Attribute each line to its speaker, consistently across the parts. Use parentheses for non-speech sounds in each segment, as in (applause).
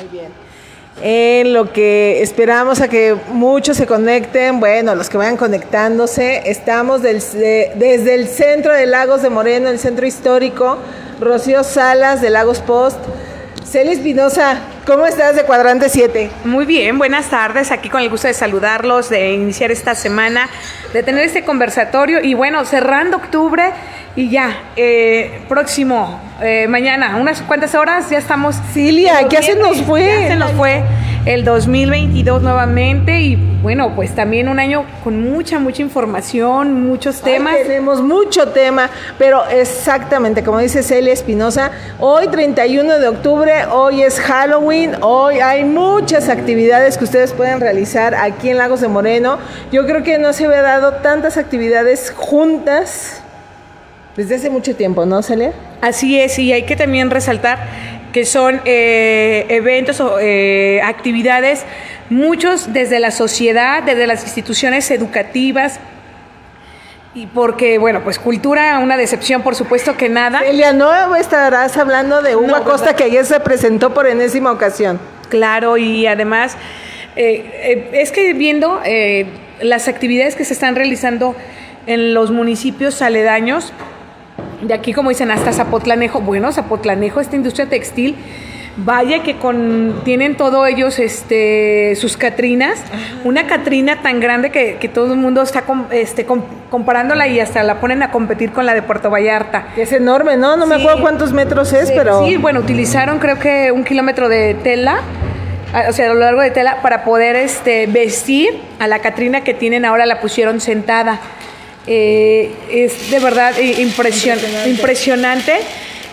Speaker 1: Muy bien. En lo que esperamos a que muchos se conecten, bueno, los que vayan conectándose, estamos desde el centro de Lagos de Moreno, el centro histórico, Rocío Salas de Lagos Post, Celia Espinosa, ¿cómo estás de Cuadrante 7?
Speaker 2: Muy bien, buenas tardes. Aquí con el gusto de saludarlos, de iniciar esta semana, de tener este conversatorio y bueno, cerrando octubre y ya, eh, próximo, eh, mañana, unas cuantas horas, ya estamos.
Speaker 1: Cilia, ¿qué se nos fue?
Speaker 2: Ya se nos fue el 2022 nuevamente y bueno, pues también un año con mucha, mucha información, muchos temas.
Speaker 1: Ay, tenemos mucho tema, pero exactamente, como dice Celia Espinosa, hoy 31 de octubre, hoy es Halloween, hoy hay muchas actividades que ustedes pueden realizar aquí en Lagos de Moreno. Yo creo que no se había dado tantas actividades juntas desde hace mucho tiempo, ¿no, Celia?
Speaker 2: Así es, y hay que también resaltar que son eh, eventos o eh, actividades, muchos desde la sociedad, desde las instituciones educativas, y porque, bueno, pues cultura, una decepción, por supuesto que nada.
Speaker 1: Celia, no estarás hablando de Hugo
Speaker 2: No,
Speaker 1: Acosta
Speaker 2: ¿verdad?
Speaker 1: que ayer se presentó por enésima ocasión.
Speaker 2: Claro, y además, eh, eh, es que viendo eh, las actividades que se están realizando en los municipios aledaños, de aquí como dicen hasta Zapotlanejo, bueno, Zapotlanejo, esta industria textil, vaya que con, tienen todos ellos este, sus Catrinas, una Catrina tan grande que, que todo el mundo está com- este, com- comparándola y hasta la ponen a competir con la de Puerto Vallarta.
Speaker 1: Es enorme, ¿no? No me
Speaker 2: Sí.
Speaker 1: acuerdo cuántos metros es, pero...
Speaker 2: Sí, bueno, utilizaron creo que un kilómetro de tela, o sea, a lo largo de tela, para poder este, vestir a la Catrina que tienen ahora, la pusieron sentada. Eh, es de verdad eh, impresion- impresionante.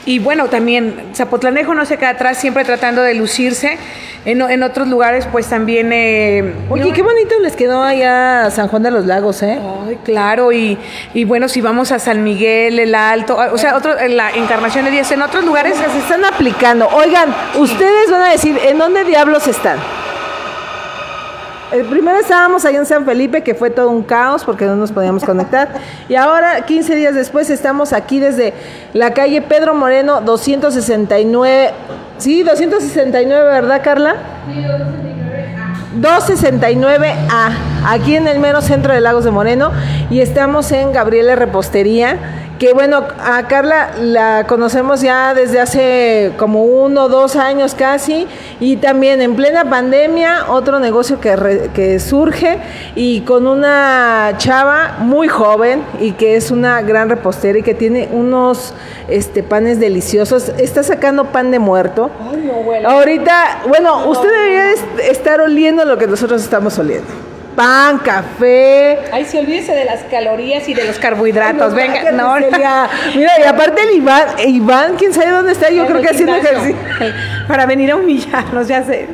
Speaker 2: Y bueno, también Zapotlanejo no se queda atrás, siempre tratando de lucirse. En, en otros lugares, pues también... eh,
Speaker 1: Oye, qué bonito les quedó allá San Juan de los Lagos, ¿eh?
Speaker 2: Ay, claro, y, y bueno, si vamos a San Miguel, el Alto, o sea, otro, en la Encarnación de Díaz, en otros lugares
Speaker 1: Se están aplicando. Oigan, ustedes van a decir, ¿en dónde diablos están? El primero estábamos allá en San Felipe, que fue todo un caos porque no nos podíamos conectar. (laughs) Y ahora, 15 días después, estamos aquí desde la calle Pedro Moreno, 269. Sí, 269, ¿verdad, Carla? 269A, aquí en el mero centro de Lagos de Moreno, y estamos en Gabriela Repostería, que bueno, a Carla la conocemos ya desde hace como uno o dos años casi, y también en plena pandemia, otro negocio que, re- que surge, y con una chava muy joven, y que es una gran repostera, y que tiene unos este, panes deliciosos, está sacando pan de muerto. Ahorita, bueno, usted debería est- estar oliendo lo que nosotros estamos oliendo. Pan, café.
Speaker 2: Ay, sí, olvídese de las calorías y de los carbohidratos.
Speaker 1: Ay,
Speaker 2: Venga, no.
Speaker 1: Mira, y aparte el Iván, Iván, quién sabe dónde está, yo creo
Speaker 2: el
Speaker 1: que haciendo ejercicio. (laughs)
Speaker 2: Para venir a humillarnos, ya sé.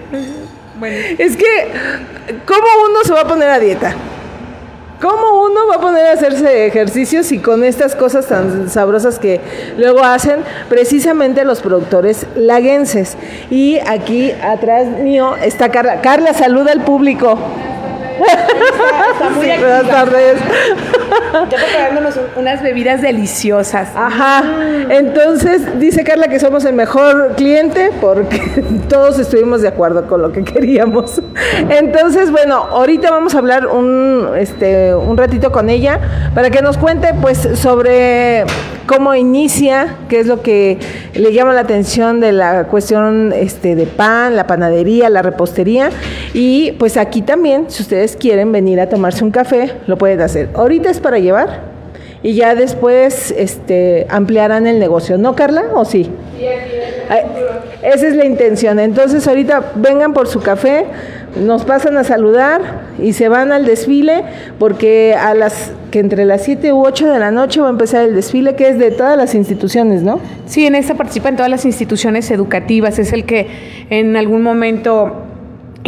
Speaker 2: Bueno.
Speaker 1: Es que, ¿cómo uno se va a poner a dieta? ¿Cómo uno va a poner a hacerse ejercicios y con estas cosas tan sabrosas que luego hacen precisamente los productores laguenses? Y aquí atrás mío está Carla. Carla, saluda al público.
Speaker 2: Está muy
Speaker 1: Sí, buenas tardes.
Speaker 2: Ya preparándonos un- unas bebidas deliciosas.
Speaker 1: Ajá. Entonces dice Carla que somos el mejor cliente porque (laughs) todos estuvimos de acuerdo con lo que queríamos. Entonces, bueno, ahorita vamos a hablar un, este, un ratito con ella para que nos cuente pues sobre cómo inicia, qué es lo que le llama la atención de la cuestión este, de pan, la panadería, la repostería. Y pues aquí también, si ustedes quieren venir a tomarse un café, lo pueden hacer. Ahorita es para llevar y ya después este, ampliarán el negocio, ¿no, Carla? ¿O sí? Ay, Esa es la intención. Entonces ahorita vengan por su café, nos pasan a saludar y se van al desfile porque a las que entre las 7 u 8 de la noche va a empezar el desfile que es de todas las instituciones, ¿no?
Speaker 2: Sí, en esta participan todas las instituciones educativas. Es el que en algún momento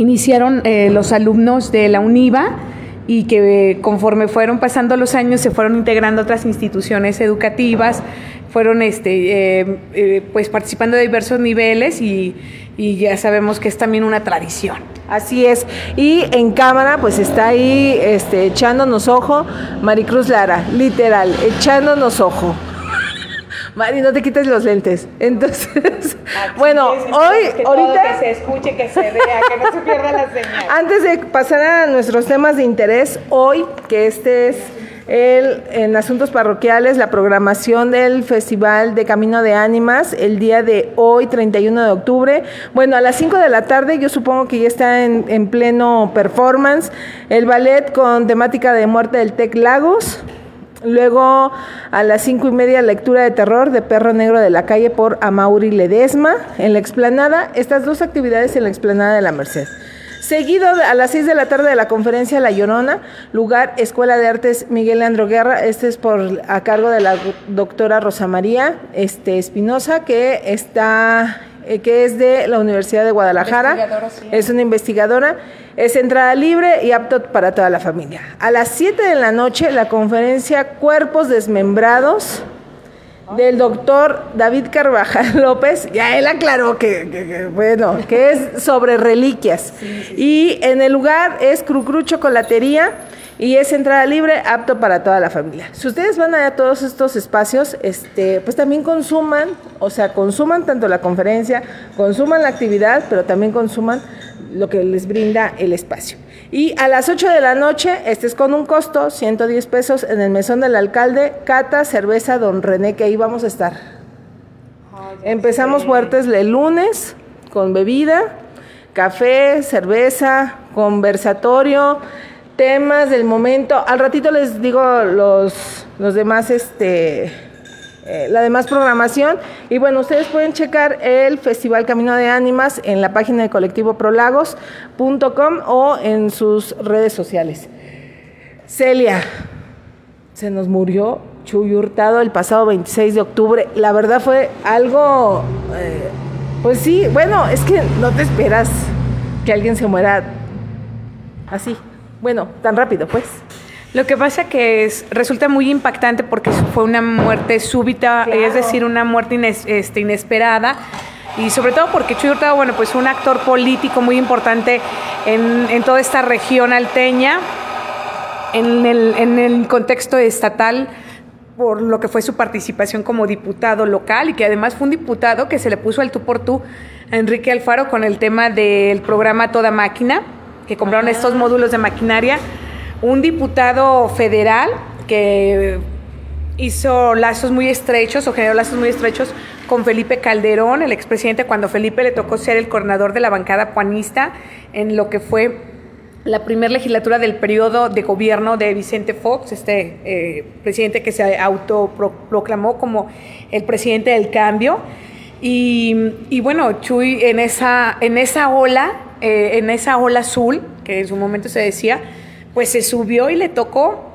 Speaker 2: iniciaron eh, los alumnos de la UNIVA y que eh, conforme fueron pasando los años se fueron integrando otras instituciones educativas, fueron este, eh, pues participando de diversos niveles y, y ya sabemos que es también una tradición.
Speaker 1: Así es. Y en cámara, pues está ahí este, echándonos ojo Maricruz Lara, literal, echándonos ojo. Mari, no te quites los lentes. Entonces, bueno, hoy, ahorita...
Speaker 2: Que se escuche, que se vea, que no se pierda la señal.
Speaker 1: Antes de pasar a nuestros temas de interés, hoy, que este es el, en asuntos parroquiales, la programación del Festival de Camino de Ánimas, el día de hoy, 31 de octubre. Bueno, a las 5 de la tarde, yo supongo que ya está en, en pleno performance, el ballet con temática de muerte del Tec Lagos. Luego a las cinco y media lectura de terror de Perro Negro de la Calle por Amauri Ledesma en la explanada. Estas dos actividades en la explanada de la Merced. Seguido a las 6 de la tarde de la conferencia La Llorona, lugar Escuela de Artes Miguel Leandro Guerra. Este es por a cargo de la doctora Rosa María este, Espinosa, que está eh, que es de la Universidad de Guadalajara. Sí. Es una investigadora. Es entrada libre y apto para toda la familia. A las 7 de la noche, la conferencia Cuerpos Desmembrados del doctor David Carvajal (laughs) López, ya él aclaró que, que, que bueno, que es sobre reliquias. Sí, sí. Y en el lugar es Crucru Chocolatería y es entrada libre, apto para toda la familia. Si ustedes van a todos estos espacios, este, pues también consuman, o sea, consuman tanto la conferencia, consuman la actividad, pero también consuman lo que les brinda el espacio. Y a las 8 de la noche, este es con un costo, 110 pesos, en el mesón del alcalde, Cata, cerveza, don René, que ahí vamos a estar. Oh, Empezamos sé. fuertes el lunes con bebida, café, cerveza, conversatorio, temas del momento. Al ratito les digo los, los demás, este, eh, la demás programación. Y bueno, ustedes pueden checar el Festival Camino de Ánimas en la página de colectivo prolagos.com o en sus redes sociales. Celia, se nos murió Chuy Hurtado el pasado 26 de octubre. La verdad fue algo, eh, pues sí, bueno, es que no te esperas que alguien se muera así. Bueno, tan rápido, pues.
Speaker 2: Lo que pasa que es, resulta muy impactante porque fue una muerte súbita, claro. es decir, una muerte ines, este, inesperada. Y sobre todo porque Chuy Hurtado, bueno, pues un actor político muy importante en, en toda esta región alteña, en el, en el contexto estatal, por lo que fue su participación como diputado local y que además fue un diputado que se le puso al tú por tú a Enrique Alfaro con el tema del programa Toda Máquina que compraron Ajá. estos módulos de maquinaria, un diputado federal que hizo lazos muy estrechos o generó lazos muy estrechos con Felipe Calderón, el expresidente, cuando Felipe le tocó ser el coordinador de la bancada puanista en lo que fue la primera legislatura del periodo de gobierno de Vicente Fox, este eh, presidente que se autoproclamó como el presidente del cambio. Y, y bueno, Chuy en esa, en esa ola eh, en esa ola azul, que en su momento se decía, pues se subió y le tocó.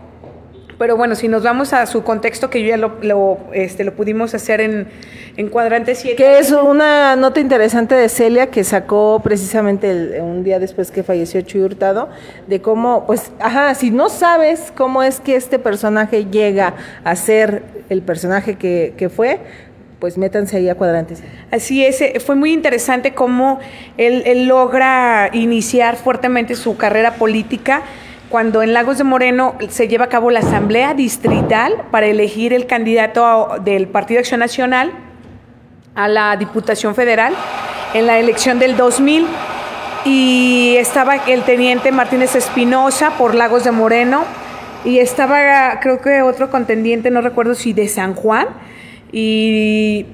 Speaker 2: Pero bueno, si nos vamos a su contexto, que yo ya lo, lo, este, lo pudimos hacer en, en cuadrante 7.
Speaker 1: Que es una nota interesante de Celia que sacó precisamente un día después que falleció Chuy Hurtado, de cómo, pues, ajá, si no sabes cómo es que este personaje llega a ser el personaje que, que fue, pues métanse ahí a cuadrantes.
Speaker 2: Así es, eh, fue muy interesante cómo él, él, logra iniciar fuertemente su carrera política cuando en Lagos de Moreno se lleva a cabo la asamblea distrital para elegir el candidato del Partido Acción Nacional a la Diputación Federal en la elección del 2000 y estaba el teniente Martínez Espinosa por Lagos de Moreno y estaba creo que otro contendiente, no recuerdo si de San Juan, y,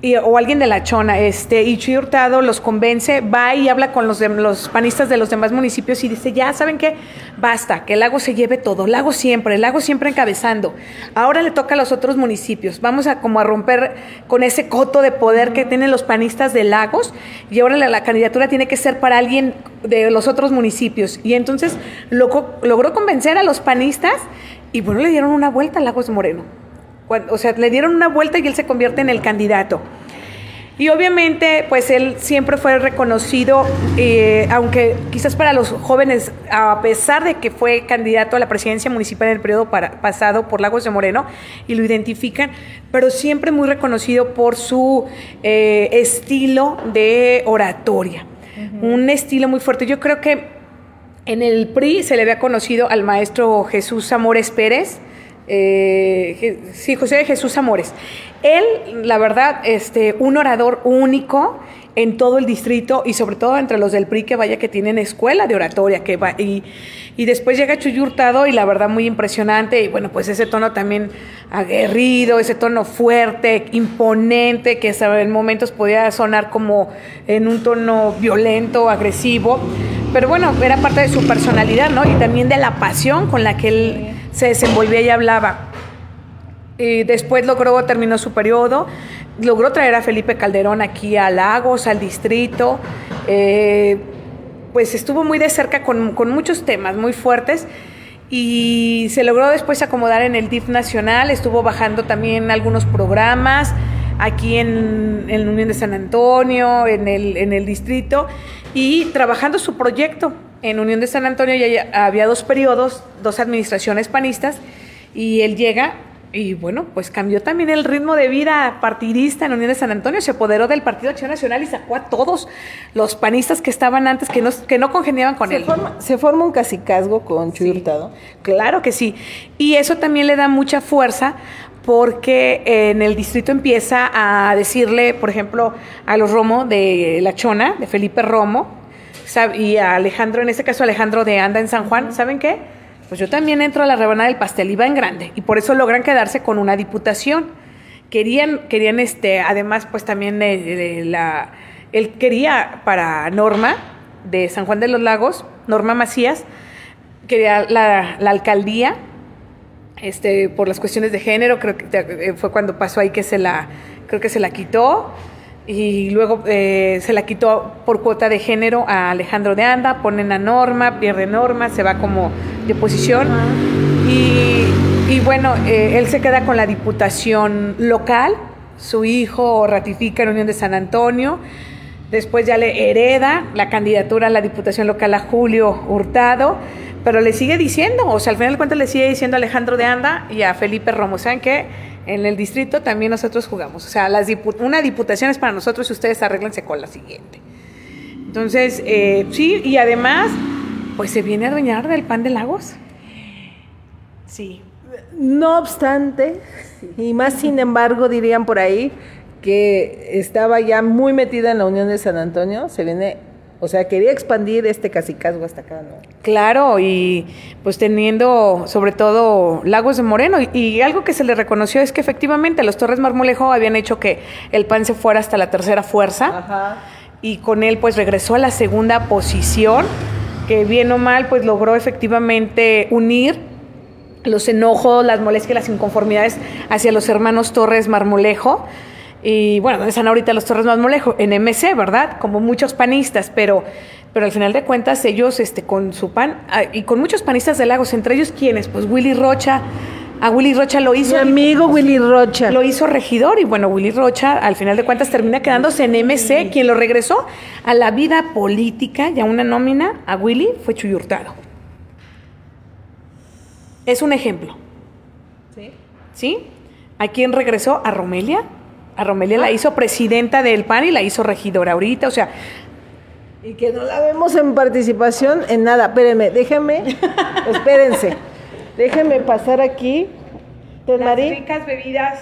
Speaker 2: y, o alguien de la chona, este, y Chuy Hurtado los convence, va y habla con los, de, los panistas de los demás municipios y dice, ya saben qué, basta, que el lago se lleve todo, el lago siempre, el lago siempre encabezando. Ahora le toca a los otros municipios, vamos a como a romper con ese coto de poder que tienen los panistas de lagos y ahora la, la candidatura tiene que ser para alguien de los otros municipios. Y entonces lo, logró convencer a los panistas y bueno, le dieron una vuelta a Lagos Moreno o sea, le dieron una vuelta y él se convierte en el candidato. Y obviamente, pues él siempre fue reconocido, eh, aunque quizás para los jóvenes, a pesar de que fue candidato a la presidencia municipal en el periodo para, pasado por Lagos de Moreno, y lo identifican, pero siempre muy reconocido por su eh, estilo de oratoria. Uh -huh. Un estilo muy fuerte. Yo creo que en el PRI se le había conocido al maestro Jesús Amores Pérez, eh, sí, José de Jesús Amores. Él, la verdad, este, un orador único en todo el distrito y sobre todo entre los del PRI que vaya que tienen escuela de oratoria que va y, y después llega Chuy Hurtado y la verdad muy impresionante y bueno pues ese tono también aguerrido ese tono fuerte imponente que en momentos podía sonar como en un tono violento agresivo pero bueno era parte de su personalidad no y también de la pasión con la que él se desenvolvía y hablaba. Y después logró, terminó su periodo, logró traer a Felipe Calderón aquí a Lagos, al distrito, eh, pues estuvo muy de cerca con, muchos temas muy fuertes y se logró después acomodar en el DIF nacional, estuvo bajando también algunos programas aquí en, en Unión de San Antonio, en el, en el distrito, y trabajando su proyecto. En Unión de San Antonio ya había dos periodos, dos administraciones panistas, y él llega y bueno, pues cambió también el ritmo de vida partidista en Unión de San Antonio, se apoderó del Partido Acción Nacional y sacó a todos los panistas que estaban antes, que no, que no congeniaban con él.
Speaker 1: ¿Se forma un casicazgo con Chuy Hurtado?
Speaker 2: Claro que sí. Y eso también le da mucha fuerza porque en el distrito empieza a decirle, por ejemplo, a los Romo de La Chona, de Felipe Romo, y a Alejandro, en este caso Alejandro de Anda en San Juan, ¿saben qué? Pues yo también entro a la rebanada del pastel y en grande y por eso logran quedarse con una diputación. Querían, querían este, además, pues también la, él quería para Norma de San Juan de los Lagos, Norma Macías, quería la, la alcaldía, este, por las cuestiones de género, creo que eh, fue cuando pasó ahí que se la, creo que se la quitó y luego eh, se la quitó por cuota de género a Alejandro de Anda, ponen a Norma, pierde Norma, se va como de posición y, bueno, eh, él se queda con la diputación local, su hijo ratifica en Unión de San Antonio, después ya le hereda la candidatura a la diputación local a Julio Hurtado, pero le sigue diciendo, o sea, al final de cuentas le sigue diciendo a Alejandro de Anda y a Felipe Romo, ¿saben qué? En el distrito también nosotros jugamos. O sea, una diputación es para nosotros y ustedes arréglense con la siguiente. Entonces, eh, sí, y además, pues se viene a adueñar del pan de Lagos.
Speaker 1: Sí. No obstante, y más sin embargo, dirían por ahí, que estaba ya muy metida en la Unión de San Antonio, se viene o sea, quería expandir este casicazgo hasta acá, ¿no?
Speaker 2: Claro, y pues teniendo sobre todo Lagos de Moreno. Y, algo que se le reconoció es que efectivamente los Torres Marmolejo habían hecho que el PAN se fuera hasta la tercera fuerza. Ajá. Y con él pues regresó a la segunda posición, que bien o mal pues logró efectivamente unir los enojos, las molestias, las inconformidades hacia los hermanos Torres Marmolejo y bueno, están ahorita los Torres más molejo? En MC, ¿verdad? Como muchos panistas, pero, pero al final de cuentas ellos este, con su pan, ah, y con muchos panistas de Lagos, entre ellos quienes, pues Willy Rocha, a Willy Rocha lo hizo.
Speaker 1: Mi amigo Willy Rocha.
Speaker 2: Lo hizo regidor y bueno, Willy Rocha al final de cuentas termina quedándose en MC. Quien lo regresó a la vida política y a una nómina a Willy fue Chuy Hurtado. Es un ejemplo. ¿Sí? ¿Sí? ¿A quién regresó? A Romelia a Romelia la ah. hizo presidenta del PAN y la hizo regidora ahorita, o sea.
Speaker 1: Y que no la vemos en participación en nada. Espérenme, déjenme, (laughs) espérense. Déjenme pasar aquí.
Speaker 2: Las ricas bebidas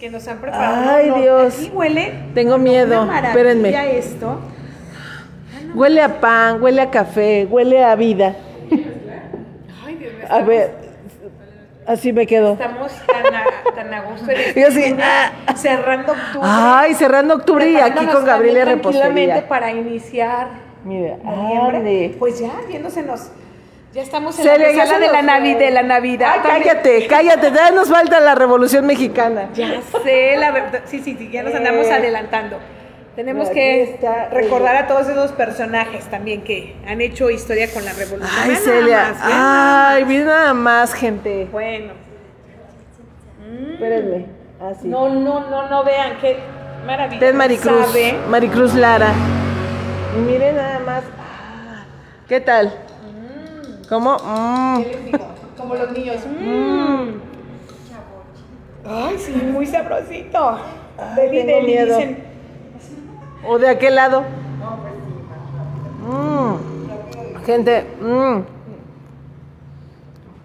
Speaker 2: que nos han preparado.
Speaker 1: Ay, Dios.
Speaker 2: Aquí huele.
Speaker 1: Tengo miedo. Espérenme.
Speaker 2: esto.
Speaker 1: Huele a pan, huele a café, huele a vida. Ay, Dios mío. A ver, Así me quedo.
Speaker 2: Estamos tan a, tan a gusto. Y así, ah. cerrando octubre.
Speaker 1: Ay, cerrando octubre y aquí con Gabriela Repostería.
Speaker 2: para iniciar
Speaker 1: Mira,
Speaker 2: Pues ya, viéndosenos. Ya estamos en la sala de la, Navidad, de la Navidad.
Speaker 1: cállate, cállate, ya nos falta la Revolución Mexicana.
Speaker 2: Ya sé, la verdad. Sí, sí, sí, ya nos andamos eh. adelantando. Tenemos que recordar a todos esos personajes también que han hecho historia con la revolución.
Speaker 1: Ay, Celia. Ay, mira nada más, gente.
Speaker 2: Bueno.
Speaker 1: Espérenme. Así.
Speaker 2: No, no, no, no vean qué maravilla.
Speaker 1: Es Maricruz. Maricruz Lara. Y miren nada más. Ah, ¿Qué tal? Mm. ¿Cómo?
Speaker 2: Mm. Como los niños. Mm. Ay, sí, muy sabrosito.
Speaker 1: Ay, deli, miedo. Dicen, ¿O de aquel lado? Mm. Gente, mm.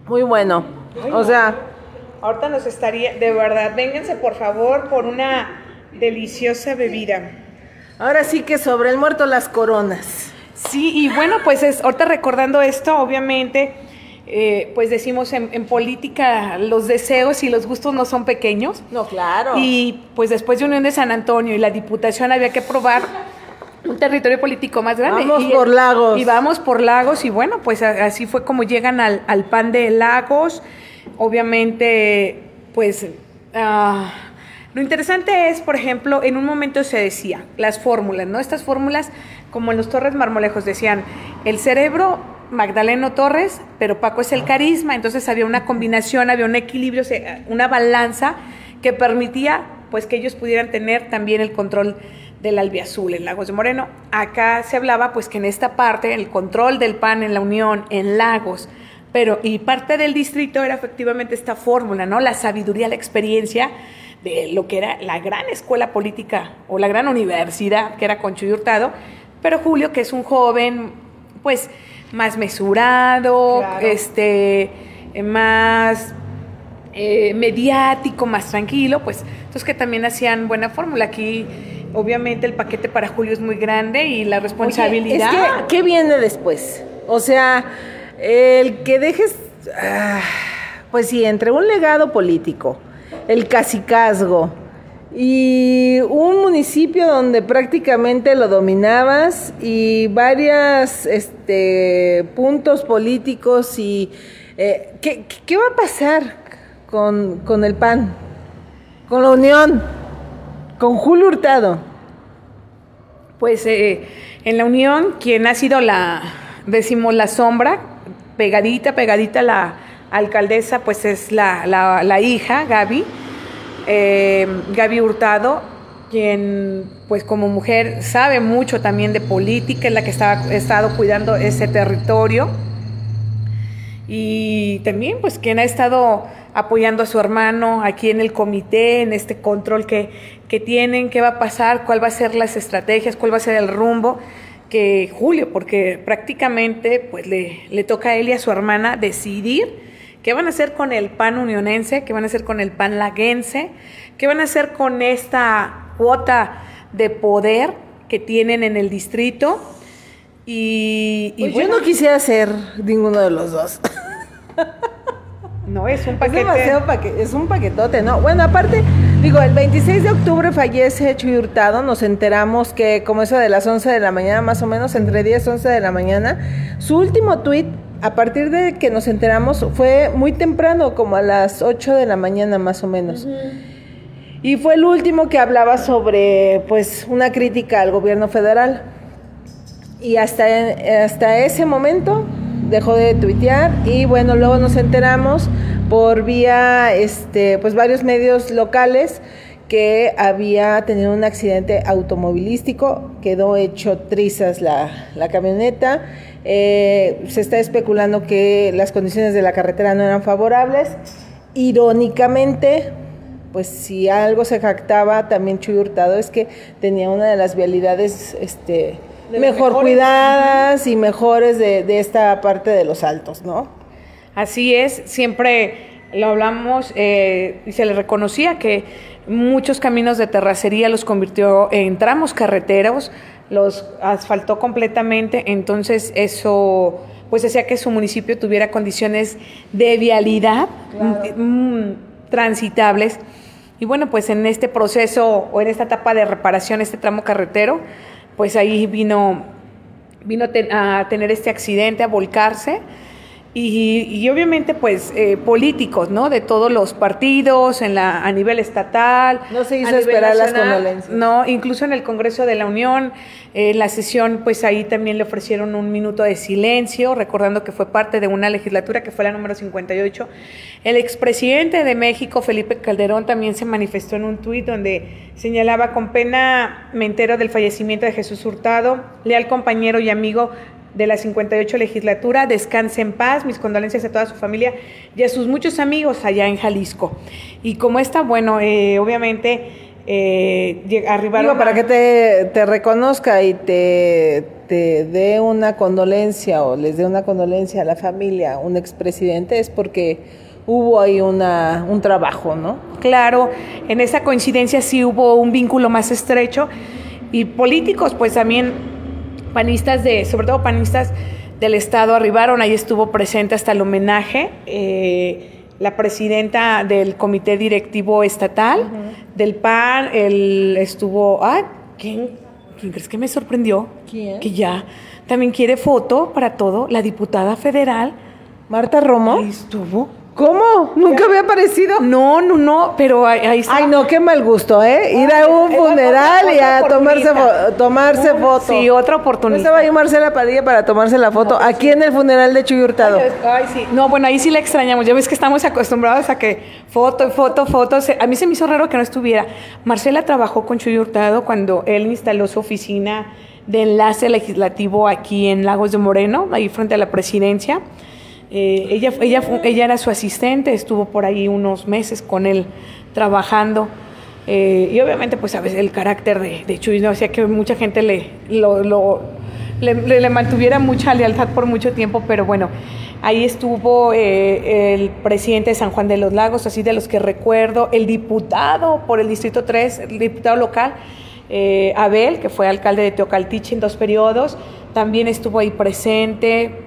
Speaker 1: muy bueno. O sea,
Speaker 2: ahorita nos estaría, de verdad, vénganse por favor por una deliciosa bebida.
Speaker 1: Ahora sí que sobre el muerto las coronas.
Speaker 2: Sí, y bueno, pues es, ahorita recordando esto, obviamente, eh, pues decimos en, en, política los deseos y los gustos no son pequeños.
Speaker 1: No, claro.
Speaker 2: Y pues después de Unión de San Antonio y la Diputación había que probar un territorio político más grande.
Speaker 1: Vamos
Speaker 2: y,
Speaker 1: por Lagos.
Speaker 2: Y vamos por Lagos y bueno, pues así fue como llegan al, al pan de Lagos. Obviamente, pues... Uh, lo interesante es, por ejemplo, en un momento se decía, las fórmulas, ¿no? Estas fórmulas, como en los Torres Marmolejos, decían, el cerebro Magdaleno Torres, pero Paco es el carisma, entonces había una combinación, había un equilibrio, una balanza que permitía pues que ellos pudieran tener también el control del albiazul en Lagos de Moreno. Acá se hablaba pues que en esta parte el control del PAN en la Unión, en Lagos, pero y parte del distrito era efectivamente esta fórmula, ¿no? La sabiduría, la experiencia de lo que era la gran escuela política o la gran universidad que era Concho y Hurtado, pero Julio, que es un joven, pues más mesurado, claro. este, más eh, mediático, más tranquilo, pues entonces que también hacían buena fórmula. Aquí, obviamente, el paquete para Julio es muy grande y la responsabilidad.
Speaker 1: Oye, es que, ¿qué viene después? O sea, el que dejes, ah, pues sí, entre un legado político, el cacicazgo y un municipio donde prácticamente lo dominabas y varios este, puntos políticos y eh, ¿qué, ¿qué, va a pasar con, con el PAN, con la Unión, con Julio Hurtado?
Speaker 2: Pues eh, en la Unión, quien ha sido la, decimos, la sombra, pegadita, pegadita la alcaldesa, pues es la, la, la hija, Gaby eh, Gaby Hurtado, quien pues como mujer sabe mucho también de política, es la que estaba, ha estado cuidando ese territorio. Y también pues quien ha estado apoyando a su hermano aquí en el comité, en este control que, que tienen, qué va a pasar, cuál va a ser las estrategias, cuál va a ser el rumbo que Julio, porque prácticamente pues le, le toca a él y a su hermana decidir ¿Qué van a hacer con el pan unionense? ¿Qué van a hacer con el pan laguense? ¿Qué van a hacer con esta cuota de poder que tienen en el distrito? Y, y
Speaker 1: pues
Speaker 2: bueno,
Speaker 1: yo no quisiera ser ninguno de los dos. (laughs)
Speaker 2: No, es un paquete.
Speaker 1: Es, paquete, es un paquetote, ¿no? Bueno, aparte, digo, el 26 de octubre fallece Chuy Hurtado, nos enteramos que como eso de las 11 de la mañana, más o menos, entre 10 y 11 de la mañana, su último tuit a partir de que nos enteramos fue muy temprano, como a las 8 de la mañana más o menos. Uh -huh. Y fue el último que hablaba sobre pues una crítica al gobierno federal. Y hasta, hasta ese momento dejó de tuitear y bueno, luego nos enteramos por vía este pues varios medios locales que había tenido un accidente automovilístico, quedó hecho trizas la, la camioneta eh, se está especulando que las condiciones de la carretera no eran favorables. Irónicamente, pues si algo se jactaba también Chuy Hurtado es que tenía una de las vialidades este, mejor mejores. cuidadas y mejores de, de, esta parte de los altos, ¿no?
Speaker 2: Así es, siempre lo hablamos eh, y se le reconocía que muchos caminos de terracería los convirtió en tramos carreteros, los asfaltó completamente, entonces eso pues hacía que su municipio tuviera condiciones de vialidad claro. Mm, transitables. Y bueno, pues en este proceso o en esta etapa de reparación, este tramo carretero, pues ahí vino, vino a tener este accidente, a volcarse. Y, y, obviamente pues eh, políticos, ¿no? De todos los partidos, en la, a nivel estatal.
Speaker 1: No se hizo esperar nacional, las condolencias.
Speaker 2: No, incluso en el Congreso de la Unión, eh, la sesión, pues ahí también le ofrecieron un minuto de silencio, recordando que fue parte de una legislatura que fue la número 58. El expresidente de México, Felipe Calderón, también se manifestó en un tuit donde señalaba con pena me entero del fallecimiento de Jesús Hurtado, leal compañero y amigo de la 58 legislatura. Descanse en paz, mis condolencias a toda su familia y a sus muchos amigos allá en Jalisco. Y como está, bueno, eh, obviamente eh, arribaron...
Speaker 1: Digo, para que te, te reconozca y te, te dé una condolencia o les dé una condolencia a la familia, un expresidente, es porque hubo ahí una, un trabajo, ¿no?
Speaker 2: Claro, en esa coincidencia sí hubo un vínculo más estrecho y políticos, pues también panistas de, sobre todo panistas del Estado arribaron, ahí estuvo presente hasta el homenaje. Eh, la presidenta del comité directivo estatal del PAN, él estuvo, ah, ¿quién, ¿quién crees que me sorprendió?
Speaker 1: ¿Quién?
Speaker 2: Que ya también quiere foto para todo, la diputada federal.
Speaker 1: Marta Romo.
Speaker 2: Ahí estuvo.
Speaker 1: ¿Cómo? Nunca había aparecido.
Speaker 2: No, no, no, pero ahí, ahí está.
Speaker 1: Ay, no, qué mal gusto, ¿eh? Ir a un
Speaker 2: Ay,
Speaker 1: funeral y a tomarse, fo- tomarse foto.
Speaker 2: Sí, otra
Speaker 1: ¿No
Speaker 2: oportunidad.
Speaker 1: estaba ahí Marcela Padilla para tomarse la foto? Aquí en el funeral de Chuy Hurtado.
Speaker 2: Ay, sí. No, bueno, ahí sí la extrañamos. Ya ves que estamos acostumbrados a que foto, foto, foto. A mí se me hizo raro que no estuviera. Marcela trabajó con Chuy Hurtado cuando él instaló su oficina de enlace legislativo aquí en Lagos de Moreno, ahí frente a la presidencia. Eh, ella, ella, ella era su asistente, estuvo por ahí unos meses con él trabajando. Eh, y obviamente, pues, sabes, el carácter de, de Chuy, ¿no? hacía que mucha gente le, le, mantuviera mucha lealtad por mucho tiempo, pero bueno, ahí estuvo eh, el presidente de San Juan de los Lagos, así de los que recuerdo, el diputado por el Distrito 3, el diputado local, Abel, que fue alcalde de Teocaltiche en dos periodos, también estuvo ahí presente.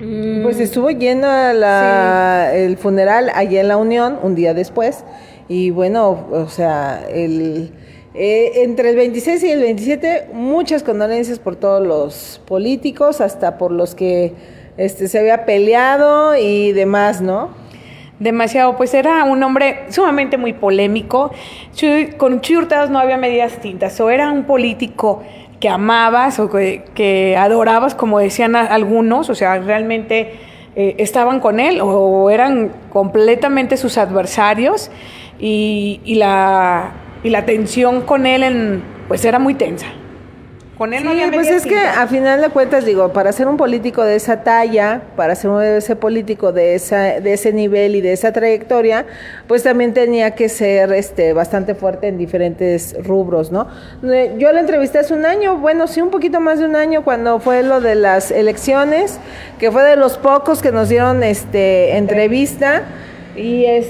Speaker 2: Mm,
Speaker 1: Pues estuvo llena la, el funeral allá en la Unión un día después. Y bueno, o sea, el, eh, entre el 26 y el 27, muchas condolencias por todos los políticos, hasta por los que este, se había peleado y demás, ¿no?
Speaker 2: Demasiado, pues era un hombre sumamente muy polémico. Con Chuy no había medidas tintas, o era un político que amabas o que, que adorabas, como decían algunos, o sea, realmente eh, estaban con él o eran completamente sus adversarios y, y la, y la tensión con él pues era muy tensa. Con él no
Speaker 1: Sí,
Speaker 2: había
Speaker 1: pues es que a final de cuentas, digo, para ser un político de esa talla, para ser un- ese político de esa, de ese nivel y de esa trayectoria, pues también tenía que ser este bastante fuerte en diferentes rubros, ¿no? Eh, Yo la entrevisté hace un año, bueno, sí, un poquito más de un año, cuando fue lo de las elecciones, que fue de los pocos que nos dieron este entrevista, y es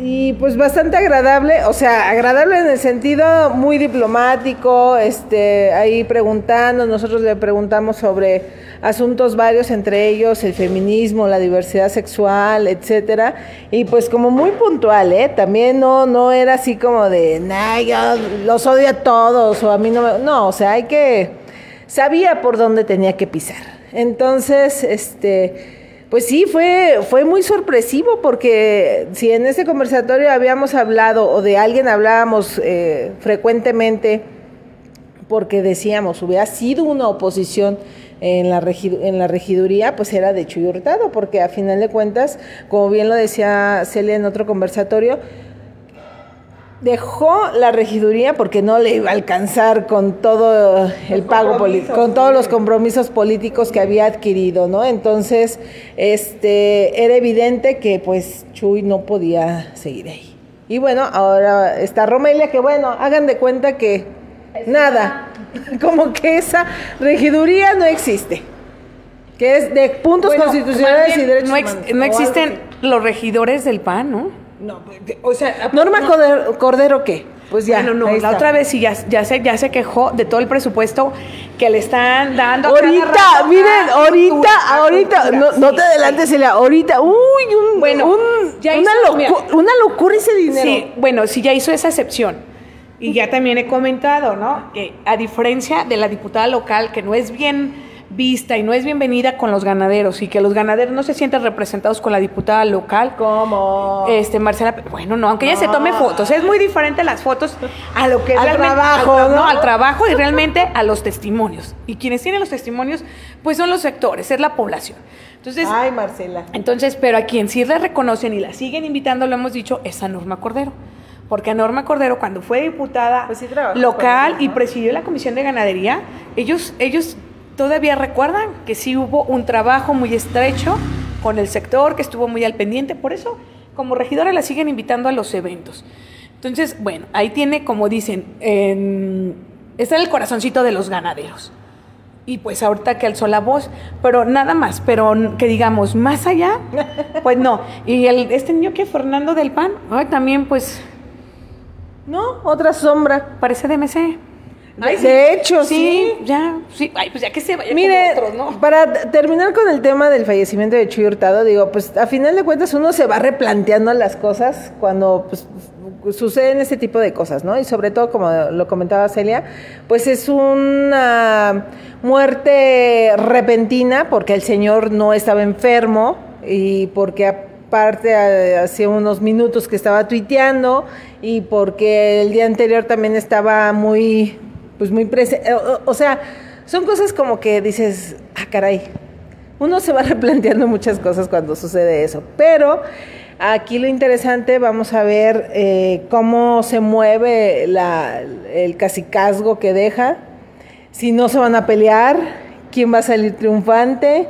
Speaker 1: y pues bastante agradable, o sea, agradable en el sentido muy diplomático, este, ahí preguntando, nosotros le preguntamos sobre asuntos varios, entre ellos el feminismo, la diversidad sexual, etcétera, y pues como muy puntual, ¿eh? También no, no era así como de, nah, yo los odio a todos, o a mí no me, no, o sea, hay que, sabía por dónde tenía que pisar. Entonces, este, pues sí, fue, fue muy sorpresivo porque si en ese conversatorio habíamos hablado o de alguien hablábamos eh, frecuentemente porque decíamos, hubiera sido una oposición en la, en la regiduría, pues era de Chuy Hurtado, porque a final de cuentas, como bien lo decía Celia en otro conversatorio, dejó la regiduría porque no le iba a alcanzar con todo el pago político, con todos los compromisos políticos que había adquirido, ¿no? Entonces, este, era evidente que pues Chuy no podía seguir ahí. Y bueno, ahora está Romelia, que bueno, hagan de cuenta que nada, (laughs) como que esa regiduría no existe, que es de puntos
Speaker 2: Bueno,
Speaker 1: constitucionales y derechos
Speaker 2: no, ex-
Speaker 1: humanos.
Speaker 2: no existen los regidores del PAN, ¿no?
Speaker 1: No, o sea, Norma Cordero, Cordero, ¿qué? Pues ya.
Speaker 2: no, no, la
Speaker 1: está.
Speaker 2: otra vez sí ya, ya, se, ya se quejó de todo el presupuesto que le están dando.
Speaker 1: Ahorita, miren, ahorita,
Speaker 2: cultura,
Speaker 1: ahorita,
Speaker 2: cultura.
Speaker 1: no, no
Speaker 2: Sí,
Speaker 1: te adelantes, Celia, ahorita, uy, un,
Speaker 2: Bueno,
Speaker 1: un-
Speaker 2: ya
Speaker 1: una,
Speaker 2: hizo- mira.
Speaker 1: una locura ese dinero.
Speaker 2: Sí, bueno, sí ya hizo esa excepción. Y ya también he comentado, ¿no? Que a diferencia de la diputada local, que no es bien vista y no es bienvenida con los ganaderos y que los ganaderos no se sienten representados con la diputada local.
Speaker 1: ¿Cómo?
Speaker 2: Este, Marcela, bueno, no, aunque ella se tome fotos, es muy diferente las fotos a lo que
Speaker 1: Al
Speaker 2: realmente-
Speaker 1: trabajo,
Speaker 2: al
Speaker 1: ¿no?
Speaker 2: al trabajo y realmente a los testimonios. Y quienes tienen los testimonios, pues son los sectores, es la población. Entonces,
Speaker 1: Ay, Marcela.
Speaker 2: entonces, pero a quien sí le reconocen y la siguen invitando, lo hemos dicho, es a Norma Cordero. Porque a Norma Cordero, cuando fue diputada
Speaker 1: Pues sí
Speaker 2: local y presidió la Comisión de Ganadería, ellos, ellos todavía recuerdan que sí hubo un trabajo muy estrecho con el sector, que estuvo muy al pendiente. Por eso, como regidora, la siguen invitando a los eventos. Entonces, bueno, ahí tiene, como dicen, en- está el corazoncito de los ganaderos. y pues ahorita que alzó la voz, pero nada más, pero que digamos, más allá, (laughs) pues no. Y el, este niño que Fernando del Pan, ay, también pues...
Speaker 1: No, otra sombra.
Speaker 2: Parece DMC.
Speaker 1: Ay, de hecho, sí,
Speaker 2: Ya, sí. Ay, pues ya que se vaya
Speaker 1: Mire, otros, ¿no? para terminar con el tema del fallecimiento de Chuy Hurtado, digo, pues a final de cuentas uno se va replanteando las cosas cuando pues, suceden ese tipo de cosas, ¿no? Y sobre todo, como lo comentaba Celia, pues es una muerte repentina porque el señor no estaba enfermo y porque aparte hacía unos minutos que estaba tuiteando y porque el día anterior también estaba muy pues muy presente. O, sea, son cosas como que dices, ah, caray, uno se va (laughs) replanteando muchas cosas cuando sucede eso. Pero aquí lo interesante, vamos a ver eh, cómo se mueve la, el casicazgo que deja, si no se van a pelear, quién va a salir triunfante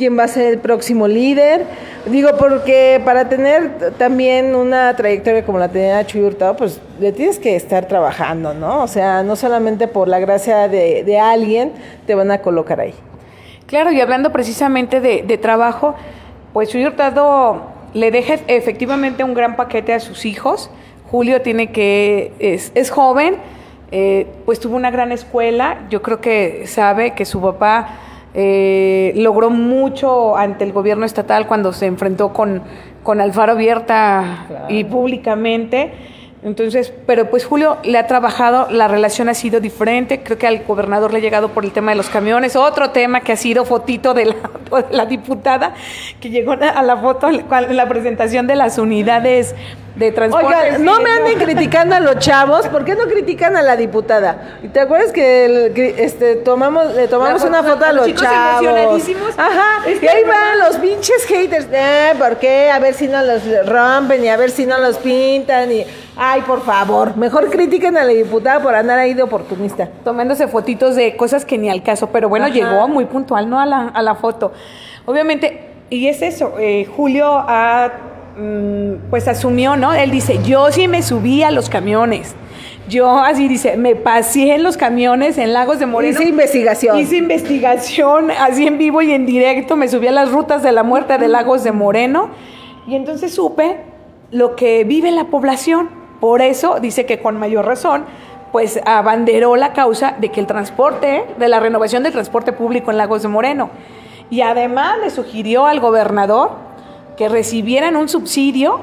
Speaker 1: quién va a ser el próximo líder. Digo, porque para tener también una trayectoria como la tenía Chuy Hurtado, pues le tienes que estar trabajando, ¿no? O sea, no solamente por la gracia de, alguien te van a colocar ahí.
Speaker 2: Claro, y hablando precisamente de, trabajo, pues Chuy Hurtado le deja efectivamente un gran paquete a sus hijos. Julio tiene que, es, es joven, eh, pues tuvo una gran escuela, yo creo que sabe que su papá eh, logró mucho ante el gobierno estatal cuando se enfrentó con, con Alfaro abierta y públicamente. Entonces, pero pues Julio le ha trabajado, la relación ha sido diferente, creo que al gobernador le ha llegado por el tema de los camiones, otro tema que ha sido fotito de la, (laughs) diputada, que llegó a la foto en la presentación de las unidades de transporte.
Speaker 1: Oiga, no me anden criticando a los chavos, ¿por qué no critican a la diputada? ¿Te acuerdas que este, tomamos, le tomamos una foto a los, chavos? Ajá, y ahí van los pinches haters, eh, ¿por qué? A ver si no los rompen y a ver si no los pintan y... Ay, por favor, mejor critiquen a la diputada por andar ahí de oportunista.
Speaker 2: Tomándose fotitos de cosas que ni al caso, pero bueno, llegó muy puntual, ¿no? A la, a la foto. Obviamente, y es eso, eh, Julio ha pues asumió, ¿no? Él dice, yo sí me subí a los camiones. Yo así dice, me pasé en los camiones en Lagos de Moreno.
Speaker 1: Hice investigación.
Speaker 2: Hice investigación, así en vivo y en directo, me subí a las rutas de la muerte de Lagos de Moreno y entonces supe lo que vive la población. Por eso dice que con mayor razón, pues abanderó la causa de que el transporte, de la renovación del transporte público en Lagos de Moreno. Y además le sugirió al gobernador que recibieran un subsidio,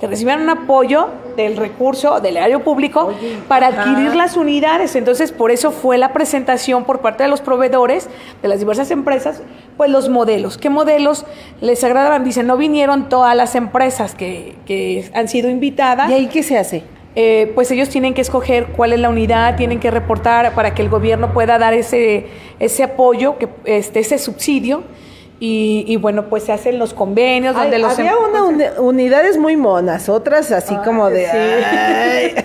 Speaker 2: que recibieran un apoyo del recurso del erario público para adquirir las unidades. Entonces, por eso fue la presentación por parte de los proveedores de las diversas empresas, pues los modelos. ¿Qué modelos les agradaban? Dicen, no vinieron todas las empresas que, que han sido invitadas.
Speaker 1: ¿Y ahí qué se hace?
Speaker 2: Eh, pues ellos tienen que escoger cuál es la unidad, tienen que reportar para que el gobierno pueda dar ese, ese apoyo, que, este, ese subsidio y, bueno, pues se hacen los convenios donde los...
Speaker 1: Había em- una unidades muy monas, otras así como de... (laughs)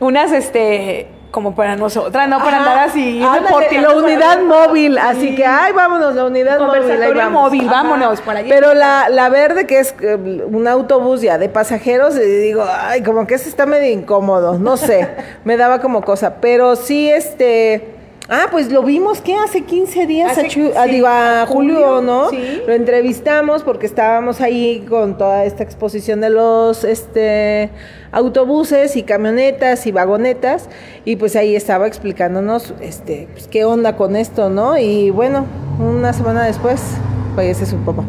Speaker 2: Unas, este, como para nosotras, no para andar así.
Speaker 1: la unidad móvil, así que, ay, vámonos, la unidad móvil.
Speaker 2: móvil, vámonos para allá.
Speaker 1: Pero la, la verde, que es eh, un autobús ya de pasajeros, y digo, ay, como que ese está medio incómodo, no sé, me daba como cosa. Pero sí, este Ah, pues lo vimos que hace 15 días a, Julio, ¿no? Sí. Lo entrevistamos porque estábamos ahí con toda esta exposición de los este autobuses y camionetas y vagonetas y pues ahí estaba explicándonos este pues, qué onda con esto, ¿no? Y bueno, una semana después fallece su papá.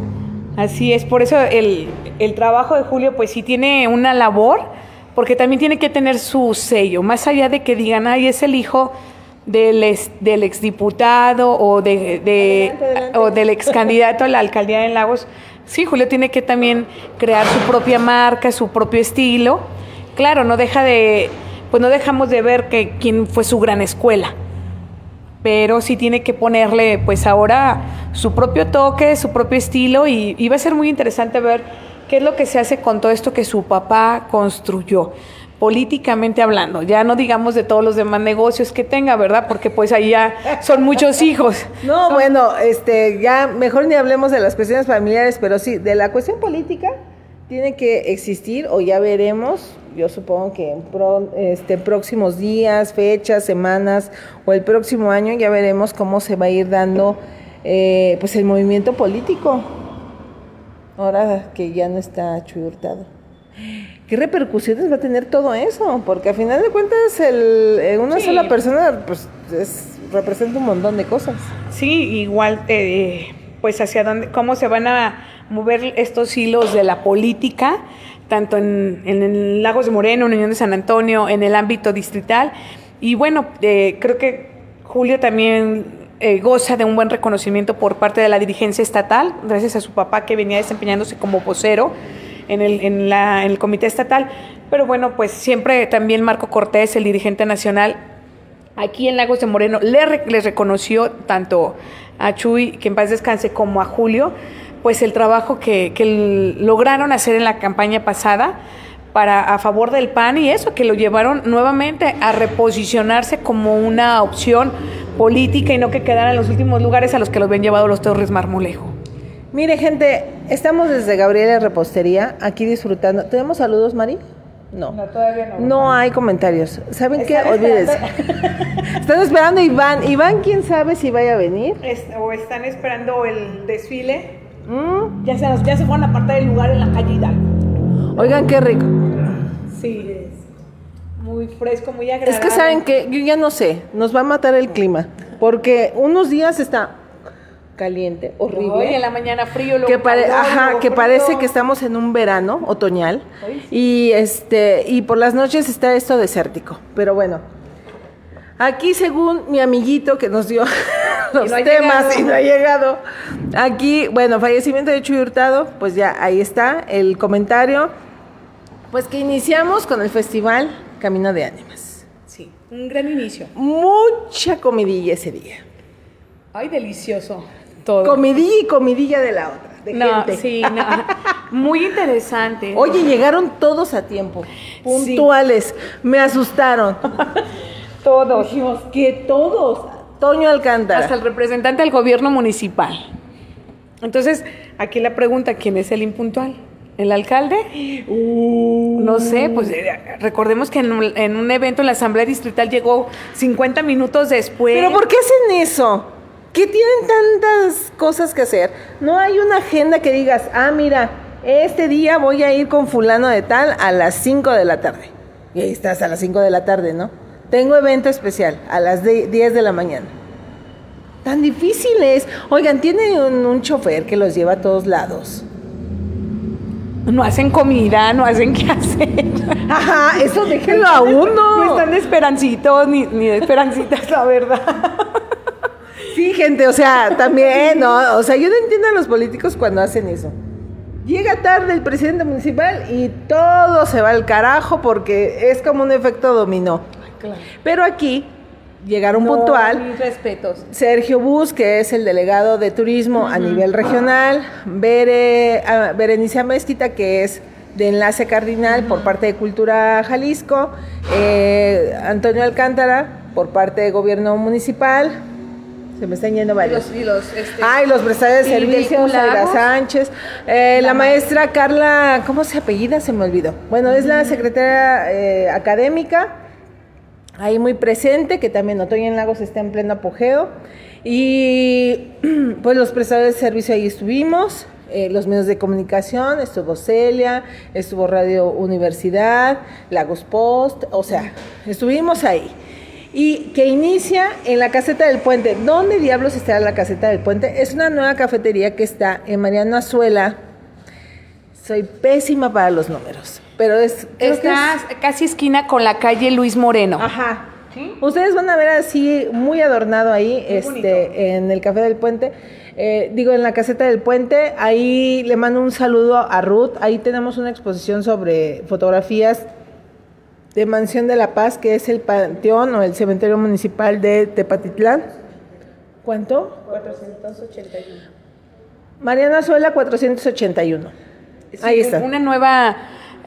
Speaker 2: Así es, por eso el, el trabajo de Julio pues sí tiene una labor porque también tiene que tener su sello, más allá de que digan, ay, es el hijo del, ex, del exdiputado o, de, o del ex candidato a la alcaldía de Lagos, sí, Julio tiene que también crear su propia marca, su propio estilo. Claro, no deja de, pues no dejamos de ver que quién fue su gran escuela, pero sí tiene que ponerle, pues ahora su propio toque, su propio estilo y, y va a ser muy interesante ver qué es lo que se hace con todo esto que su papá construyó políticamente hablando, ya no digamos de todos los demás negocios que tenga, ¿verdad? Porque pues ahí ya son muchos (laughs) hijos.
Speaker 1: No, bueno, este, ya mejor ni hablemos de las cuestiones familiares, pero sí, de la cuestión política, tiene que existir o ya veremos, yo supongo que en pro- este, próximos días, fechas, semanas o el próximo año ya veremos cómo se va a ir dando eh, pues el movimiento político. Ahora que ya no está Chuy Hurtado. ¿Qué repercusiones va a tener todo eso? Porque a final de cuentas el, eh, una
Speaker 2: Sí.
Speaker 1: sola persona pues es- representa un montón de cosas.
Speaker 2: Sí, igual, eh, pues hacia dónde, cómo se van a mover estos hilos de la política, tanto en, en el Lagos de Moreno, en Unión de San Antonio, en el ámbito distrital. Y bueno, eh, creo que Julio también eh, goza de un buen reconocimiento por parte de la dirigencia estatal, gracias a su papá que venía desempeñándose como vocero en el, en la- en el comité estatal. Pero bueno, pues siempre también Marco Cortés, el dirigente nacional, aquí en Lagos de Moreno le les reconoció tanto a Chuy, que en paz descanse, como a Julio, pues el trabajo que, que lograron hacer en la campaña pasada para a favor del PAN y eso, que lo llevaron nuevamente a reposicionarse como una opción política y no que quedaran en los últimos lugares a los que los habían llevado los Torres Marmolejo.
Speaker 1: Mire, gente, estamos desde Gabriela Repostería, aquí disfrutando. ¿Tenemos saludos, Mari? No.
Speaker 2: todavía
Speaker 1: No hay comentarios. ¿Saben qué? Olvídense. Están esperando a (laughs) Iván. Iván, quién sabe si vaya a venir.
Speaker 2: o están esperando el desfile.
Speaker 1: Mm,
Speaker 2: Ya se, ya se fueron a apartar el lugar en la calle Hidalgo.
Speaker 1: Oigan, qué rico.
Speaker 2: Sí, es muy fresco, muy agradable.
Speaker 1: Es que saben que yo ya no sé, nos va a matar el clima, porque unos días está caliente, horrible.
Speaker 2: Hoy en la mañana frío, luego
Speaker 1: que
Speaker 2: calor,
Speaker 1: ajá,
Speaker 2: luego
Speaker 1: que
Speaker 2: frío.
Speaker 1: parece que estamos en un verano otoñal
Speaker 2: Ay,
Speaker 1: y este y por las noches está esto desértico, pero bueno. Aquí según mi amiguito que nos dio (laughs) los
Speaker 2: no
Speaker 1: temas y no ha llegado. Aquí, bueno, fallecimiento de Chuy Hurtado, pues ya ahí está el comentario. Pues que iniciamos con el festival Camino de Ánimas.
Speaker 2: Sí, un gran inicio.
Speaker 1: Mucha comidilla ese día.
Speaker 2: Ay, delicioso. Todo.
Speaker 1: Comidilla y comidilla de la otra, de
Speaker 2: no,
Speaker 1: gente.
Speaker 2: sí, no. (laughs) Muy interesante.
Speaker 1: Oye, llegaron todos a tiempo, puntuales. Me asustaron. (laughs)
Speaker 2: todos.
Speaker 1: Dijimos que todos. Toño Alcántara.
Speaker 2: Hasta el representante del gobierno municipal. Entonces, aquí la pregunta, ¿quién es el impuntual? ¿El alcalde? No sé, pues eh, recordemos que en un, en un evento en la Asamblea Distrital llegó 50 minutos después.
Speaker 1: Pero ¿por qué hacen eso? ¿Qué tienen tantas cosas que hacer? No hay una agenda que digas, ah, mira, este día voy a ir con fulano de tal a las 5 de la tarde. Y ahí estás a las 5 de la tarde, ¿no? Tengo evento especial a las de- 10 de la mañana. Tan difíciles. Oigan, tienen un, un chofer que los lleva a todos lados.
Speaker 2: No hacen comida, no hacen qué hacer.
Speaker 1: Ajá, eso (laughs) déjenlo a uno.
Speaker 2: No están de esperancitos ni, ni de esperancitas, la verdad.
Speaker 1: Sí, gente, o sea, también, ¿no? O sea, yo no entiendo a los políticos cuando hacen eso. Llega tarde el presidente municipal y todo se va al carajo porque es como un efecto dominó. Pero aquí llegaron puntual.
Speaker 2: Mis respetos.
Speaker 1: Sergio Bus, que es el delegado de turismo a nivel regional, Bere, ah, Berenice Mezquita, que es de enlace cardinal por parte de Cultura Jalisco, eh, Antonio Alcántara por parte de gobierno municipal, se me están yendo
Speaker 2: Y
Speaker 1: varios.
Speaker 2: los, y los, este,
Speaker 1: Ay, los prestadores de servicios. Aira Sánchez, eh, la,
Speaker 2: La
Speaker 1: maestra Carla, ¿cómo se apellida? Se me olvidó. Bueno, es la secretaria eh, académica, ahí muy presente, que también Otoño en Lagos está en pleno apogeo. Y (clears throat) pues los prestadores de servicio ahí estuvimos, eh, los medios de comunicación, estuvo Celia, estuvo Radio Universidad, Lagos Post, o sea, estuvimos ahí. Y que inicia en la caseta del puente. ¿Dónde diablos está la caseta del puente? Es una nueva cafetería que está en Mariano Azuela. Soy pésima para los números, pero es...
Speaker 2: Está
Speaker 1: es-
Speaker 2: casi esquina con la calle Luis Moreno.
Speaker 1: Ajá. Ustedes van a ver así muy adornado ahí, este,
Speaker 2: bonito.
Speaker 1: en el Café del Puente. Eh, digo, en la caseta del puente, ahí le mando un saludo a Ruth. Ahí tenemos una exposición sobre fotografías de Mansión de la Paz, que es el panteón o el cementerio municipal de Tepatitlán. ¿Cuánto?
Speaker 2: 481.
Speaker 1: Mariana Azuela 481. ahí está.
Speaker 2: Una nueva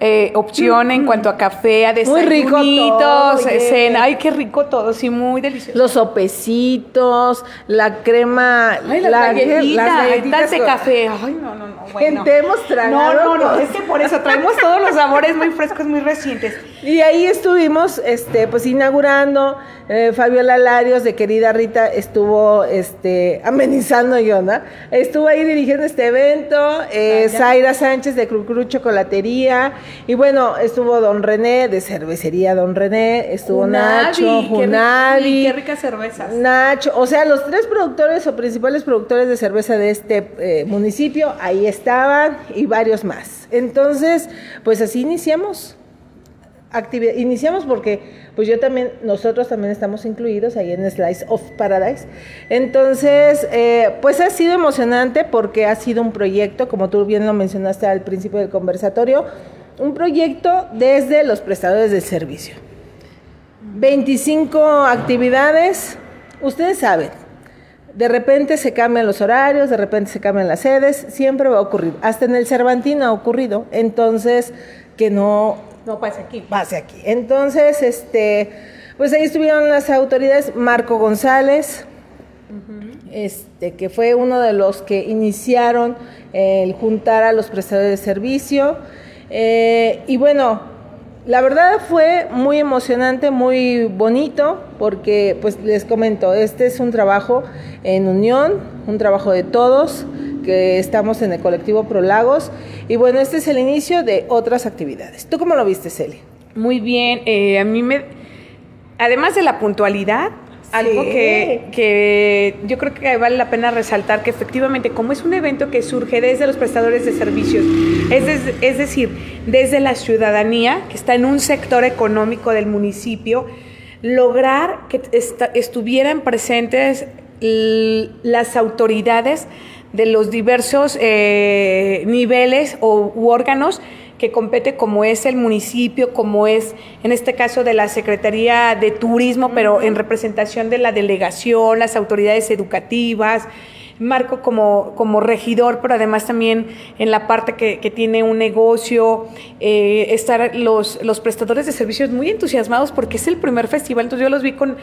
Speaker 2: eh, opción en cuanto a café, a
Speaker 1: Muy rico
Speaker 2: desayunitos,
Speaker 1: todo, oye.
Speaker 2: cena. Ay, qué rico todo, sí, muy delicioso.
Speaker 1: Los sopecitos, la crema,
Speaker 2: Ay, las
Speaker 1: la-
Speaker 2: galletitas,
Speaker 1: las galletitas
Speaker 2: de café. Ay, no, no, no. Bueno.
Speaker 1: Gente, hemos tragado
Speaker 2: No, no, no, es que por eso traemos todos los sabores muy frescos, muy recientes.
Speaker 1: Y ahí estuvimos, este, pues inaugurando. eh, Fabiola Larios, de querida Rita, estuvo, este, amenizando yo, ¿no? Estuvo ahí dirigiendo este evento. eh, Zaira Sánchez de Crucru Chocolatería. Y bueno, estuvo Don René de Cervecería Don René. Estuvo Nacho,
Speaker 2: qué
Speaker 1: Junavi.
Speaker 2: Qué ricas cervezas.
Speaker 1: Nacho, o sea, los tres productores o principales productores de cerveza de este eh, municipio, ahí estaban y varios más. Entonces, pues así iniciamos. Iniciamos porque pues yo también, nosotros también estamos incluidos ahí en Slice of Paradise. Entonces, eh, pues ha sido emocionante porque ha sido un proyecto, como tú bien lo mencionaste al principio del conversatorio, un proyecto desde los prestadores del servicio. 25 actividades, ustedes saben, de repente se cambian los horarios, de repente se cambian las sedes, siempre va a ocurrir. Hasta en el Cervantino ha ocurrido, entonces que no
Speaker 2: No pasa aquí.
Speaker 1: pase aquí. Entonces, este, pues ahí estuvieron las autoridades, Marco González, este, que fue uno de los que iniciaron el juntar a los prestadores de servicio. Eh, y bueno, la verdad fue muy emocionante, muy bonito, porque pues les comento, este es un trabajo en unión, un trabajo de todos, que estamos en el colectivo Prolagos. Y bueno, este es el inicio de otras actividades. ¿Tú cómo lo viste, Celi?
Speaker 2: Muy bien, eh, a mí me... Además de la puntualidad, algo
Speaker 1: Sí.
Speaker 2: que, que yo creo que vale la pena resaltar que efectivamente como es un evento que surge desde los prestadores de servicios, es, des- es decir, desde la ciudadanía que está en un sector económico del municipio, lograr que estuvieran presentes las autoridades de los diversos eh, niveles o, u órganos que compete como es el municipio, como es en este caso de la Secretaría de Turismo, pero en representación de la delegación, las autoridades educativas, Marco como, como regidor, pero además también en la parte que, que tiene un negocio, eh, estar los, los prestadores de servicios muy entusiasmados porque es el primer festival, entonces yo los vi con,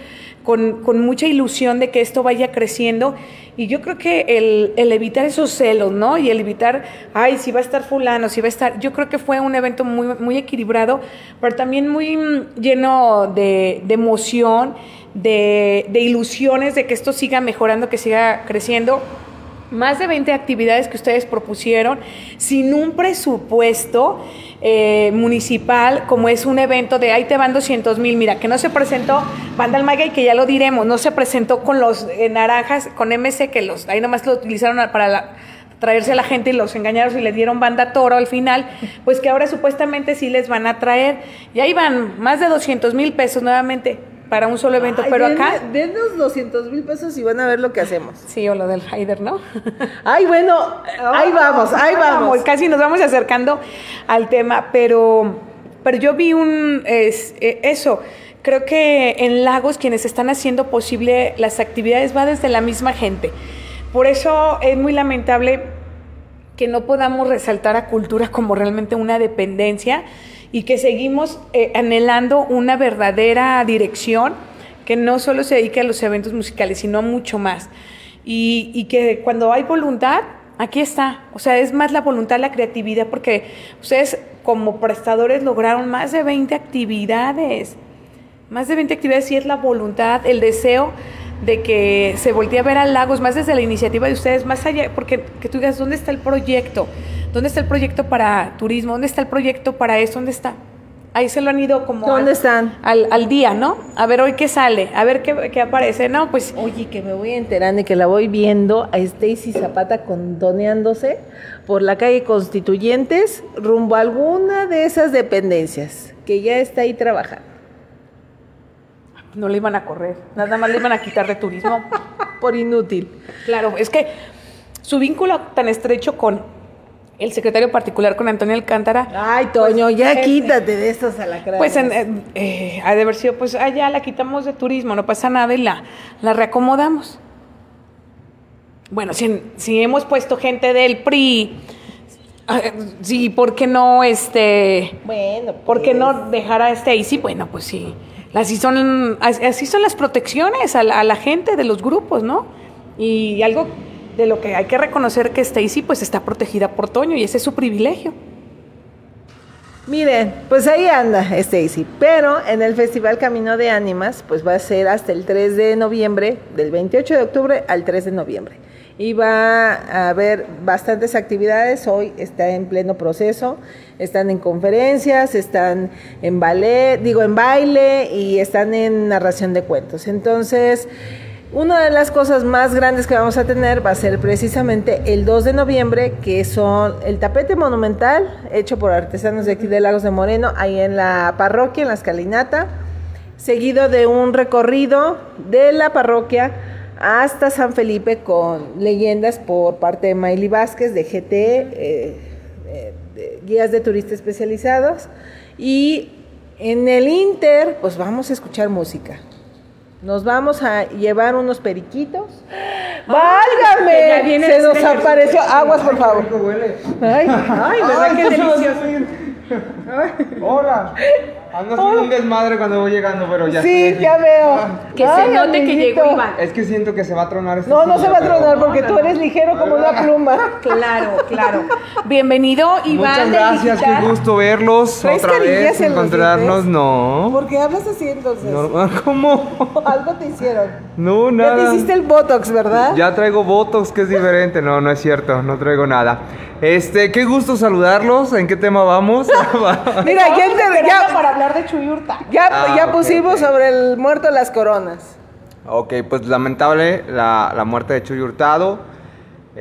Speaker 2: con, con mucha ilusión de que esto vaya creciendo. Y yo creo que el, el evitar esos celos, ¿no? Y el evitar, ay, si va a estar fulano, si va a estar, yo creo que fue un evento muy, muy equilibrado, pero también muy mm, lleno de, de emoción, de, de ilusiones de que esto siga mejorando, que siga creciendo. Más de 20 actividades que ustedes propusieron sin un presupuesto eh, municipal, como es un evento de ahí te van 200 mil. Mira, que no se presentó Banda Almaga y que ya lo diremos, no se presentó con los eh, naranjas, con MC, que los ahí nomás lo utilizaron para la- traerse a la gente y los engañaron y le dieron banda toro al final, pues que ahora supuestamente sí les van a traer. Y ahí van más de 200 mil pesos nuevamente para un solo evento,
Speaker 1: Ay,
Speaker 2: pero acá...
Speaker 1: Denos 200 mil pesos y van a ver lo que hacemos.
Speaker 2: Sí, o lo del Haider, ¿no? (laughs)
Speaker 1: Ay, bueno, ahí vamos, ahí vamos.
Speaker 2: Casi nos vamos acercando al tema, pero, pero yo vi un es, eh, eso. Creo que en Lagos quienes están haciendo posible las actividades va desde la misma gente. Por eso es muy lamentable que no podamos resaltar a cultura como realmente una dependencia y que seguimos eh, anhelando una verdadera dirección que no solo se dedique a los eventos musicales, sino mucho más. Y, y que cuando hay voluntad, aquí está. O sea, es más la voluntad, la creatividad, porque ustedes como prestadores lograron más de 20 actividades. Más de 20 actividades y es la voluntad, el deseo de que se voltee a ver a Lagos, más desde la iniciativa de ustedes, más allá, porque que tú digas, ¿dónde está el proyecto? ¿Dónde está el proyecto para turismo? ¿Dónde está el proyecto para esto? ¿Dónde está? Ahí se lo han ido como...
Speaker 1: ¿Dónde
Speaker 2: al-
Speaker 1: están?
Speaker 2: Al, al día, ¿no? A ver hoy qué sale, a ver qué, qué aparece. No, pues
Speaker 1: Oye, que me voy enterando y que la voy viendo a Stacy Zapata condoneándose por la calle Constituyentes rumbo a alguna de esas dependencias que ya está ahí trabajando.
Speaker 2: no le iban a correr, nada más le iban a quitar de turismo. (laughs)
Speaker 1: Por inútil.
Speaker 2: Claro, es que su vínculo tan estrecho con el secretario particular, con Antonio Alcántara,
Speaker 1: Ay, Toño, ya
Speaker 2: eh,
Speaker 1: quítate de estos alacranes.
Speaker 2: Pues en, en- eh, ha de haber sido, pues, ya la quitamos de turismo, no pasa nada y la, la reacomodamos. Bueno, si, si hemos puesto gente del PRI Ah, Sí, ¿por qué no, este,
Speaker 1: Bueno,
Speaker 2: por qué
Speaker 1: pues.
Speaker 2: no dejar a Stacy? Bueno, pues sí, así son, as- así son las protecciones a la, a la gente de los grupos, ¿no? Y algo de lo que hay que reconocer que Stacy pues está protegida por Toño y ese es su privilegio.
Speaker 1: Miren, pues ahí anda Stacy, pero en el Festival Camino de Ánimas, pues va a ser hasta el 3 de noviembre, del 28 de octubre al 3 de noviembre. Y va a haber bastantes actividades, hoy está en pleno proceso, están en conferencias, están en ballet, digo en baile y están en narración de cuentos. Entonces, una de las cosas más grandes que vamos a tener va a ser precisamente el 2 de noviembre, que son el tapete monumental hecho por artesanos de aquí de Lagos de Moreno, ahí en la parroquia, en la escalinata, seguido de un recorrido de la parroquia hasta San Felipe con leyendas por parte de Maily Vázquez de GT, eh, eh, guías de turistas especializados. Y en el Inter, pues vamos a escuchar música. Nos vamos a llevar unos periquitos. ¡Válgame! Se nos apareció. Aguas, por favor. Ay, ay, ¿verdad que delicioso?
Speaker 3: Hola. Ando haciendo un desmadre cuando voy llegando, pero ya
Speaker 1: Sí, ya veo.
Speaker 3: Ah,
Speaker 2: Que se note que llegó Iván.
Speaker 3: Es que siento que se va a tronar este
Speaker 1: No, no se va a
Speaker 3: pero-
Speaker 1: tronar porque tú eres ligero como una pluma.
Speaker 2: Claro, claro. Bienvenido, Iván.
Speaker 3: Muchas gracias, qué gusto verlos
Speaker 1: ¿Traes
Speaker 3: otra vez, encontrarnos, no.
Speaker 1: ¿Por qué hablas así entonces?
Speaker 3: No, ¿Cómo? (laughs)
Speaker 1: Algo te hicieron.
Speaker 3: No,
Speaker 1: Ya te
Speaker 3: nada.
Speaker 1: hiciste el Botox, ¿verdad?
Speaker 3: Ya traigo Botox, que es diferente. No, no es cierto, no traigo nada. Este, qué gusto saludarlos. ¿En qué tema vamos? (laughs)
Speaker 1: Mira, ya, te- ya,
Speaker 2: para hablar de Chuyurta.
Speaker 1: ya,
Speaker 3: Ah,
Speaker 1: ya
Speaker 3: ok,
Speaker 1: pusimos
Speaker 3: ok.
Speaker 1: sobre el muerto las coronas.
Speaker 3: Ok, pues lamentable la, la muerte de Chuy Hurtado.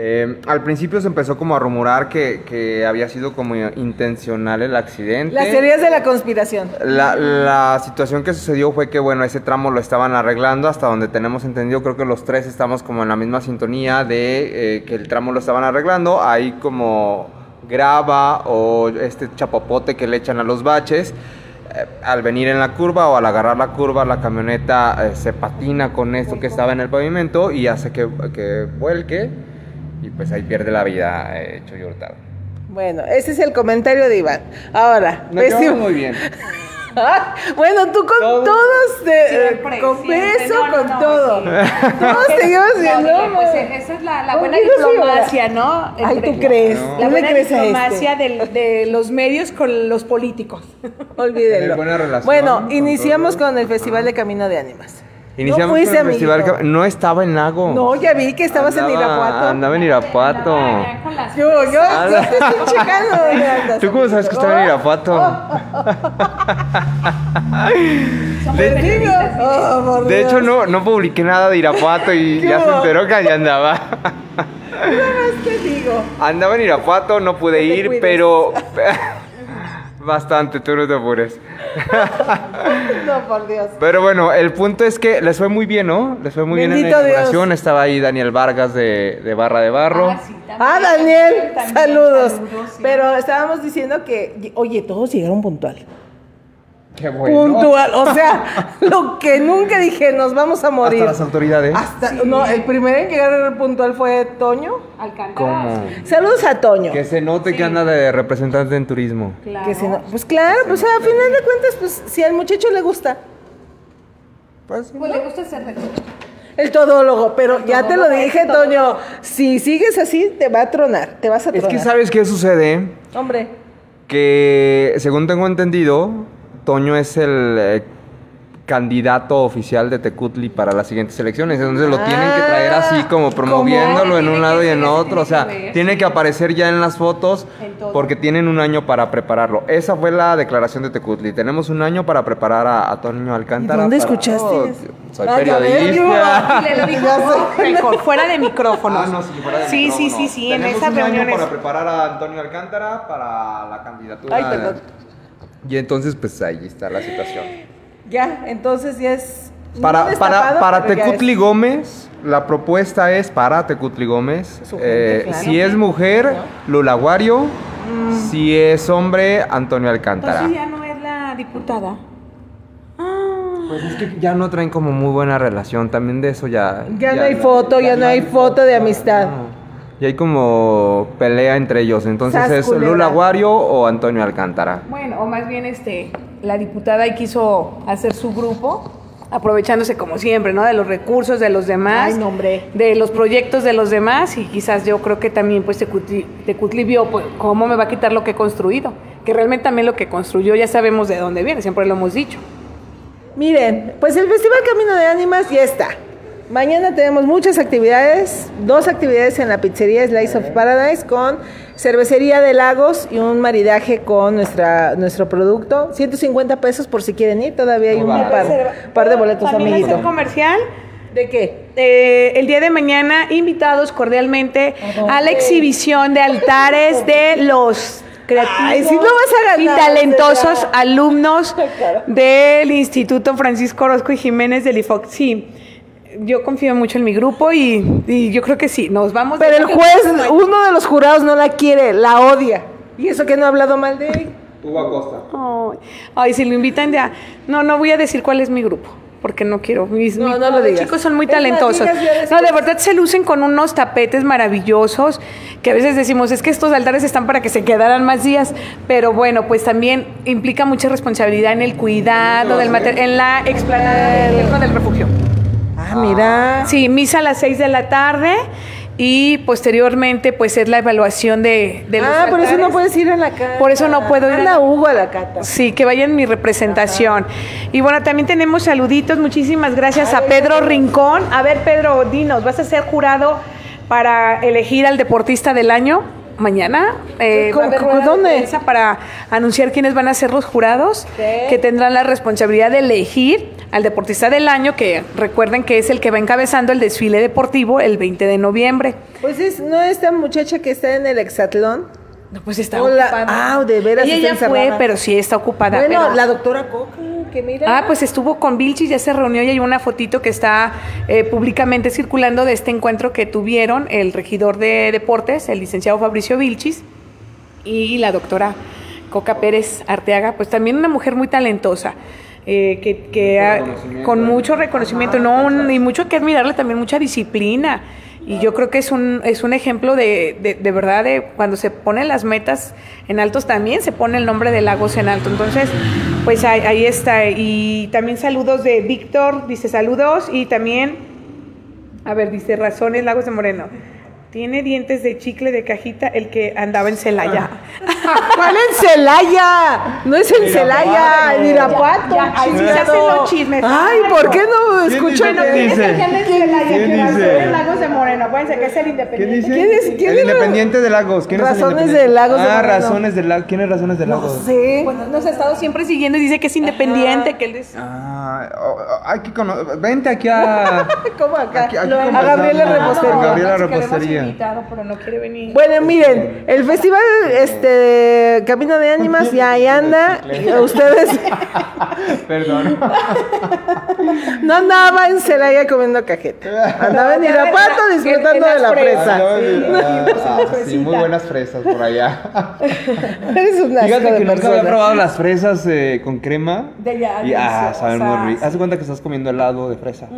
Speaker 3: Eh, al principio se empezó como a rumorar que, que había sido como intencional el accidente.
Speaker 1: Las teorías de la conspiración.
Speaker 3: La, la situación que sucedió fue que, bueno, ese tramo lo estaban arreglando hasta donde tenemos entendido, creo que los tres estamos como en la misma sintonía de eh, que el tramo lo estaban arreglando. Hay como grava o este chapopote que le echan a los baches. Eh, al venir en la curva o al agarrar la curva, la camioneta eh, se patina con esto que estaba en el pavimento y hace que, que vuelque y pues ahí pierde la vida eh, Chuy Hurtado.
Speaker 1: Bueno, ese es el comentario de Iván. Ahora,
Speaker 3: Nos llevamos muy bien. (laughs) (laughs)
Speaker 1: Bueno, tú con
Speaker 3: Todos.
Speaker 1: todos, de-
Speaker 2: Siempre,
Speaker 1: con
Speaker 2: siempre.
Speaker 1: beso,
Speaker 2: No, no,
Speaker 1: con
Speaker 2: no,
Speaker 1: todo.
Speaker 2: sí. (laughs)
Speaker 1: Todos seguimos
Speaker 2: dile,
Speaker 1: ¿no?
Speaker 2: pues esa es la, la buena
Speaker 1: Contigo sí,
Speaker 2: diplomacia, ¿no?
Speaker 1: Ay,
Speaker 2: Entre-
Speaker 1: ¿tú crees?
Speaker 3: No.
Speaker 1: ¿Tú
Speaker 2: La buena
Speaker 1: crees a
Speaker 2: diplomacia
Speaker 1: este?
Speaker 2: del- de los medios con los políticos.
Speaker 1: Olvídenlo.
Speaker 3: Tener buena relación
Speaker 1: bueno,
Speaker 3: con
Speaker 1: iniciamos
Speaker 3: todos.
Speaker 1: con el Festival de Camino de Ánimas.
Speaker 3: Iniciamos
Speaker 1: no
Speaker 3: con el festival.
Speaker 1: amiguito.
Speaker 3: No estaba en Lago.
Speaker 1: No, ya vi que estabas en Irapuato.
Speaker 3: Andaba en Irapuato.
Speaker 2: Andaba
Speaker 1: Yo, yo, yo
Speaker 3: Anda.
Speaker 1: te estoy checando. (laughs) ¿dónde andas,
Speaker 3: ¿Tú cómo sabes que estaba en Irapuato?
Speaker 2: Somos
Speaker 3: De-.
Speaker 1: Oh, por
Speaker 3: De hecho, no, no publiqué nada de Irapuato y
Speaker 1: ¿Qué
Speaker 3: ya se enteró que allá andaba. (laughs)
Speaker 1: Te digo.
Speaker 3: Andaba en Irapuato, no pude
Speaker 1: No
Speaker 3: ir,
Speaker 1: cuides.
Speaker 3: pero. (laughs) Bastante, tú no te apures.
Speaker 1: No, por Dios.
Speaker 3: Pero bueno, el punto es que les fue muy bien, ¿no? Les fue muy bien en la
Speaker 1: Dios.
Speaker 3: inauguración. Estaba ahí Daniel Vargas de, de Barra de Barro.
Speaker 2: Ah, sí, también.
Speaker 1: Ah, Daniel,
Speaker 2: También,
Speaker 1: saludos.
Speaker 2: sí.
Speaker 1: Pero estábamos diciendo que, oye, todos llegaron puntual.
Speaker 3: Qué bueno.
Speaker 1: Puntual. O sea, (laughs) lo que nunca dije, nos vamos a morir.
Speaker 3: Hasta las autoridades.
Speaker 1: Hasta- no, el primero en llegar puntual fue Toño.
Speaker 2: Alcántara.
Speaker 3: ¿Cómo?
Speaker 1: Saludos a Toño.
Speaker 3: Que se note que anda de representante en turismo.
Speaker 2: Claro.
Speaker 1: Que si no- pues claro, pues a final de cuentas, pues si al muchacho le gusta.
Speaker 3: Pues,
Speaker 2: Pues le gusta ser.
Speaker 1: El todólogo, pero ya te lo dije. Toño. Si sigues así, te va a tronar. Te vas a
Speaker 3: Es
Speaker 1: tronar.
Speaker 3: que sabes qué sucede,
Speaker 1: Hombre.
Speaker 3: que según tengo entendido, Toño es el eh, candidato oficial de Tecutli para las siguientes elecciones. Entonces lo tienen que traer así como promoviéndolo en
Speaker 2: Tiene
Speaker 3: un
Speaker 2: que
Speaker 3: lado y en otro. O sea, tiene que aparecer ya en las fotos
Speaker 2: En
Speaker 3: porque tienen un año para prepararlo. Esa fue la declaración de Tecutli. Tenemos un año para preparar a, a Toño Alcántara.
Speaker 1: ¿Y dónde
Speaker 3: para-
Speaker 1: escuchaste
Speaker 3: Oh, soy
Speaker 1: Ah,
Speaker 3: periodista. (laughs)
Speaker 2: Le lo dijo record, fuera de micrófonos.
Speaker 3: Ah, no, sí, fuera de
Speaker 2: sí, sí,
Speaker 3: micrófono.
Speaker 2: sí, sí, en
Speaker 3: Tenemos
Speaker 2: esas
Speaker 3: un año para preparar a Antonio Alcántara para la candidatura.
Speaker 1: Ay, perdón.
Speaker 3: Y entonces, pues ahí está la situación.
Speaker 1: Ya, entonces ya es. no
Speaker 3: Para, para,
Speaker 1: destapado,
Speaker 3: para
Speaker 1: pero ya
Speaker 3: Tecutli
Speaker 1: es-
Speaker 3: Gómez, la propuesta es para Tecutli Gómez.
Speaker 1: Gente,
Speaker 3: eh,
Speaker 1: claro.
Speaker 3: Si es mujer, Lula Guario. Si es hombre, Antonio Alcántara.
Speaker 2: Entonces ya no es la diputada. Ah.
Speaker 3: Pues es que ya no traen como muy buena relación. También de eso ya.
Speaker 1: Ya no hay foto, ya no hay foto de amistad.
Speaker 3: No. Y hay como pelea entre ellos. Entonces
Speaker 1: Sas,
Speaker 3: es. Lula Guario o Antonio Alcántara.
Speaker 2: Bueno, o más bien este, la diputada ahí quiso hacer su grupo, aprovechándose como siempre, ¿no? De los recursos de los demás,
Speaker 1: Ay, no, hombre.
Speaker 2: de los proyectos de los demás y quizás yo creo que también pues Tecutli, Tecutli vio pues, cómo me va a quitar lo que he construido, que realmente también lo que construyó ya sabemos de dónde viene, siempre lo hemos dicho.
Speaker 1: Miren, pues el Festival Camino de Ánimas ya está. Mañana tenemos muchas actividades, dos actividades en la pizzería Slice of Paradise con cervecería de lagos y un maridaje con nuestra, nuestro producto. 150 pesos por si quieren ir, todavía hay un par, par de boletos,
Speaker 2: También hacer
Speaker 1: amiguito.
Speaker 2: comercial.
Speaker 1: ¿De qué?
Speaker 2: Eh, el día de mañana, invitados cordialmente a la exhibición de altares de los creativos
Speaker 1: Ay, si no vas a ganar,
Speaker 2: y talentosos alumnos (laughs) del Instituto Francisco Orozco y Jiménez del IFOC. Sí, yo confío mucho en mi grupo y, y yo creo que sí, nos vamos.
Speaker 1: Pero el juez, uno de los jurados no la quiere, la odia. Y eso que no ha hablado mal de él.
Speaker 3: Hugo Acosta.
Speaker 2: Ay, ay, si lo invitan ya. No, no voy a decir cuál es mi grupo. Porque no quiero. Mis,
Speaker 1: No,
Speaker 2: mis
Speaker 1: no lo digas.
Speaker 2: chicos son muy talentosos.
Speaker 1: digas
Speaker 2: No, de verdad se lucen con unos tapetes maravillosos. Que a veces decimos, es que estos altares están para que se quedaran más días. Pero bueno, pues también implica mucha responsabilidad en el cuidado del material, en la explanada del refugio.
Speaker 1: Ah, mira.
Speaker 2: Sí, misa a las 6 de la tarde. Y posteriormente, pues es la evaluación de, de los
Speaker 1: ah, por eso no puedes ir a la cata.
Speaker 2: Por eso no puedo ir a la-
Speaker 1: Hugo a la cata.
Speaker 2: Sí, que vaya en mi representación. Y bueno, también tenemos saluditos. Muchísimas gracias a Pedro Rincón. A ver, Pedro, dinos, ¿vas a ser jurado para elegir al deportista del año? Mañana eh,
Speaker 1: ¿Cómo-
Speaker 2: va a haber
Speaker 1: cómo-
Speaker 2: rueda de
Speaker 1: dónde?
Speaker 2: para anunciar quiénes van a ser los jurados que tendrán la responsabilidad de elegir al deportista del año, que recuerden que es el que va encabezando el desfile deportivo el 20 de noviembre.
Speaker 1: Pues es, ¿no esta muchacha que está en el hexatlón?
Speaker 2: No, pues está
Speaker 1: Hola.
Speaker 2: ocupada.
Speaker 1: Ah, de veras
Speaker 2: Ella
Speaker 1: está
Speaker 2: ya fue, pero sí está ocupada.
Speaker 1: Bueno,
Speaker 2: pero-
Speaker 1: la doctora Coca, que mira.
Speaker 2: Ah, pues estuvo con Vilchis, ya se reunió y hay una fotito que está eh, públicamente circulando de este encuentro que tuvieron el regidor de deportes, el licenciado Fabricio Vilchis, y la doctora Coca Pérez Arteaga, pues también una mujer muy talentosa. eh, que, que ha- con mucho reconocimiento, no, un- y mucho que admirarle también, mucha disciplina. Y yo creo que es un, es un ejemplo de, de, de verdad de cuando se ponen las metas en altos también se pone el nombre de Lagos en alto. Entonces, pues ahí, ahí está. Y también saludos de Víctor, dice saludos. Y también, a ver, dice razones Lagos de Moreno. Tiene dientes de chicle de cajita el que andaba en Celaya. (laughs)
Speaker 1: ¿Cuál en Celaya? No es en Celaya, en Irapuato.
Speaker 2: Ya, ahí se hacen los chismes.
Speaker 1: Ay, ¿por qué no
Speaker 4: ¿Quién
Speaker 1: escuchan?
Speaker 4: dice que dice?
Speaker 2: que anda en Celaya,
Speaker 4: ¿Quién
Speaker 2: que
Speaker 4: dice?
Speaker 2: Lagos de Moreno. Acuérdense que es el
Speaker 4: ¿Quién
Speaker 2: independiente.
Speaker 4: dice?
Speaker 1: ¿Quién es- quién
Speaker 4: el
Speaker 1: es la-
Speaker 4: Independiente de Lagos. ¿Quién es el
Speaker 1: Razones de Lagos
Speaker 4: Ah, razones de Lagos. ¿Quién es Razones de
Speaker 1: No
Speaker 4: Lagos?
Speaker 1: sé.
Speaker 2: Pues nos ha estado siempre siguiendo y dice que es independiente, que él es...
Speaker 4: Ah, hay que cono- Vente aquí a. (laughs)
Speaker 1: ¿Cómo acá? A. Gabriela
Speaker 4: Ah,
Speaker 1: Repostería.
Speaker 4: Gabriela
Speaker 2: Que invitado, pero no quiere venir.
Speaker 1: Bueno, miren, el festival este Camino de Ánimas ya ahí anda. (laughs) Ustedes
Speaker 4: Perdón.
Speaker 1: no andaba en Celaya comiendo cajeta. Andaba en Irapuato disfrutando de la
Speaker 2: fresas.
Speaker 1: presa.
Speaker 4: Ah, sí, muy buenas fresas por allá. (laughs)
Speaker 1: Eres un
Speaker 4: Fíjate que nunca había probado las fresas eh, con crema.
Speaker 2: De allá,
Speaker 4: y ah, saben muy ricas. Haz cuenta que estás comiendo helado de fresa.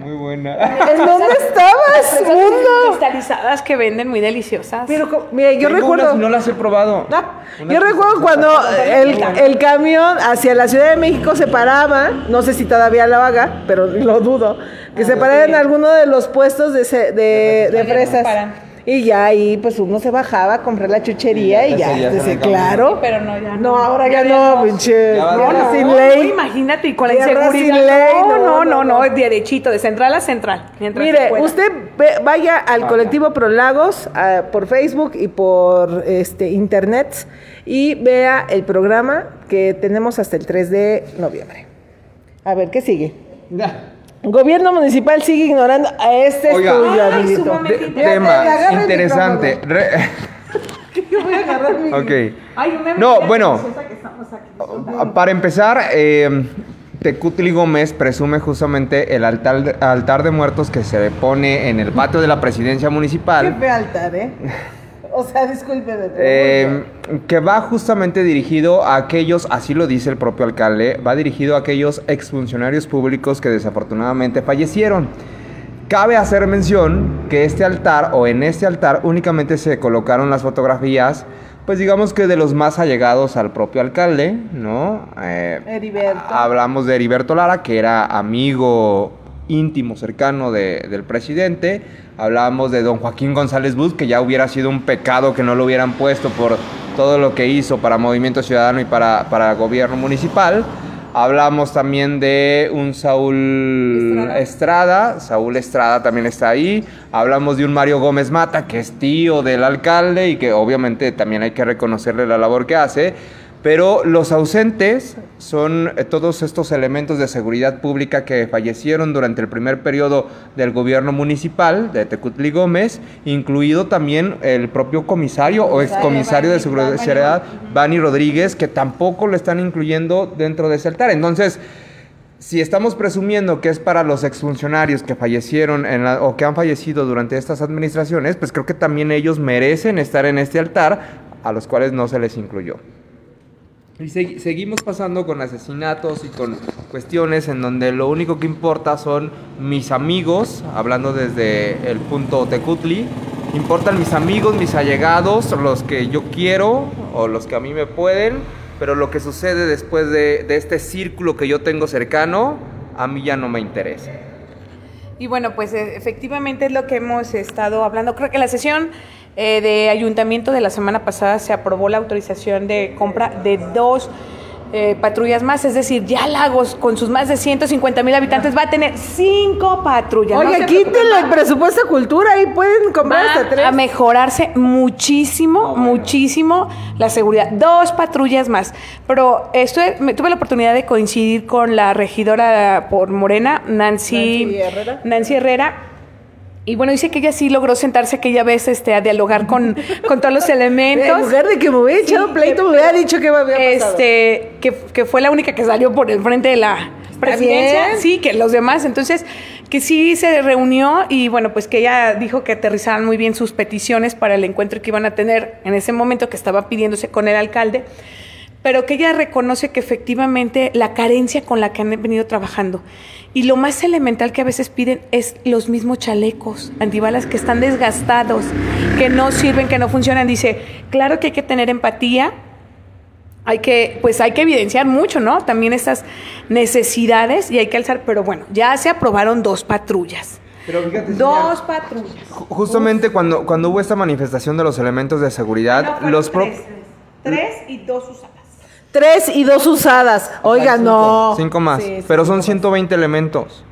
Speaker 4: Muy buena. (laughs)
Speaker 1: ¿En dónde estabas,
Speaker 2: Fresas
Speaker 1: mundo?
Speaker 2: cristalizadas que venden muy deliciosas.
Speaker 1: Pero, mira, yo
Speaker 4: Tengo
Speaker 1: recuerdo.
Speaker 4: unas no las he probado.
Speaker 1: Ah, yo recuerdo cuando el, el camión hacia la Ciudad de México se paraba, no sé si todavía lo haga, pero lo dudo, que se parara en alguno de los puestos de, de, de fresas.
Speaker 2: no paran.
Speaker 1: Y ya ahí pues uno se bajaba a comprar la chuchería
Speaker 4: Y
Speaker 1: y
Speaker 4: ya
Speaker 1: ya,
Speaker 4: en el camino.
Speaker 1: claro.
Speaker 2: pero no, ya
Speaker 1: No,
Speaker 2: no.
Speaker 1: ahora ya,
Speaker 2: Ya
Speaker 1: no, pinche.
Speaker 4: Ya no,
Speaker 1: sin
Speaker 2: no,
Speaker 1: ley.
Speaker 2: imagínate, y con la inseguridad.
Speaker 1: sin ley,
Speaker 2: no, no,
Speaker 1: no,
Speaker 2: no,
Speaker 1: no,
Speaker 2: no, derechito, de central a central.
Speaker 1: Mire, usted ve- vaya al colectivo Prolagos ah, por Facebook y por este internet y vea el programa que tenemos hasta el 3 de noviembre. A ver, ¿qué sigue? Gobierno municipal sigue ignorando a este
Speaker 4: Oiga.
Speaker 1: estudio,
Speaker 4: tema interesante. Re- (laughs)
Speaker 1: Yo voy a agarrar mi-
Speaker 4: ok.
Speaker 2: Ay, una
Speaker 4: No, bueno.
Speaker 2: deliciosa que estamos aquí.
Speaker 4: Para empezar, eh, Tecutli Gómez presume justamente el altar de, altar de muertos que se pone en el patio de la presidencia
Speaker 1: Qué
Speaker 4: municipal.
Speaker 1: feo altar, ¿eh? (laughs) O sea, discúlpeme. pero
Speaker 4: eh, que va justamente dirigido a aquellos, así lo dice el propio alcalde, va dirigido a aquellos exfuncionarios públicos que desafortunadamente fallecieron.
Speaker 3: Cabe hacer mención que este altar o en este altar únicamente se colocaron las fotografías, pues digamos que de los más allegados al propio alcalde, ¿no?
Speaker 1: Eh, Heriberto.
Speaker 3: Hablamos de Heriberto Lara, que era amigo íntimo, cercano de, del presidente. Hablamos de don Joaquín González Bus, que ya hubiera sido un pecado que no lo hubieran puesto por todo lo que hizo para Movimiento Ciudadano y para, para gobierno municipal. Hablamos también de un Saúl Estrada. Saúl Estrada también está ahí. Hablamos de un Mario Gómez Mata, que es tío del alcalde y que obviamente también hay que reconocerle la labor que hace. Pero los ausentes son eh, todos estos elementos de seguridad pública que fallecieron durante el primer periodo del gobierno municipal de Tecutli Gómez, incluido también el propio comisario o excomisario de seguridad, Bani Rodríguez, que tampoco lo están incluyendo dentro de ese altar. Entonces, si estamos presumiendo que es para los exfuncionarios que fallecieron en o que han fallecido durante estas administraciones, pues creo que también ellos merecen estar en este altar a los cuales no se les incluyó. Y seguimos pasando con asesinatos y con cuestiones en donde lo único que importa son mis amigos, hablando desde el punto Tecutli, importan mis amigos, mis allegados, los que yo quiero o los que a mí me pueden, pero lo que sucede después de, de este círculo que yo tengo cercano, a mí ya no me interesa.
Speaker 2: Y bueno, pues e, efectivamente es lo que hemos estado hablando. Creo que la sesión eh, de ayuntamiento de la semana pasada se aprobó la autorización de compra de dos eh, patrullas más, es decir, ya Lagos con sus más de 150 mil habitantes va a tener cinco patrullas.
Speaker 1: Oye, no quítenle el presupuesto de cultura y pueden comprar hasta tres.
Speaker 2: A mejorarse muchísimo, muchísimo la seguridad. Dos patrullas más. Pero esto, tuve la oportunidad de coincidir con la regidora por Morena, Nancy, Nancy Herrera. Nancy Herrera y bueno, dice que ella sí logró sentarse aquella vez este, a dialogar con, con todos los (laughs) elementos. En
Speaker 1: lugar de que me hubiera echado pleito, me hubiera dicho que había
Speaker 2: pasado. Este, que, que fue la única que salió por el frente de la presidencia. Sí, que los demás. Entonces, que sí se reunió y bueno, pues que ella dijo que aterrizaban muy bien sus peticiones para el encuentro que iban a tener en ese momento que estaba pidiéndose con el alcalde pero que ella reconoce que efectivamente la carencia con la que han venido trabajando y lo más elemental que a veces piden es los mismos chalecos antibalas que están desgastados, que no sirven, que no funcionan. Dice, claro que hay que tener empatía, hay que, pues hay que evidenciar mucho, ¿no? También estas necesidades y hay que alzar, pero bueno, ya se aprobaron dos patrullas. dos patrullas.
Speaker 3: Justamente cuando, cuando hubo esta manifestación de los elementos de seguridad, los
Speaker 2: tres, tres y dos usadas.
Speaker 1: Tres y dos usadas. Oiga, no.
Speaker 3: Cinco más. pero son 120 elementos.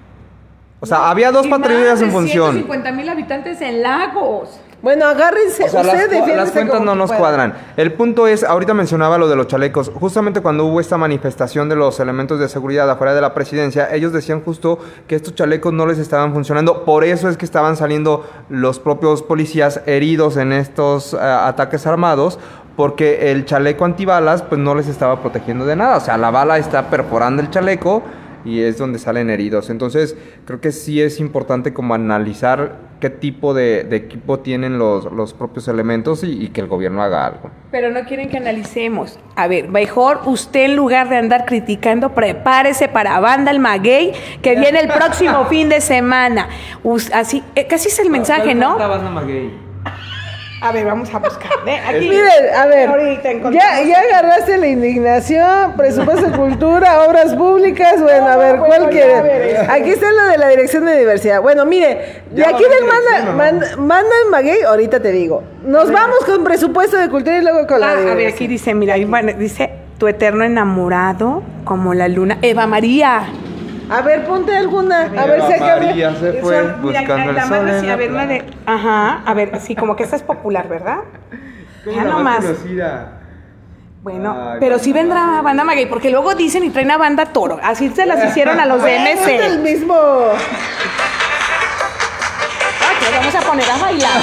Speaker 3: O sea, había dos patrullas en función.
Speaker 2: 150 mil habitantes en Lagos.
Speaker 1: Bueno, agárrense.
Speaker 3: O sea, las, las, cuentas no nos cuadran. El punto es, ahorita mencionaba lo de los chalecos. Justamente cuando hubo esta manifestación de los elementos de seguridad afuera de la presidencia, ellos decían justo que estos chalecos no les estaban funcionando. Por eso es que estaban saliendo los propios policías heridos en estos eh, ataques armados porque el chaleco antibalas pues no les estaba protegiendo de nada, o sea, la bala está perforando el chaleco y es donde salen heridos. Entonces, creo que sí es importante como analizar qué tipo de, equipo tienen los, los propios elementos y, que el gobierno haga algo.
Speaker 2: Pero no quieren que analicemos. A ver, mejor usted en lugar de andar criticando, prepárese para Banda el Maguey, que viene el próximo (laughs) fin de semana. así, eh, casi es el mensaje, ¿no? Banda Maguey? A ver, vamos a buscar. (laughs) Aquí,
Speaker 1: Miren, a ver, ya, ya agarraste la indignación, presupuesto de (laughs) cultura, obras públicas, bueno, a ver, ¿cuál quiere? Aquí está lo de la dirección de diversidad. Bueno, mire, de aquí del manda, manda, en Maguey, ahorita te digo. Nos vamos con presupuesto de cultura y luego con la
Speaker 2: ah, A ver, aquí dice, mira, dice, tu eterno enamorado como la luna. Eva María.
Speaker 1: A ver, ponte alguna. A ver si
Speaker 3: María se fue buscando el sol.
Speaker 2: a ver, la de. Ajá, a ver, sí, como que esta es popular, ¿verdad?
Speaker 3: ya nomás.
Speaker 2: Bueno, pero sí vendrá banda Maguey, porque luego dicen y traen a banda toro. Así se las hicieron a los (laughs) de MC.
Speaker 1: Es el mismo.
Speaker 2: Ok, vamos a poner a bailar. (laughs)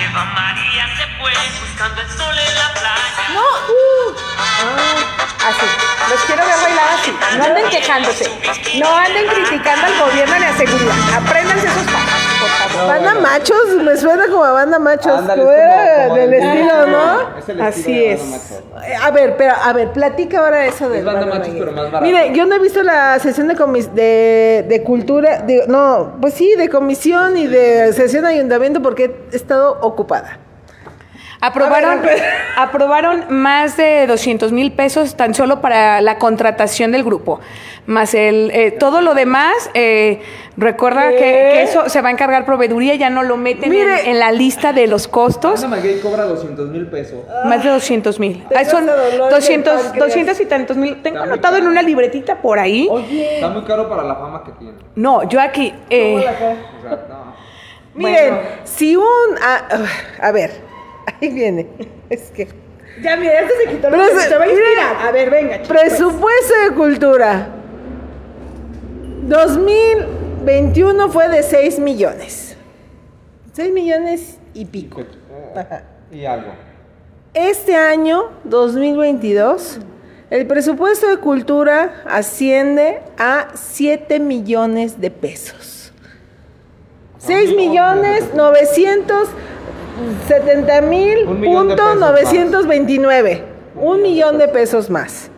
Speaker 5: Eva María se fue buscando el sol en la playa.
Speaker 2: No. Uh. Ah, así. Los quiero ver bailar así. No anden quejándose. No anden criticando al gobierno ni a seguridad. Apréndanse esos pasos. por favor.
Speaker 1: Banda machos, me suena como a banda machos.
Speaker 3: Ándale, como- como
Speaker 1: del estilo, ¿no?
Speaker 3: Es el
Speaker 2: Así
Speaker 3: estilo de
Speaker 2: es.
Speaker 1: A ver, pero, a ver, platica ahora eso de
Speaker 3: Es banda machos, pero más barato.
Speaker 1: Mire, yo no he visto la sesión de comis de, de cultura, digo, no, pues sí, de comisión y de sesión de ayuntamiento porque he estado ocupada.
Speaker 2: Aprobaron,
Speaker 1: ver, (laughs)
Speaker 2: aprobaron más de 200 mil pesos tan solo para la contratación del grupo. Más el eh, todo lo demás, eh, recuerda que, que eso se va a encargar proveeduría, ya no lo meten en, en la lista de los costos.
Speaker 3: Banda Maguey cobra 200 mil pesos.
Speaker 2: Más de 200 mil.
Speaker 1: Tengo
Speaker 2: Son
Speaker 1: hasta dolor de
Speaker 2: 200,
Speaker 1: páncreas.
Speaker 2: 200 y tantos mil. Tengo
Speaker 3: Está
Speaker 2: anotado en una libretita por ahí.
Speaker 1: Oye,
Speaker 3: Está muy caro para la fama que tiene.
Speaker 2: No, yo aquí. eh,
Speaker 3: O sea, no.
Speaker 1: miren,
Speaker 2: Bueno.
Speaker 1: si un, a, a ver, (laughs) ahí viene, es que
Speaker 2: ya, mira, este se quitó
Speaker 1: Pero es- mira,
Speaker 2: A ver, venga.
Speaker 1: Presupuesto de cultura. 2021 fue de 6 millones. 6 millones y pico. Ajá.
Speaker 3: Y algo.
Speaker 1: Este año, 2022, el presupuesto de cultura asciende a 7 millones de pesos. 6 millones 970 mil punto
Speaker 3: pesos
Speaker 1: 929. Un millón de pesos más.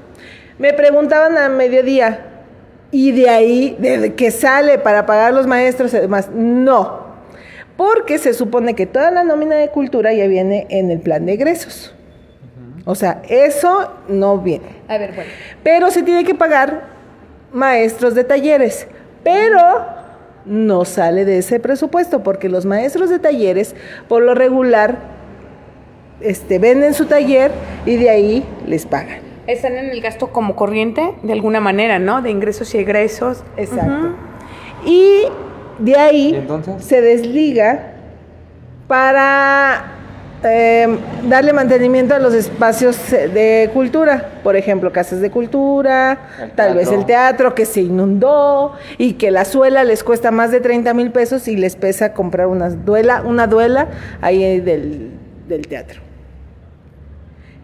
Speaker 1: Me preguntaban a mediodía, ¿y de ahí, de que sale para pagar los maestros y demás? No, porque se supone que toda la nómina de cultura ya viene en el plan de egresos. O sea, eso no viene.
Speaker 2: A ver, bueno.
Speaker 1: Pero se tiene que pagar maestros de talleres. Pero no sale de ese presupuesto porque los maestros de talleres, por lo regular, este, venden su taller y de ahí les pagan.
Speaker 2: Están en el gasto como corriente, de alguna manera, ¿no? De ingresos y egresos.
Speaker 1: Exacto. Y de ahí se desliga para eh, darle mantenimiento a los espacios de cultura, por ejemplo, casas de cultura, tal vez el teatro que se inundó y que la suela les cuesta más de 30 mil pesos y les pesa comprar una duela, una duela ahí del, del teatro.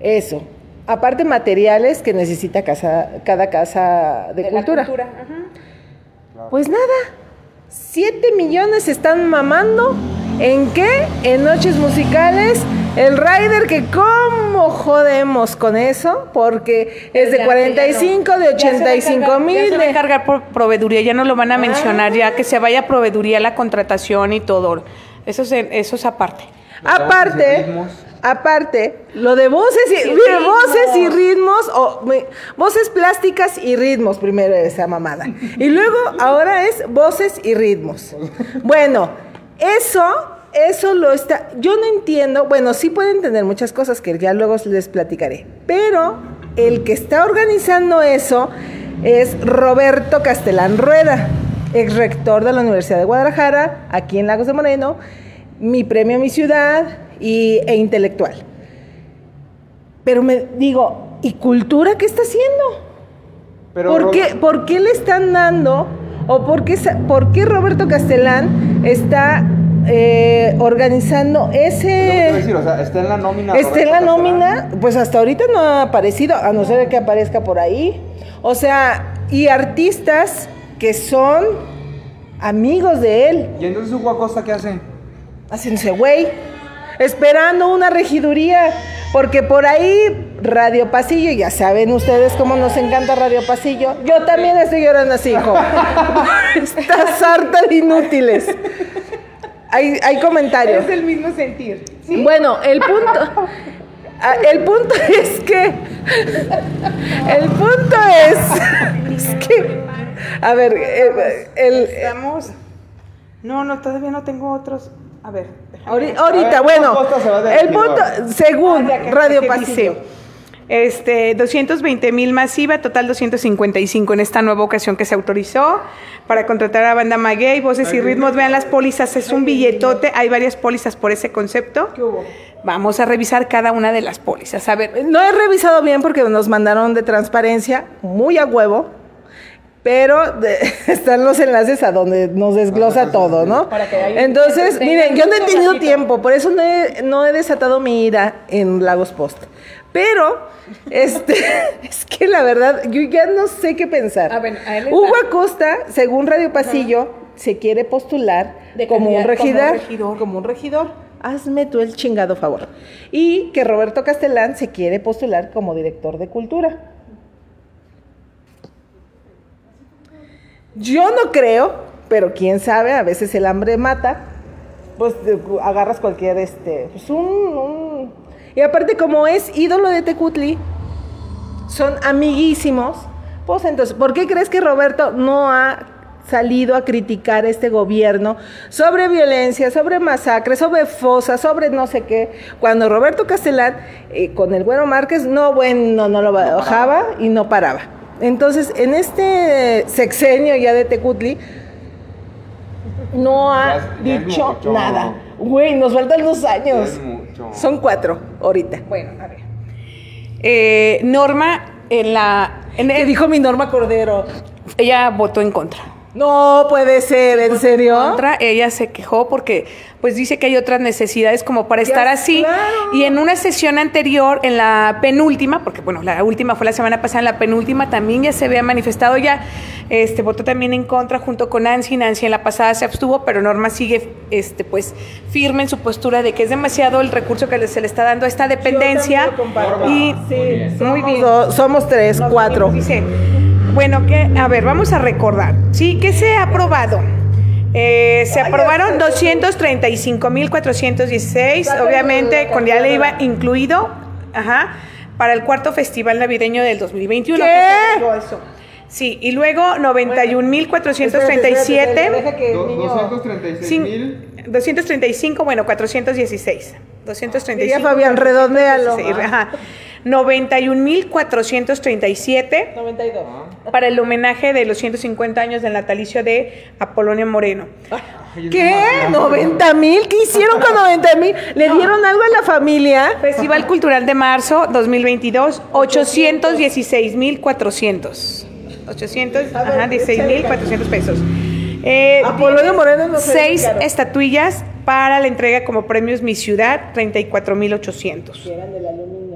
Speaker 1: Eso. Aparte materiales que necesita casa, cada casa de,
Speaker 2: De la
Speaker 1: cultura.
Speaker 2: cultura, ajá.
Speaker 1: Pues nada, 7 millones se están mamando. ¿En qué? En noches musicales. El rider que cómo jodemos con eso, porque es de
Speaker 2: Ya,
Speaker 1: 45,
Speaker 2: ya
Speaker 1: de
Speaker 2: no. Ya se va a
Speaker 1: 85
Speaker 2: encargar-
Speaker 1: mil.
Speaker 2: Se va a
Speaker 1: de-
Speaker 2: encargar por proveeduría, ya no lo van a mencionar, ya que se vaya a proveeduría la contratación y todo. Eso es, eso es aparte.
Speaker 1: Aparte, aparte, lo de voces y,
Speaker 2: Y
Speaker 1: mire,
Speaker 2: ritmos.
Speaker 1: voces y ritmos, o me- voces plásticas y ritmos, primero esa mamada. Y luego, ahora es voces y ritmos. Bueno, eso, eso lo está, yo no entiendo, bueno, sí puedo entender muchas cosas que ya luego les platicaré, pero el que está organizando eso es Roberto Castelán Rueda, ex rector de la Universidad de Guadalajara, aquí en Lagos de Moreno, mi premio Mi Ciudad y, e intelectual. Pero me digo, ¿y cultura qué está haciendo?
Speaker 3: Pero
Speaker 1: ¿Por, qué, ¿Por qué le están dando o por qué, sa- por qué Roberto Castellán está eh, organizando ese...
Speaker 3: decir, o sea, está en la nómina.
Speaker 1: Está en la
Speaker 3: Castellán.
Speaker 1: nómina, pues hasta ahorita no ha aparecido, a no ser que aparezca por ahí. O sea, y artistas que son amigos de él,
Speaker 3: ¿Y entonces Hugo Acosta qué hace?
Speaker 1: haciéndose güey, esperando una regiduría, porque por ahí Radio Pasillo, ya saben ustedes cómo nos encanta Radio Pasillo, yo también estoy llorando así, hijo. Estás harta de inútiles. Hay, hay comentarios.
Speaker 2: el mismo sentir.
Speaker 1: Bueno, el punto. ah, El punto es que. El punto es. Es que. A ver, eh, el,
Speaker 2: Estamos. No, no, todavía no tengo otros. A ver.
Speaker 1: ahorita,
Speaker 3: A ver,
Speaker 1: bueno. El punto, según
Speaker 2: Ah,
Speaker 1: Radio
Speaker 2: ¿qué
Speaker 1: Pasillo.
Speaker 2: Este, 220 mil masiva, total 255 en esta nueva ocasión que se autorizó para contratar a banda maguey, voces y ritmos. Vean las pólizas, es un billetote, hay varias pólizas por ese concepto. Vamos a revisar cada una de las pólizas. A ver,
Speaker 1: No he revisado bien porque nos mandaron de transparencia, muy a huevo. Pero de- (laughs) están los enlaces a donde nos desglosa todo, ¿no?
Speaker 2: Para que haya-
Speaker 1: Entonces, miren, yo no he tenido tiempo, por eso no he, no he desatado mi ira en Lagos Post. Pero, este, (laughs) es que la verdad, yo ya no sé qué pensar.
Speaker 2: Ah, bueno, a él le
Speaker 1: Hugo. Acosta, según Radio Pasillo, se quiere postular como un,
Speaker 2: como
Speaker 1: regidor,
Speaker 2: regidor.
Speaker 1: como un regidor. Hazme tú el chingado favor. Y que Roberto Castellán se quiere postular como director de cultura. Yo no creo, pero quién sabe, a veces el hambre mata. Pues agarras cualquier, este, pues un, un- Y aparte como es ídolo de Tecutli, son amiguísimos, pues entonces, ¿por qué crees que Roberto no ha salido a criticar este gobierno sobre violencia, sobre masacres, sobre fosas, sobre no sé qué? Cuando Roberto Castellán, eh, con el bueno Márquez, no, bueno, no lo bajaba y no paraba. Entonces, en este sexenio ya de Tecutli, no ha
Speaker 3: Ya ya
Speaker 1: dicho nada. Güey, nos faltan dos años.
Speaker 3: Es mucho.
Speaker 1: Son cuatro ahorita.
Speaker 2: Bueno, a ver. Eh, Norma, en la. En
Speaker 1: ¿Qué
Speaker 2: el-
Speaker 1: dijo mi Norma Cordero?
Speaker 2: ella votó en contra.
Speaker 1: No puede ser, ¿en serio?
Speaker 2: contra, ella se quejó porque pues dice que hay otras necesidades como para estar así
Speaker 1: claro.
Speaker 2: y en una sesión anterior en la penúltima porque bueno la última fue la semana pasada en la penúltima también ya se había manifestado ya este votó también en contra junto con Nancy Nancy en la pasada se abstuvo pero Norma sigue este pues firme en su postura de que es demasiado el recurso que se le está dando a esta dependencia
Speaker 1: Yo lo
Speaker 2: y
Speaker 1: Sí,
Speaker 2: muy
Speaker 1: somos
Speaker 2: bien
Speaker 1: somos tres,
Speaker 2: nos
Speaker 1: cuatro.
Speaker 2: Dice, bueno, que, a ver, vamos a recordar. Sí, ¿qué se ha aprobado? Eh, se aprobaron
Speaker 1: ya sé.
Speaker 2: 235.416,
Speaker 1: Sácalo de
Speaker 2: obviamente con ya le iba incluido, ajá, para el cuarto festival navideño del 2021.
Speaker 1: ¿Qué?
Speaker 2: que eso. Sí, y luego 91.437.
Speaker 1: Deja que el
Speaker 3: Do-
Speaker 1: niño-
Speaker 3: 236
Speaker 2: cin-
Speaker 3: mil.
Speaker 2: 235, bueno, 416. 235.
Speaker 1: Diría Fabián, redondéalo.
Speaker 2: 416, Ajá. 91.437
Speaker 1: 92.
Speaker 2: para el homenaje de los 150 años del natalicio de Apolonio Moreno.
Speaker 1: ¿Qué? ¿90 mil? ¿Qué hicieron con 90 mil? ¿Le dieron algo a la familia?
Speaker 2: Festival Cultural de Marzo 2022, 816.400. 800,
Speaker 1: A ver,
Speaker 2: ajá, 16.400 pesos. Eh,
Speaker 1: Apolonio Moreno no
Speaker 2: Seis estatuillas para la entrega como premios Mi Ciudad, 34.800.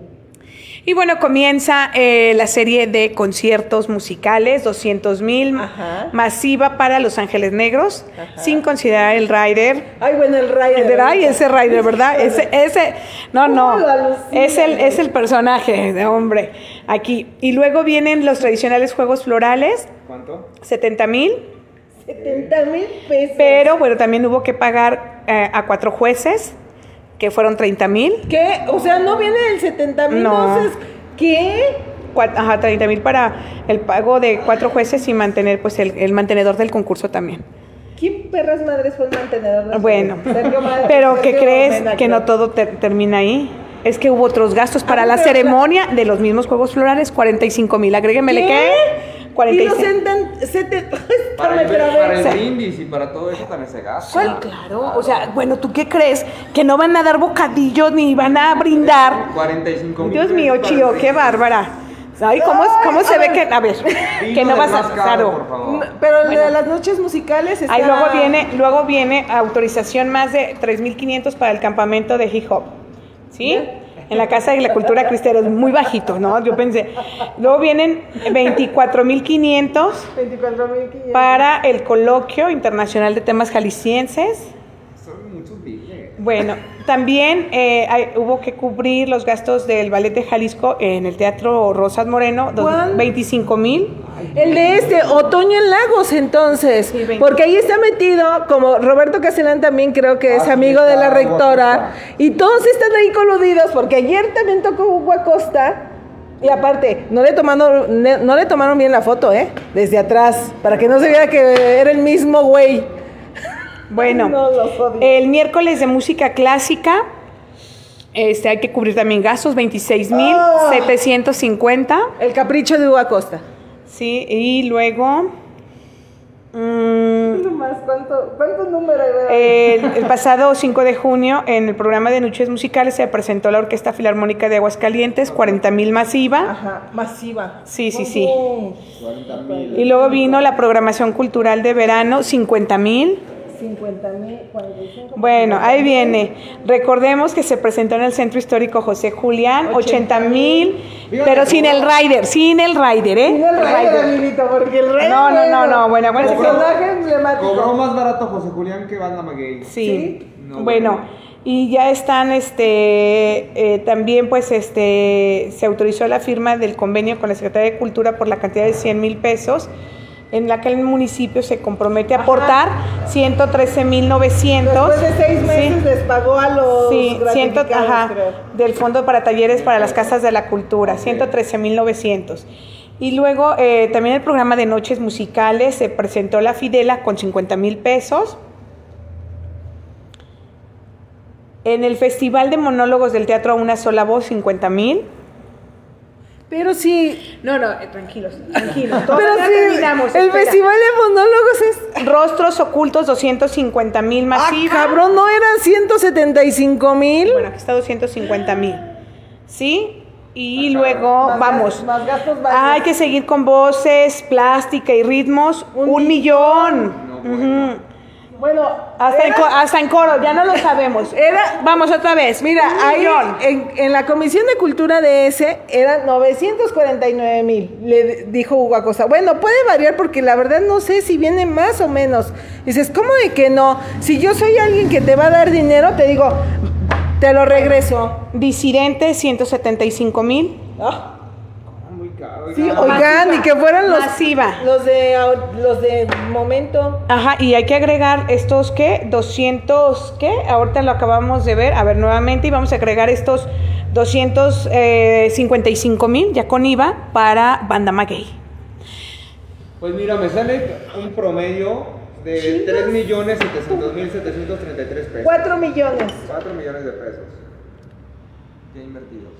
Speaker 2: Y bueno, comienza eh, la serie de conciertos musicales, 200 mil, masiva para Los Ángeles Negros,
Speaker 1: Ajá.
Speaker 2: sin considerar el Rider.
Speaker 1: Ay, bueno, el Rider.
Speaker 2: Ay, ese Rider, ¿verdad? (laughs) Ese, ese, no, no, es el, es el personaje de hombre aquí. Y luego vienen los tradicionales juegos florales,
Speaker 3: ¿Cuánto?
Speaker 2: 70 mil,
Speaker 1: 70 mil pesos.
Speaker 2: pero bueno, también hubo que pagar eh, a cuatro jueces, que fueron 30 mil.
Speaker 1: ¿Qué? O sea, no viene el 70 mil.
Speaker 2: No.
Speaker 1: Entonces, ¿qué?
Speaker 2: Ajá, 30 mil para el pago de cuatro jueces y mantener pues el, el mantenedor del concurso también.
Speaker 1: ¿Quién perras madres fue el mantenedor de
Speaker 2: Bueno,
Speaker 1: Madre-
Speaker 2: pero ¿qué crees que
Speaker 1: creo.
Speaker 2: no todo ter- termina ahí? Es que hubo otros gastos para
Speaker 1: Ah,
Speaker 2: la ceremonia de los mismos Juegos Florales, 45 mil. Agréguemele
Speaker 1: ¿Qué?
Speaker 2: Que
Speaker 1: Y los
Speaker 2: 45.
Speaker 1: seten- seten-
Speaker 3: Para
Speaker 1: Espérame,
Speaker 3: el, para el brindis y para todo eso también se gasta.
Speaker 2: Sí, claro. O sea, bueno, ¿tú qué crees? ¿Que no van a dar bocadillos ni van a brindar?
Speaker 3: 45 mil.
Speaker 2: Dios mío, Chío, qué bárbara. Ay, ¿cómo, cómo se ve que.? A ver, que no vas a. Claro.
Speaker 3: por favor.
Speaker 1: No, Pero
Speaker 2: Bueno.
Speaker 1: de las noches musicales está...
Speaker 2: Ahí luego viene, luego viene autorización más de 3.500 para el campamento de hip hop. ¿Sí? En la Casa de la Cultura Cristiana, es muy bajito, ¿no? Yo pensé. Luego vienen 24.500
Speaker 1: 24.500.
Speaker 2: para el coloquio internacional de temas jaliscienses. Bueno, también eh, hay- hubo que cubrir los gastos del Ballet de Jalisco en el Teatro Rosas Moreno, dos-
Speaker 1: ¿Cuál?
Speaker 2: 25 mil.
Speaker 1: El de este, Otoño en Lagos, entonces.
Speaker 2: Sí, 20.
Speaker 1: porque ahí está metido, como Roberto Castellán también creo que es
Speaker 3: Ah, sí,
Speaker 1: amigo de la rectora. Y todos están ahí coludidos, porque ayer también tocó Hugo Acosta. Y aparte, no le, tomaron, ne- no le tomaron bien la foto, ¿eh? Desde atrás, para que no se viera que era el mismo güey.
Speaker 2: Bueno,
Speaker 1: No,
Speaker 2: el miércoles de música clásica, este, hay que cubrir también gastos, 26.750.
Speaker 1: El capricho de Hugo Acosta.
Speaker 2: Sí, y luego... mm,
Speaker 1: Nomás, ¿cuánto, ¿Cuántos números?
Speaker 2: el, el pasado 5 de junio, en el programa de Noches Musicales, se presentó la Orquesta Filarmónica de Aguascalientes, 40 mil masiva.
Speaker 1: Ají, masiva.
Speaker 2: Sí, sí, sí.
Speaker 1: Pum,
Speaker 3: 40 mil.
Speaker 2: Y luego vino la programación cultural de verano, 50 mil.
Speaker 1: 50 mil, 45.
Speaker 2: Bueno, ahí viene. Recordemos que se presentó en el Centro Histórico José Julián, 80 mil, pero sin el rider, sin el rider, ¿eh?
Speaker 1: Sin el rider, amiguito, porque el rider.
Speaker 2: No, no, no, no, bueno,
Speaker 1: Personaje emblemático.
Speaker 3: Cobró más barato José Julián que Banda Maguey.
Speaker 2: Sí.
Speaker 3: No,
Speaker 2: bueno,
Speaker 3: bueno.
Speaker 2: y ya están, este, eh, también pues, este, se autorizó la firma del convenio con la Secretaría de Cultura por la cantidad de 100 mil pesos, en la que el municipio se compromete a aportar 113 mil 900.
Speaker 1: Después de seis meses les pagó a los
Speaker 2: Sí, ajá,
Speaker 1: creo.
Speaker 2: del Fondo para Talleres para las Casas de la Cultura, 113.900. Y luego eh, también el programa de noches musicales se presentó la Fidela con 50 mil pesos. En el Festival de Monólogos del Teatro a una sola voz, 50 mil.
Speaker 1: Pero sí.
Speaker 2: No, no, eh, tranquilos, tranquilos. (laughs)
Speaker 1: Pero
Speaker 2: Todavía
Speaker 1: sí,
Speaker 2: terminamos,
Speaker 1: el
Speaker 2: espera.
Speaker 1: festival de monólogos es.
Speaker 2: Rostros ocultos, 250 mil
Speaker 1: Ah,
Speaker 2: masiva.
Speaker 1: cabrón, no eran 175 mil.
Speaker 2: Bueno, aquí está 250 mil. ¿Sí? Y luego
Speaker 1: Más
Speaker 2: vamos.
Speaker 1: gastos, más gastos, más
Speaker 2: Hay que seguir con voces, plástica y ritmos. Un,
Speaker 1: Un
Speaker 2: millón.
Speaker 1: Bueno,
Speaker 2: hasta, en
Speaker 1: era-
Speaker 2: hasta en coro, ya no lo (laughs) sabemos.
Speaker 1: Era-
Speaker 2: vamos otra vez.
Speaker 1: Mira, ahí en, en la Comisión de Cultura de ese eran 949 mil, le dijo Hugo Acosta. Bueno, puede variar porque la verdad no sé si viene más o menos. Dices, ¿cómo de que no? Si yo soy alguien que te va a dar dinero, te digo, te lo regreso.
Speaker 2: Disidente, 175 mil.
Speaker 3: Caro.
Speaker 1: Sí,
Speaker 3: oiga.
Speaker 1: oigan,
Speaker 2: Masiva.
Speaker 1: y que fueran los,
Speaker 2: Masiva.
Speaker 1: los de los de momento.
Speaker 2: Ajá, y hay que agregar estos, ¿qué? 200, ¿qué? Ahorita lo acabamos de ver. A ver, nuevamente, y vamos a agregar estos 255 mil, ya con IVA, para Banda Maguey.
Speaker 3: Pues mira, me sale un promedio de 3 millones 700 mil 733 pesos.
Speaker 1: 4 millones.
Speaker 3: 4 millones de pesos. Ya invertidos.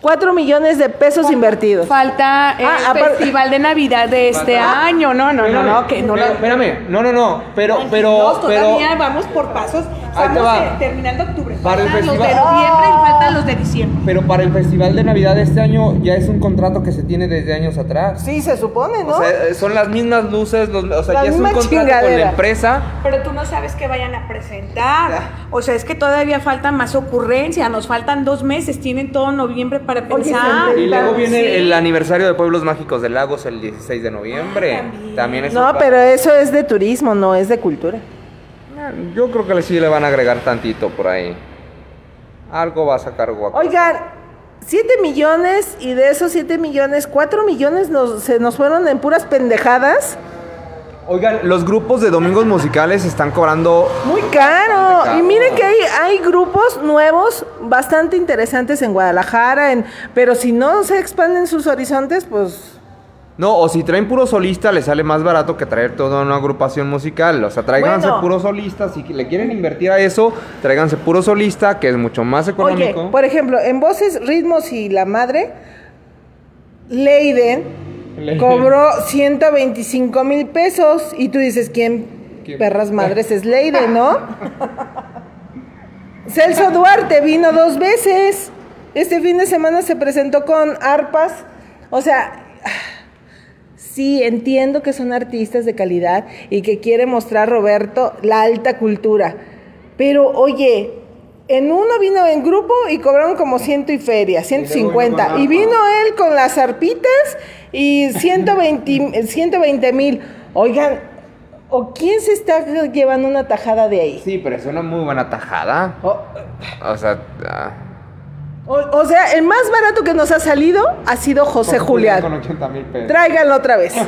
Speaker 1: 4 millones de pesos invertidos.
Speaker 2: Falta el
Speaker 1: Ah,
Speaker 2: festival de Navidad de este
Speaker 3: Falta-
Speaker 2: año. No, no, no, no, que no.
Speaker 3: Espérame, no, no, no, pero, pero, pero,
Speaker 2: todavía vamos por pasos.
Speaker 3: Ahí te va.
Speaker 2: eh, terminando octubre.
Speaker 3: Para el
Speaker 2: faltan los de
Speaker 3: festival-
Speaker 2: noviembre y faltan los de diciembre.
Speaker 3: pero para el festival de Navidad de este año ya es un contrato que se tiene desde años atrás.
Speaker 1: Sí, se supone, ¿no?
Speaker 3: O sea, eh, son las mismas luces, los- o sea,
Speaker 1: La
Speaker 3: ya es un contrato con la empresa.
Speaker 2: Pero tú no sabes qué vayan a presentar. O sea, es que todavía faltan más ocurrencias. Nos faltan dos meses. Tienen todo noviembre para pensar.
Speaker 3: Y luego viene
Speaker 2: Sí.
Speaker 3: el aniversario de Pueblos Mágicos de Lagos el 16 de noviembre.
Speaker 2: Ah, también.
Speaker 3: también. es
Speaker 1: No, pero eso es de turismo, no es de cultura.
Speaker 3: Yo creo que sí le van a agregar tantito por ahí. Algo va a sacar guapo.
Speaker 1: Oigan, 7 millones y de esos 7 millones, 4 millones nos, se nos fueron en puras pendejadas.
Speaker 3: Oigan, los grupos de domingos musicales están cobrando
Speaker 1: Muy caro.
Speaker 3: Caro.
Speaker 1: Y miren que hay, hay grupos nuevos bastante interesantes en Guadalajara, en, pero si no se expanden sus horizontes, pues...
Speaker 3: No, o si traen puro solista, les sale más barato que traer toda una agrupación musical. O sea, tráiganse
Speaker 1: Bueno.
Speaker 3: puro solista. Si le quieren invertir a eso, tráiganse puro solista, que es mucho más
Speaker 1: Oye,
Speaker 3: económico.
Speaker 1: por ejemplo, en Voces, Ritmos y La Madre, Leiden
Speaker 3: Leiden.
Speaker 1: cobró 125 mil pesos. Y tú dices, ¿quién,
Speaker 3: ¿Quién?
Speaker 1: perras madres es Leiden, no? (laughs) Celso Duarte vino dos veces. Este fin de semana se presentó con arpas. O sea, sí, entiendo que son artistas de calidad y que quiere mostrar Roberto la alta cultura. Pero oye, en uno vino en grupo y cobraron como ciento y feria, 150.
Speaker 3: con
Speaker 1: Y
Speaker 3: arpa.
Speaker 1: vino él con las arpitas y 120 120 (laughs) mil. Oigan, ¿o quién se está llevando una tajada de ahí?
Speaker 3: Sí, pero es una muy buena tajada.
Speaker 1: O,
Speaker 3: O sea, ah,
Speaker 1: o- o sea, el más barato que nos ha salido ha sido José
Speaker 3: Con
Speaker 1: Julián.
Speaker 3: Con 80 mil pesos.
Speaker 1: Tráiganlo otra vez. (laughs)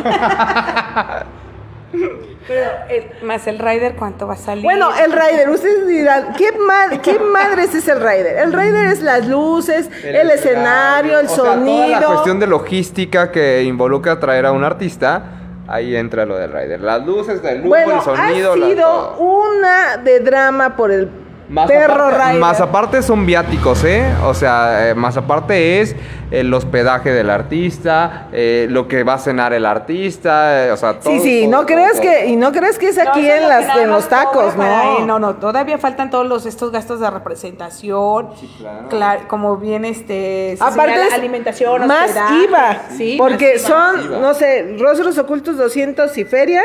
Speaker 2: Pero, eh, más el rider, ¿cuánto va a salir?
Speaker 1: Bueno, el rider, ustedes dirán, ¿qué, ma- ¿qué madres es el rider? El rider es las luces, el, escenario, el
Speaker 3: o sea, toda
Speaker 1: sonido.
Speaker 3: la cuestión de logística que involucra traer a un artista, ahí entra lo del rider. Las luces, el humo,
Speaker 1: bueno,
Speaker 3: el sonido,
Speaker 1: ha sido una de drama por el
Speaker 3: Más
Speaker 1: perro
Speaker 3: aparte,
Speaker 1: rider.
Speaker 3: más aparte son viáticos, ¿eh? O sea, eh, más aparte es el hospedaje del artista, eh, lo que va a cenar el artista, eh, o sea, todo.
Speaker 1: sí, sí,
Speaker 3: todo,
Speaker 1: no
Speaker 3: todo, todo.
Speaker 1: que y no creas que es aquí en las en los tacos, no.
Speaker 2: No, no, todavía faltan todos los estos gastos de representación.
Speaker 3: Sí, claro.
Speaker 2: Claro, como bien este
Speaker 1: Aparte
Speaker 2: señala,
Speaker 1: es
Speaker 2: alimentación,
Speaker 1: más
Speaker 2: hospedaje,
Speaker 1: IVA,
Speaker 2: sí,
Speaker 1: porque
Speaker 2: más IVA.
Speaker 1: son,
Speaker 3: IVA.
Speaker 1: no sé, rostros ocultos 200 y feria,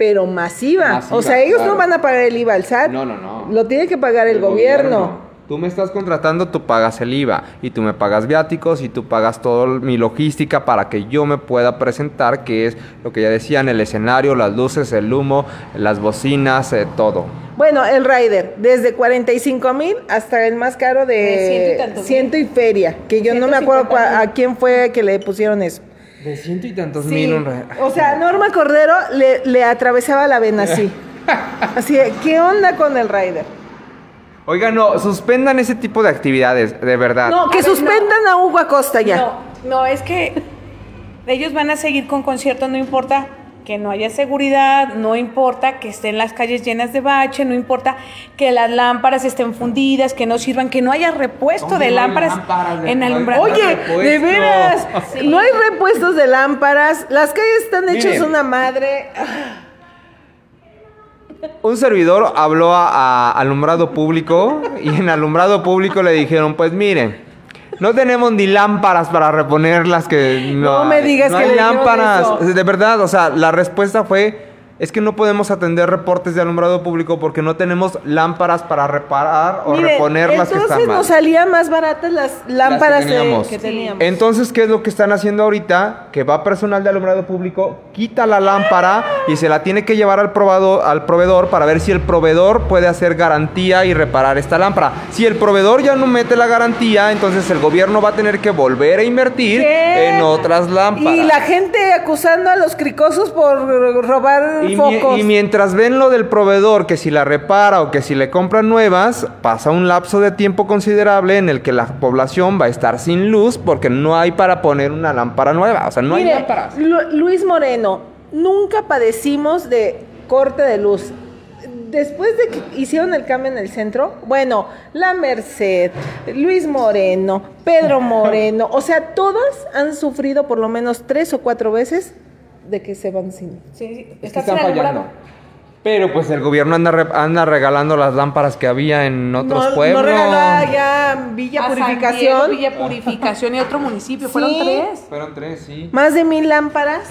Speaker 1: pero masiva.
Speaker 3: Masiva,
Speaker 1: o sea, ellos
Speaker 3: claro.
Speaker 1: no van a pagar el IVA al SAT.
Speaker 3: No, no, no.
Speaker 1: Lo tiene que pagar el, gobierno.
Speaker 3: Tú me estás contratando, tú pagas el IVA y tú me pagas viáticos y tú pagas toda mi logística para que yo me pueda presentar, que es lo que ya decían, el escenario, las luces, el humo, las bocinas, eh, todo.
Speaker 1: Bueno, el rider, desde 45 mil hasta el más caro
Speaker 2: De ciento y
Speaker 1: de ciento y feria, que yo no me acuerdo
Speaker 2: 150
Speaker 1: cua-
Speaker 2: mil.
Speaker 1: a quién fue que le pusieron eso.
Speaker 3: De ciento y tantos
Speaker 1: Sí.
Speaker 3: mil
Speaker 1: O sea, Norma Cordero le, le atravesaba la vena así. (laughs) Así, ¿qué onda con el rider?
Speaker 3: Oigan, no, suspendan ese tipo de actividades, de verdad.
Speaker 1: No, que
Speaker 2: A ver,
Speaker 1: suspendan a Hugo Acosta ya.
Speaker 2: No, no, es que ellos van a seguir con conciertos, no importa que no haya seguridad, no importa que estén las calles llenas de bache, no importa que las lámparas estén fundidas, que no sirvan, que no haya repuesto
Speaker 3: ¿Dónde
Speaker 2: de lámparas,
Speaker 3: lámparas de-
Speaker 2: en alumbrado.
Speaker 1: Oye,
Speaker 3: repuesto.
Speaker 1: de veras,
Speaker 2: Sí.
Speaker 1: no hay repuestos de lámparas, las calles están hechas
Speaker 3: Miren.
Speaker 1: una madre.
Speaker 3: Un servidor habló a, a alumbrado público y en alumbrado público le dijeron, pues miren, no tenemos ni lámparas para reponer las que no,
Speaker 1: No me digas
Speaker 3: no
Speaker 1: que
Speaker 3: hay lámparas.
Speaker 1: eso.
Speaker 3: De verdad, o sea, la respuesta fue es que no podemos atender reportes de alumbrado público porque no tenemos lámparas para reparar o reponer las que
Speaker 1: entonces
Speaker 3: están mal.
Speaker 1: nos salían más baratas las lámparas
Speaker 3: que
Speaker 1: de-
Speaker 3: teníamos.
Speaker 1: que teníamos.
Speaker 3: Entonces, ¿qué es lo que están haciendo ahorita? Que va personal de alumbrado público, quita la lámpara y se la tiene que llevar al, probador, al proveedor para ver si el proveedor puede hacer garantía y reparar esta lámpara. Si el proveedor ya no mete la garantía, entonces el gobierno va a tener que volver a invertir
Speaker 1: ¿Qué?
Speaker 3: en otras lámparas.
Speaker 1: Y la gente acusando a los cricosos por robar
Speaker 3: Y, mi-
Speaker 1: focos.
Speaker 3: y mientras ven lo del proveedor, que si la repara o que si le compran nuevas, pasa un lapso de tiempo considerable en el que la población va a estar sin luz porque no hay para poner una lámpara nueva. O sea, no
Speaker 1: Mire,
Speaker 3: hay lámparas.
Speaker 1: Lu- Luis Moreno, nunca padecimos de corte de luz. Después de que hicieron el cambio en el centro, bueno, la Merced, Luis Moreno, Pedro (laughs) Moreno, o sea, todas han sufrido por lo menos tres o cuatro veces de que se van sin.
Speaker 2: Sí, sí,
Speaker 3: Es que
Speaker 2: está
Speaker 3: están fallando. Pero pues el gobierno anda, re- anda regalando las lámparas que había en otros
Speaker 1: no,
Speaker 3: pueblos.
Speaker 1: no regaló ya Villa
Speaker 2: A San
Speaker 1: Purificación.
Speaker 2: Diego, Villa Purificación y otro municipio, (laughs) fueron tres.
Speaker 3: Fueron tres, sí.
Speaker 1: Más de mil lámparas.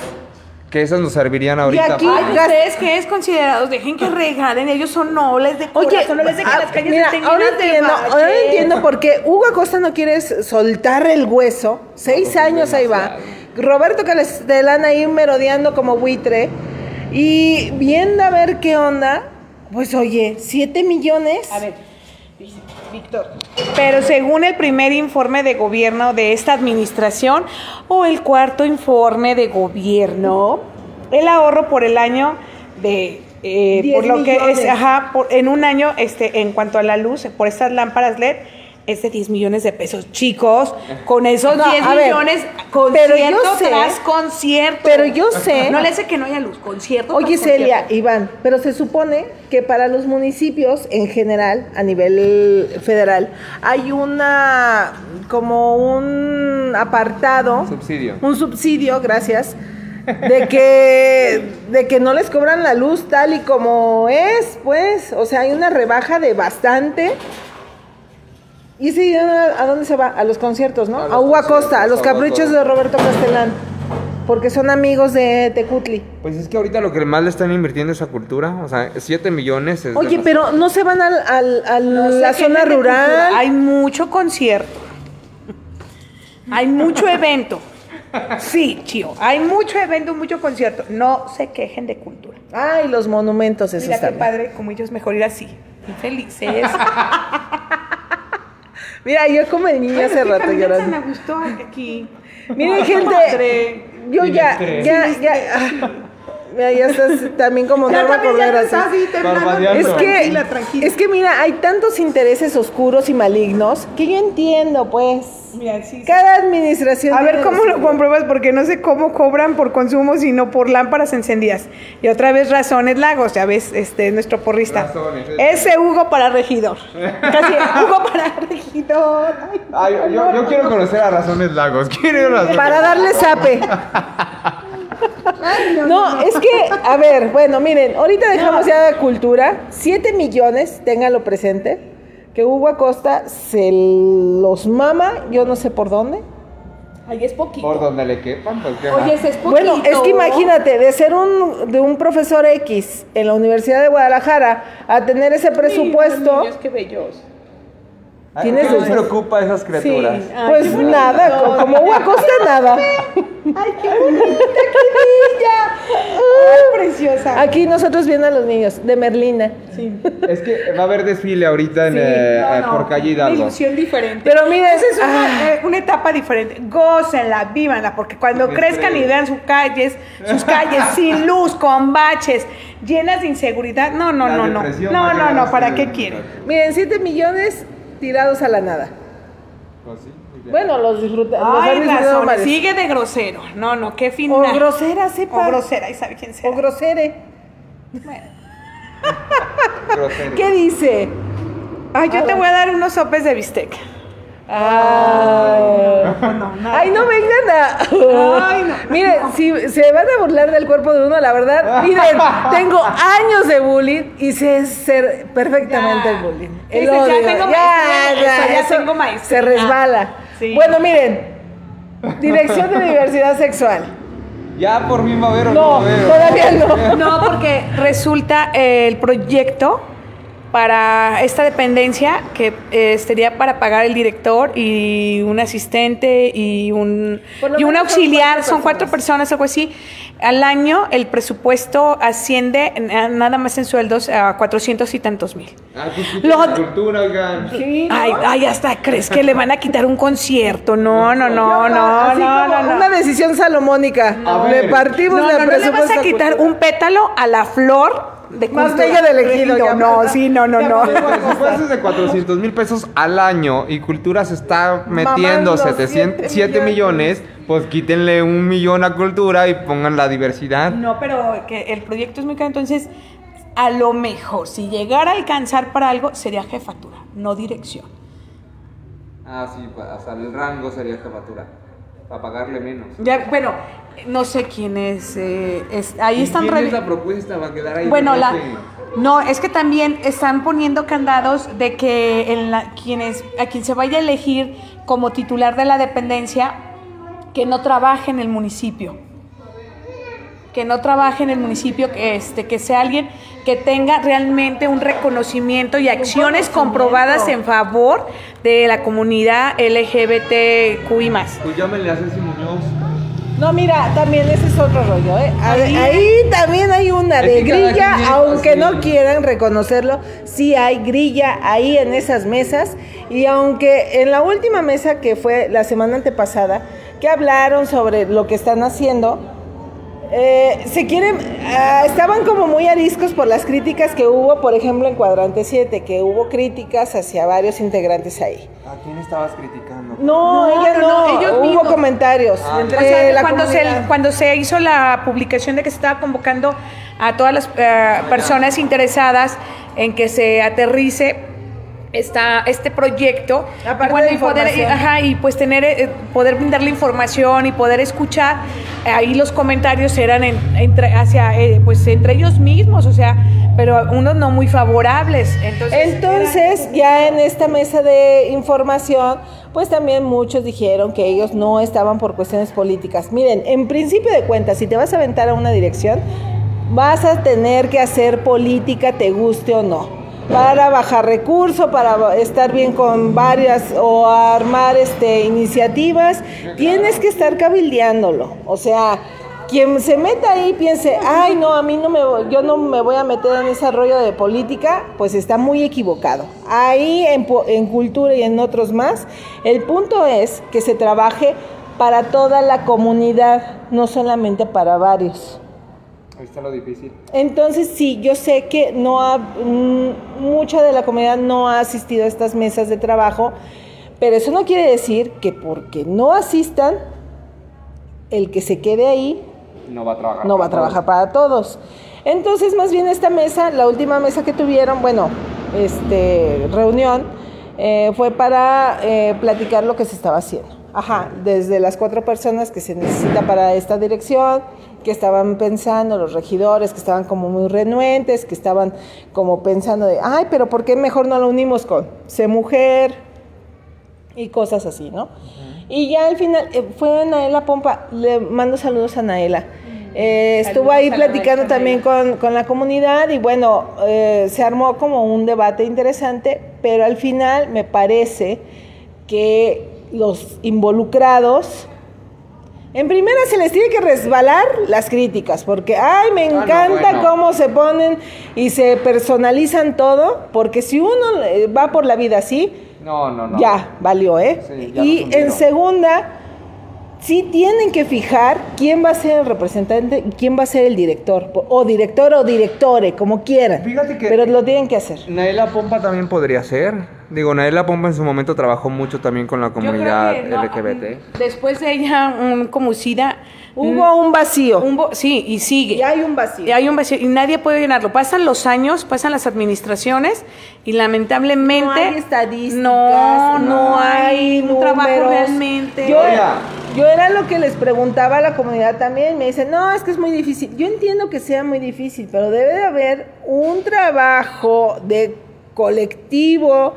Speaker 3: Que esas nos servirían ahorita.
Speaker 1: aquí-
Speaker 3: para-
Speaker 2: Ay, ¿ustedes qué es considerados? Dejen que regalen, ellos son nobles de
Speaker 1: Oye,
Speaker 2: corazón, no les dejen
Speaker 1: ah,
Speaker 2: las calles
Speaker 1: mira,
Speaker 2: estén
Speaker 1: ahora
Speaker 2: de
Speaker 1: entiendo, ahora entiendo por qué Hugo Acosta no quiere soltar el hueso. Seis años ahí va. Roberto Castellán ahí merodeando como buitre. Y viendo a ver qué onda. Pues oye, siete millones.
Speaker 2: A ver, dice Víctor. Pero según el primer informe de gobierno de esta administración o el cuarto informe de gobierno, el ahorro por el año de eh, por lo que es, ajá, por- en un año, este, en cuanto a la luz, por estas lámparas LED, es de 10 millones de pesos. Chicos, con esos
Speaker 1: No,
Speaker 2: 10
Speaker 1: a ver,
Speaker 2: millones,
Speaker 1: pero yo
Speaker 2: concierto
Speaker 1: sé-
Speaker 2: tras concierto.
Speaker 1: pero yo sé- (laughs)
Speaker 2: No le hace que no haya luz, concierto.
Speaker 1: Oye,
Speaker 2: tras
Speaker 1: Celia,
Speaker 2: concierto.
Speaker 1: Iván, pero se supone que para los municipios en general, a nivel federal, hay una, como un apartado,
Speaker 3: Subsidio.
Speaker 1: un subsidio, gracias, de que, de que no les cobran la luz tal y como es, pues, o sea, hay una rebaja de bastante. ¿Y ese dinero a dónde se va? A los conciertos, ¿no?
Speaker 3: A
Speaker 1: A, Hugo Acosta, a los caprichos de Roberto Castellán, porque son amigos de Tecutli.
Speaker 3: Pues es que ahorita lo que más le están invirtiendo es a cultura. O sea, 7 millones es.
Speaker 1: Oye,
Speaker 3: demasiado.
Speaker 1: pero no se van al, al- a
Speaker 2: No
Speaker 1: la zona rural.
Speaker 2: Hay mucho concierto. Hay mucho evento. Sí, chío. Hay mucho evento, mucho concierto. No se quejen de cultura.
Speaker 1: Ay, los monumentos, esos
Speaker 2: Mira qué padre, como ellos mejor ir así. Infelices. (laughs)
Speaker 1: Mira, yo como el niño hace rato
Speaker 2: Me
Speaker 1: llorando.
Speaker 2: gustó aquí.
Speaker 1: Miren, gente, yo ya, ya, ya, mira, ya estás también como
Speaker 2: Ya
Speaker 1: Norma.
Speaker 3: Parpadeando.
Speaker 1: Es que,
Speaker 2: Tranquila, tranquila.
Speaker 1: es que mira, hay tantos intereses oscuros y malignos que yo entiendo, pues.
Speaker 2: Mira, sí, sí.
Speaker 1: Cada administración.
Speaker 2: A ver cómo lo compruebas, porque no sé cómo cobran por consumo, sino por lámparas encendidas. Y otra vez razones lagos, ya ves, este nuestro porrista.
Speaker 3: Razones.
Speaker 2: Ese Hugo para regidor. (laughs) Casi Hugo para regidor. Ay,
Speaker 3: Ay, yo, yo quiero conocer a Razones Lagos. (laughs) Quiero razones.
Speaker 1: Para darle (laughs) No, es que, a ver, bueno, miren, ahorita dejamos ya de cultura. 7 millones, ténganlo presente, que Hugo Acosta se los mama, yo no sé por dónde.
Speaker 2: Ay, es poquito.
Speaker 3: Por donde le quepan, pues qué
Speaker 2: Oye, es poquito.
Speaker 1: Bueno, es que imagínate, de ser un, de un profesor X en la Universidad de Guadalajara a tener ese presupuesto,
Speaker 2: Niños, qué bellos.
Speaker 3: Ay,
Speaker 1: tienes
Speaker 3: ¿Qué les preocupa a esas criaturas?
Speaker 2: Sí. Ay,
Speaker 1: pues
Speaker 2: bonito.
Speaker 1: nada, co- como agua costa nada.
Speaker 2: Ay, qué bonita, qué bella. Ay, preciosa.
Speaker 1: Aquí nosotros viendo a los niños, de Merlina.
Speaker 2: Sí.
Speaker 3: Es que va a haber desfile ahorita en,
Speaker 2: Sí,
Speaker 3: eh,
Speaker 2: no,
Speaker 3: eh,
Speaker 2: no,
Speaker 3: por calle
Speaker 2: Una
Speaker 3: Hidalgo.
Speaker 2: ilusión diferente.
Speaker 1: Pero miren,
Speaker 2: Esa es una,
Speaker 1: ah.
Speaker 2: eh, una etapa diferente. Gócenla, vívanla, porque cuando crezcan y vean sus calles, sus calles sin luz, con baches, llenas de inseguridad, no, no,
Speaker 3: La
Speaker 2: no, no. No, no, no, ¿para qué quieren?
Speaker 1: Miren, 7 millones tirados a la nada.
Speaker 3: Pues sí, ya.
Speaker 1: Bueno, los disfrutan. los
Speaker 2: Ay, razones.
Speaker 1: varios.
Speaker 2: Sigue de grosero. No, no, qué fin.
Speaker 1: O grosera, sepa.
Speaker 2: O grosera, y sabe quién será.
Speaker 1: O grosere. (laughs)
Speaker 3: Grosero.
Speaker 1: ¿Qué dice?
Speaker 2: Ay, yo te voy a dar unos sopes de bistec.
Speaker 1: Ay.
Speaker 2: no, nada.
Speaker 1: Ay, no vengan a.
Speaker 2: Ay, no.
Speaker 1: Miren, si se van a burlar del cuerpo de uno, la verdad, miren, tengo años de bullying y sé ser perfectamente
Speaker 2: Ya.
Speaker 1: el bullying.
Speaker 2: Dices,
Speaker 1: El
Speaker 2: ya
Speaker 1: odio.
Speaker 2: tengo maestría, eso, ya tengo maestría.
Speaker 1: Se resbala.
Speaker 2: Sí.
Speaker 1: Bueno, miren, dirección de (laughs) diversidad sexual.
Speaker 3: Ya por fin va a haber o
Speaker 1: No, todavía no.
Speaker 2: No, porque resulta eh, el proyecto para esta dependencia que eh, sería para pagar el director y un asistente y un, y un
Speaker 1: son
Speaker 2: auxiliar,
Speaker 1: cuatro
Speaker 2: son cuatro personas, algo así. Al año el presupuesto asciende nada más en sueldos a 400 y tantos mil.
Speaker 3: Ay, pues quiten
Speaker 2: Lo-
Speaker 3: la cultura.
Speaker 1: Sí.
Speaker 2: Ay, ay, hasta crees que le van a quitar un concierto. No, no, no, no, no,
Speaker 1: como
Speaker 2: no, no.
Speaker 1: Una decisión salomónica. Le partimos
Speaker 2: No,
Speaker 1: la
Speaker 2: no, no le vas
Speaker 1: presupuesto
Speaker 2: a quitar un pétalo a la flor de
Speaker 1: Más bella del ejido, ya
Speaker 2: No,
Speaker 1: basta.
Speaker 2: sí, no, no, no.
Speaker 1: basta.
Speaker 3: El presupuesto es de 400 mil pesos al año y Cultura se está metiendo
Speaker 1: Mamando
Speaker 3: 700,
Speaker 1: siete
Speaker 3: 7 millones, pues quítenle un millón a Cultura y pongan la diversidad.
Speaker 2: No, pero que el proyecto es muy caro, entonces a lo mejor si llegara a alcanzar para algo sería jefatura, no dirección.
Speaker 3: Ah, sí, hasta el rango sería jefatura, para pagarle menos.
Speaker 2: Ya, bueno, no sé quién es, eh, es- ahí están
Speaker 3: ¿Quién es la propuesta? Va a quedar ahí.
Speaker 2: Bueno, la, no, es que también están poniendo candados de que en la, quienes, a quien se vaya a elegir como titular de la dependencia, que no trabaje en el municipio. Que no trabaje en el municipio, que, este, que sea alguien que tenga realmente un reconocimiento y acciones comprobadas en favor de la comunidad LGBTQI.
Speaker 3: Pues llámenle a Ceci Muñoz.
Speaker 1: No, mira, también ese es otro rollo, ¿eh?
Speaker 2: Ahí-
Speaker 1: Ahí, también hay una de grilla, aunque
Speaker 3: así.
Speaker 1: no quieran reconocerlo, sí hay grilla ahí en esas mesas. Y aunque en la última mesa que fue la semana antepasada, que hablaron sobre lo que están haciendo, eh, se quieren, ah, estaban como muy ariscos por las críticas que hubo, por ejemplo, en Cuadrante 7, que hubo críticas hacia varios integrantes ahí.
Speaker 3: ¿A quién estabas criticando?
Speaker 1: No,
Speaker 2: No,
Speaker 1: ella
Speaker 2: no,
Speaker 1: no,
Speaker 2: no, ellos
Speaker 1: hubo
Speaker 2: mismos.
Speaker 1: comentarios
Speaker 3: Ah,
Speaker 1: entre
Speaker 2: O sea,
Speaker 1: la
Speaker 2: cuando, se,
Speaker 1: comunidad.
Speaker 2: cuando se hizo la publicación de que se estaba convocando a todas las eh, personas interesadas en que se aterrice esta, este proyecto bueno, y poder,
Speaker 1: información.
Speaker 2: ajá, y pues tener eh, poder brindarle información y poder escuchar eh, ahí los comentarios eran en- entre hacia eh, pues entre ellos mismos o sea pero unos no muy favorables entonces
Speaker 1: Entonces, ya en esta mesa de información, pues también muchos dijeron que ellos no estaban por cuestiones políticas. Miren, en principio de cuentas, si te vas a aventar a una dirección, vas a tener que hacer política, te guste o no. Para bajar recursos, para estar bien con varias o armar este, iniciativas, tienes que estar cabildeándolo. O sea, quien se meta ahí piense, ay no, a mí no me yo no me voy a meter en ese rollo de política, pues está muy equivocado. Ahí en, en cultura y en otros más, el punto es que se trabaje para toda la comunidad, no solamente para varios.
Speaker 3: Ahí está lo difícil.
Speaker 1: Entonces sí, yo sé que no ha, mm, mucha de la comunidad no ha asistido a estas mesas de trabajo, pero eso no quiere decir que porque no asistan, el que se quede ahí
Speaker 3: No va a trabajar.
Speaker 1: no va a trabajar para todos. Entonces, más bien esta mesa, la última mesa que tuvieron, bueno, este reunión, eh, fue para eh, platicar lo que se estaba haciendo. Ajá, desde las cuatro personas que se necesita para esta dirección, que estaban pensando, los regidores, que estaban como muy renuentes, que estaban como pensando de, ay, pero ¿por qué mejor no lo unimos con C Mujer? y cosas así, ¿no? Y ya al final eh, fue Naela Pompa, le mando saludos a Naela. Eh, estuvo ahí platicando también con, con la comunidad y bueno, eh, se armó como un debate interesante, pero al final me parece que los involucrados, en primera se les tiene que resbalar las críticas, porque, ay, me
Speaker 3: Ah, no,
Speaker 1: encanta
Speaker 3: bueno.
Speaker 1: cómo se ponen y se personalizan todo, porque si uno eh, va por la vida así,
Speaker 3: No, no, no.
Speaker 1: ya, valió, ¿eh?
Speaker 3: Sí, ya
Speaker 1: y en segunda, sí tienen que fijar quién va a ser el representante y quién va a ser el director, o director o directore, como quieran.
Speaker 3: Fíjate que-
Speaker 1: Pero lo tienen que hacer.
Speaker 3: Naela Pompa también podría ser. Digo, Naela Pompa en su momento trabajó mucho también con la comunidad
Speaker 2: que no,
Speaker 3: LGBT.
Speaker 2: Después de ella, un, como SIDA.
Speaker 1: Hubo un vacío.
Speaker 2: un bo- sí, y sigue.
Speaker 1: y hay un vacío.
Speaker 2: Y hay un vacío y nadie puede llenarlo. Pasan los años, pasan las administraciones y lamentablemente
Speaker 1: No hay estadísticas,
Speaker 2: no, no hay un trabajo
Speaker 1: números.
Speaker 2: realmente.
Speaker 1: Yo,
Speaker 3: Oiga.
Speaker 1: yo era lo que les preguntaba a la comunidad también. Me dicen, no, es que es muy difícil. Yo entiendo que sea muy difícil, pero debe de haber un trabajo de colectivo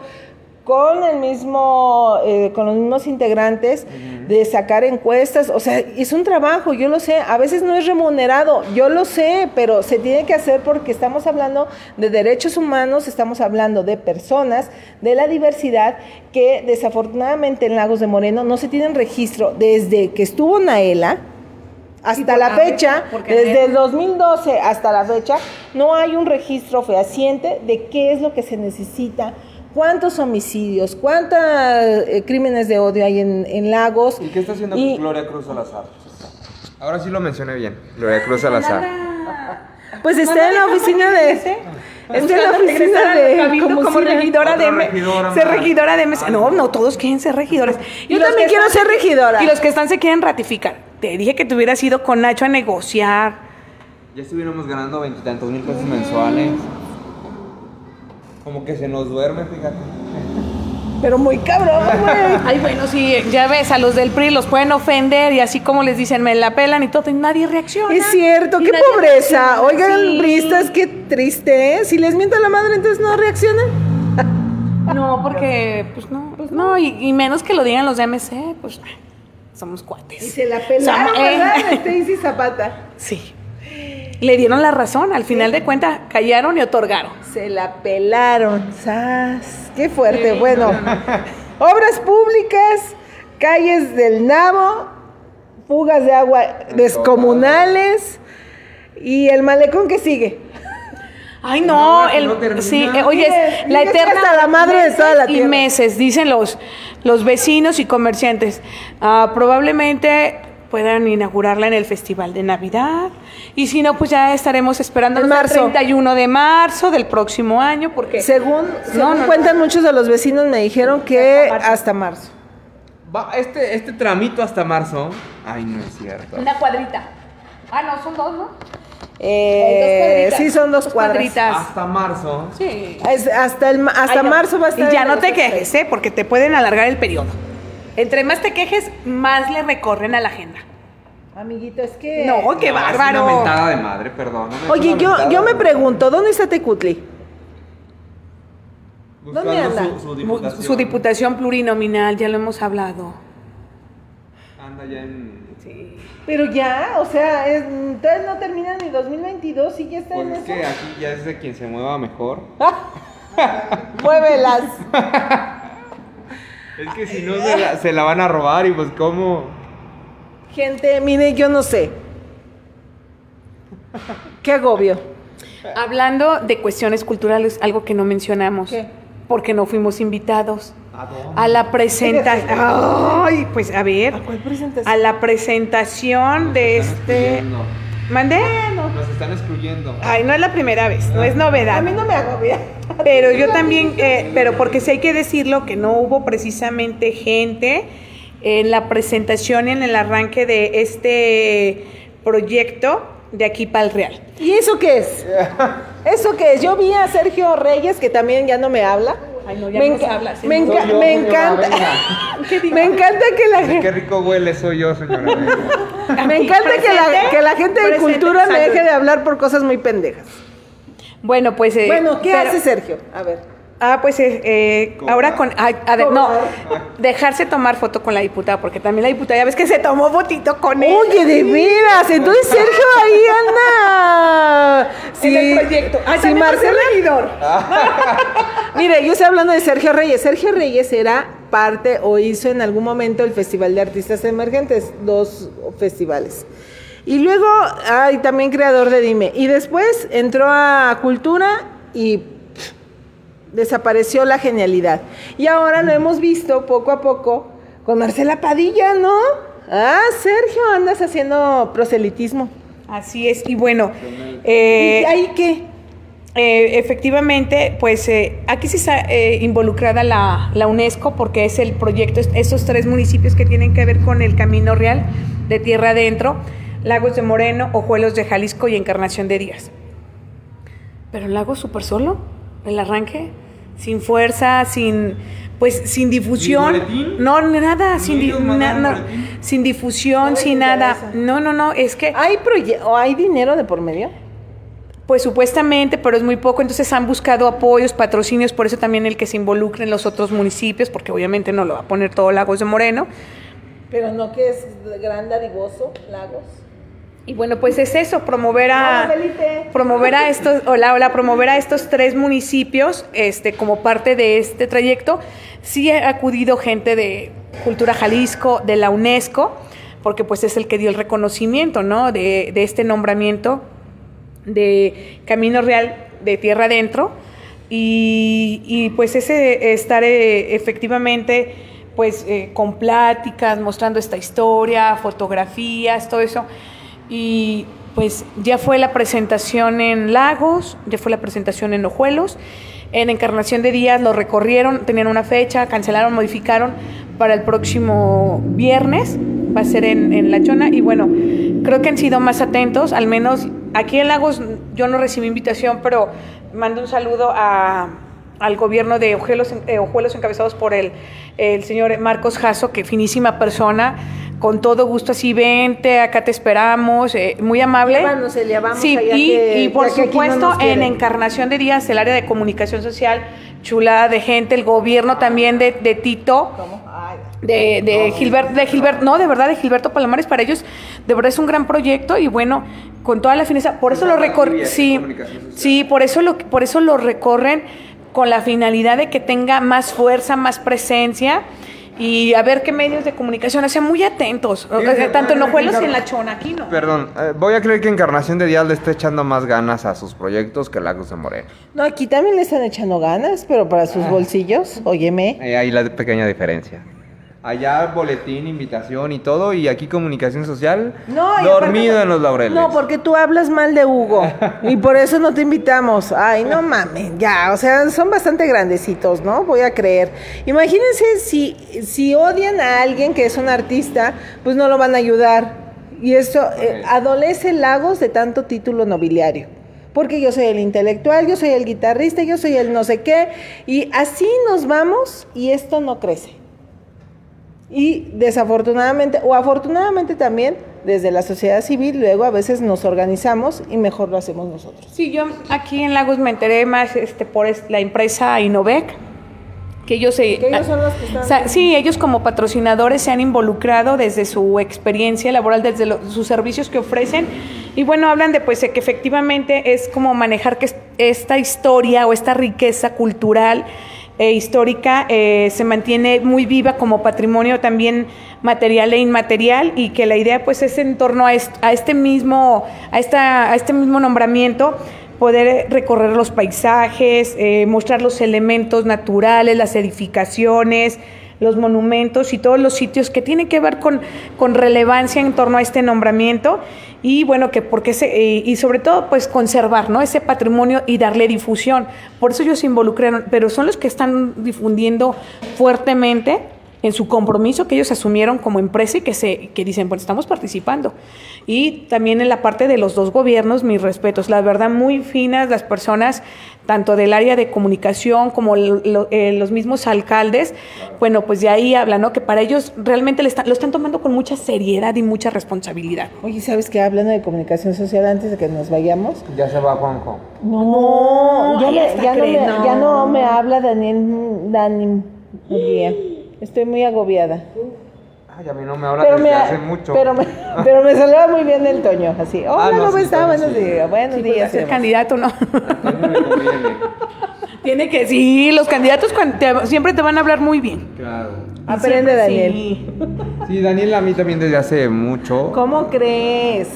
Speaker 1: con el mismo, eh, con los mismos integrantes, de sacar encuestas, o sea, es un trabajo, yo lo sé, a veces no es remunerado, yo lo sé, pero se tiene que hacer porque estamos hablando de derechos humanos, estamos hablando de personas, de la diversidad, que desafortunadamente en Lagos de Moreno no se tienen registro desde que estuvo Naela, hasta la fecha,
Speaker 2: porque
Speaker 1: desde el 2012 hasta la fecha, no hay un registro fehaciente de qué es lo que se necesita, cuántos homicidios, cuántos crímenes de odio hay en, en Lagos.
Speaker 3: ¿Y qué está haciendo
Speaker 1: Y-
Speaker 3: Gloria Cruz Salazar? Ahora sí lo mencioné bien. Gloria Cruz Salazar.
Speaker 1: Pues está en la oficina de... Está en la oficina de...
Speaker 2: como, como regidora de
Speaker 3: regidora
Speaker 2: ser regidora de MS. No, no, todos quieren ser regidores.
Speaker 1: Yo también quiero ser regidora.
Speaker 2: Y los que están se quieren ratificar. Te dije que te hubieras ido con Nacho a negociar.
Speaker 3: Ya estuviéramos ganando veintitantos mil pesos mensuales. Como que se nos duerme, fíjate.
Speaker 1: Pero muy cabrón, güey. (laughs)
Speaker 2: Ay, bueno, sí, ya ves, a los del PRI los pueden ofender y así como les dicen, me la pelan y todo, y nadie reacciona.
Speaker 1: Es cierto,
Speaker 2: Y
Speaker 1: qué pobreza.
Speaker 2: reacciona,
Speaker 1: Oigan,
Speaker 2: sí.
Speaker 1: bristas, qué triste, ¿eh? Si les miento a la madre, entonces no reaccionan. (laughs)
Speaker 2: No, porque, pues no, no, y, y menos que lo digan los de MC, pues somos cuates.
Speaker 1: Y se la pelaron,
Speaker 2: Som- eh,
Speaker 1: ¿verdad? (laughs) Stacy Zapata.
Speaker 2: Sí. Le dieron la razón, al final de cuentas, callaron y otorgaron.
Speaker 1: Se la pelaron. ¡Sas! ¡Qué fuerte! Bueno, (laughs) obras públicas, calles del Nabo, fugas de agua descomunales y el malecón que sigue.
Speaker 2: Ay, no, el,
Speaker 3: no
Speaker 2: sí, eh, oye, es la eterna
Speaker 1: hasta la madre de toda la
Speaker 2: y
Speaker 1: tierra.
Speaker 2: meses, dicen los, los vecinos y comerciantes. Ah, probablemente puedan inaugurarla en el Festival de Navidad. Y si no, pues ya estaremos esperando
Speaker 1: En
Speaker 2: hasta
Speaker 1: marzo.
Speaker 2: el 31 de marzo del próximo año, porque
Speaker 1: Según, según
Speaker 2: no,
Speaker 1: cuentan muchos de los vecinos, me dijeron que hasta marzo.
Speaker 3: Va, este, este tramito hasta marzo. Ay, no es cierto.
Speaker 2: una cuadrita. Ah, no, son dos, ¿no?
Speaker 1: Eh,
Speaker 2: Dos cuadritas.
Speaker 1: sí, son dos
Speaker 2: cuadritas.
Speaker 3: Hasta marzo.
Speaker 2: Sí.
Speaker 1: Es- hasta el, hasta
Speaker 2: Ay, no.
Speaker 1: marzo va a estar.
Speaker 2: Y ya no
Speaker 1: el
Speaker 2: te quejes, ¿eh? Porque te pueden alargar el periodo. Entre más te quejes, más le recorren a la agenda.
Speaker 1: Amiguito, es que.
Speaker 2: No, qué
Speaker 3: No, Es
Speaker 2: bárbaro.
Speaker 3: una mentada de madre, perdón.
Speaker 1: Oye, yo, yo me pregunto, ¿dónde está Tecutli? ¿Dónde anda?
Speaker 3: Su, diputación.
Speaker 2: Su diputación plurinominal, ya lo hemos hablado.
Speaker 3: Anda ya en.
Speaker 1: Pero ya, o sea, es, todavía no termina ni 2022 y ya está
Speaker 3: Pues
Speaker 1: en
Speaker 3: es
Speaker 1: eso.
Speaker 3: que aquí ya es de quien se mueva mejor. (laughs)
Speaker 1: Muévelas. (laughs)
Speaker 3: Es que si no se la, se la van a robar y pues cómo.
Speaker 1: Gente, mire, yo no sé. Qué agobio.
Speaker 2: Hablando de cuestiones culturales, algo que no mencionamos.
Speaker 1: ¿Qué?
Speaker 2: Porque no fuimos invitados
Speaker 3: ¿A dónde?
Speaker 2: a la presentación. (laughs) Ay, pues a ver.
Speaker 1: ¿A cuál presentación?
Speaker 2: A la presentación de este. ¿Mandé?
Speaker 3: Nos están excluyendo.
Speaker 2: Ay, no es la primera vez, no es novedad.
Speaker 1: A mí no me agobia.
Speaker 2: Pero yo también, eh, pero porque sí hay que decirlo que no hubo precisamente gente en la presentación, en el arranque de este proyecto de aquí para el Real.
Speaker 1: ¿Y eso qué es? (laughs) ¿Eso qué es? Yo vi a Sergio Reyes, que también ya no me habla.
Speaker 2: Ay, no, ya
Speaker 1: me enca-
Speaker 2: habla,
Speaker 1: me, enca-
Speaker 3: yo,
Speaker 1: me encanta. (laughs) me encanta que la
Speaker 3: Qué
Speaker 1: gente.
Speaker 3: rico huele, soy yo, señora. (laughs)
Speaker 1: Me encanta que la, que la gente de cultura me deje de hablar por cosas muy pendejas.
Speaker 2: Bueno, pues. eh,
Speaker 1: bueno, ¿qué
Speaker 2: pero-
Speaker 1: hace Sergio? A ver.
Speaker 2: Ah, pues eh, eh, ahora con... a de- no, dejarse tomar foto con la diputada, porque también la diputada, ya ves que se tomó fotito con él.
Speaker 1: Oye, de veras, entonces Sergio ahí anda. (laughs)
Speaker 2: En el proyecto. Ah,
Speaker 1: sí,
Speaker 2: a regidor. (laughs)
Speaker 1: Mire, yo estoy hablando de Sergio Reyes. Sergio Reyes era parte o hizo en algún momento el Festival de Artistas Emergentes, dos festivales. Y luego, ay, también creador de Dime. Y después entró a Cultura y desapareció la genialidad. Y ahora lo hemos visto poco a poco con Marcela Padilla, ¿no? Ah, Sergio, andas haciendo proselitismo.
Speaker 2: Así es, y bueno,
Speaker 1: ¿Y
Speaker 2: eh,
Speaker 1: ahí qué?
Speaker 2: eh, efectivamente, pues eh, aquí sí está eh, involucrada la, la UNESCO porque es el proyecto, es- esos tres municipios que tienen que ver con el Camino Real de Tierra Adentro, Lagos de Moreno, Ojuelos de Jalisco y Encarnación de Díaz. Pero el lago súper solo, el arranque, sin fuerza, sin pues sin difusión.
Speaker 3: boletín?
Speaker 2: No, nada, sin, di-
Speaker 3: ellos mandaron
Speaker 2: na- na-
Speaker 3: boletín?
Speaker 2: sin difusión,
Speaker 1: No
Speaker 2: sin nada.
Speaker 1: interesa.
Speaker 2: No, no, no, es que
Speaker 1: ¿Hay, proye- o hay dinero de por medio?
Speaker 2: pues supuestamente, pero es muy poco, entonces han buscado apoyos, patrocinios, por eso también el que se involucre en los otros municipios, porque obviamente no lo va a poner todo Lagos de Moreno.
Speaker 1: Pero no que es gran dadivoso, Lagos.
Speaker 2: Y bueno, pues es eso, promover a
Speaker 1: Hola,
Speaker 2: promover a estos, hola, hola, promover a estos tres municipios, este, como parte de este trayecto. Sí ha acudido gente de Cultura Jalisco, de la UNESCO, porque pues es el que dio el reconocimiento, ¿no? De, de este nombramiento de Camino Real de Tierra Adentro. Y, y, pues ese estar eh, efectivamente pues eh, con pláticas, mostrando esta historia, fotografías, todo eso. Y pues ya fue la presentación en Lagos, ya fue la presentación en Ojuelos. En Encarnación de Díaz lo recorrieron, tenían una fecha, cancelaron, modificaron para el próximo viernes, va a ser en, en La Chona. Y bueno, creo que han sido más atentos, al menos aquí en Lagos yo no recibí invitación, pero mando un saludo a, al gobierno de Ojuelos, eh, Ojuelos encabezados por el, el señor Marcos Jasso, que finísima persona, con todo gusto así, vente, acá te esperamos, eh, muy amable.
Speaker 1: Llévanos, Elia, vamos
Speaker 2: sí,
Speaker 1: allá
Speaker 2: y,
Speaker 1: que-
Speaker 2: y por
Speaker 1: no
Speaker 2: supuesto en Encarnación de Díaz, el área de comunicación social, chulada de gente, el gobierno también de, de Tito,
Speaker 1: ¿Cómo? Ay,
Speaker 2: de, de Gilberto, de Gilberto, no, de verdad, de Gilberto Palomares, para ellos, de verdad es un gran proyecto y bueno, con toda la fineza, por eso lo recorren, sí, sí, por eso lo, por eso lo recorren con la finalidad de que tenga más fuerza, más presencia y a ver qué medios de comunicación, o sea, muy atentos, o sea,
Speaker 3: Fíjate,
Speaker 2: tanto en Ojuelos y en La Chona, aquí no.
Speaker 3: Perdón, eh, voy a creer que Encarnación de Díaz le está echando más ganas a sus proyectos que Lagos de Moreno.
Speaker 1: No, aquí también le están echando ganas, pero para sus bolsillos, óyeme.
Speaker 3: Eh, ahí la pequeña diferencia. Allá boletín, invitación y todo, y aquí comunicación social,
Speaker 1: No,
Speaker 3: dormido
Speaker 1: aparte-
Speaker 3: en los laureles.
Speaker 1: No, porque tú hablas mal de Hugo (laughs) y por eso no te invitamos. Ay, no mames, ya, o sea, son bastante grandecitos, ¿no? Voy a creer. Imagínense si, si odian a alguien que es un artista, pues no lo van a ayudar. Y esto eh, adolece Lagos de tanto título nobiliario. Porque yo soy el intelectual, yo soy el guitarrista, yo soy el no sé qué. Y así nos vamos y esto no crece. Y desafortunadamente, o afortunadamente también, desde la sociedad civil, luego a veces nos organizamos y mejor lo hacemos nosotros.
Speaker 2: Sí, yo aquí en Lagos me enteré más este, por la empresa Innovec, que ellos se...
Speaker 1: Que ellos son los que están-
Speaker 2: o sea, sí, ellos como patrocinadores se han involucrado desde su experiencia laboral, desde lo- sus servicios que ofrecen. Y bueno, hablan de pues que efectivamente es como manejar que es- esta historia o esta riqueza cultural e histórica eh, se mantiene muy viva como patrimonio también material e inmaterial y que la idea pues es en torno a, a este mismo a esta a este mismo nombramiento poder recorrer los paisajes eh, mostrar los elementos naturales las edificaciones los monumentos y todos los sitios que tienen que ver con, con relevancia en torno a este nombramiento y bueno que porque se, y sobre todo pues conservar no ese patrimonio y darle difusión por eso ellos se involucraron pero son los que están difundiendo fuertemente en su compromiso que ellos asumieron como empresa y que, se, que dicen, pues estamos participando. Y también en la parte de los dos gobiernos, mis respetos, la verdad muy finas las personas, tanto del área de comunicación como lo- eh, los mismos alcaldes, bueno, pues de ahí hablan, ¿no? Que para ellos realmente le están- lo están tomando con mucha seriedad y mucha responsabilidad.
Speaker 1: Oye, ¿sabes qué? Hablando de comunicación social, antes de que nos vayamos.
Speaker 3: Ya se va Juanjo.
Speaker 1: No, ya,
Speaker 2: ay,
Speaker 1: me-
Speaker 2: hasta
Speaker 1: ya no me,
Speaker 2: no.
Speaker 1: ya no me habla Daniel, Dani Murguía. (gasps) Estoy muy agobiada.
Speaker 3: Ay, a mí no me habla
Speaker 1: Pero
Speaker 3: desde
Speaker 1: me,
Speaker 3: hace mucho.
Speaker 1: pero, me, (laughs) pero me saluda muy bien el Toño, así. Hola,
Speaker 3: Ah, no,
Speaker 1: ¿cómo
Speaker 3: sí,
Speaker 1: está? Buenos
Speaker 3: sí.
Speaker 1: días, buenos
Speaker 2: Sí, pues,
Speaker 1: días. Eva.
Speaker 2: candidato, ¿no? (laughs) Tiene que, sí, los candidatos te- siempre te van a hablar muy bien.
Speaker 3: Claro.
Speaker 1: Aprende,
Speaker 2: Siempre,
Speaker 1: Daniel.
Speaker 2: sí.
Speaker 3: Sí, Daniel a mí también desde hace mucho.
Speaker 1: ¿Cómo crees?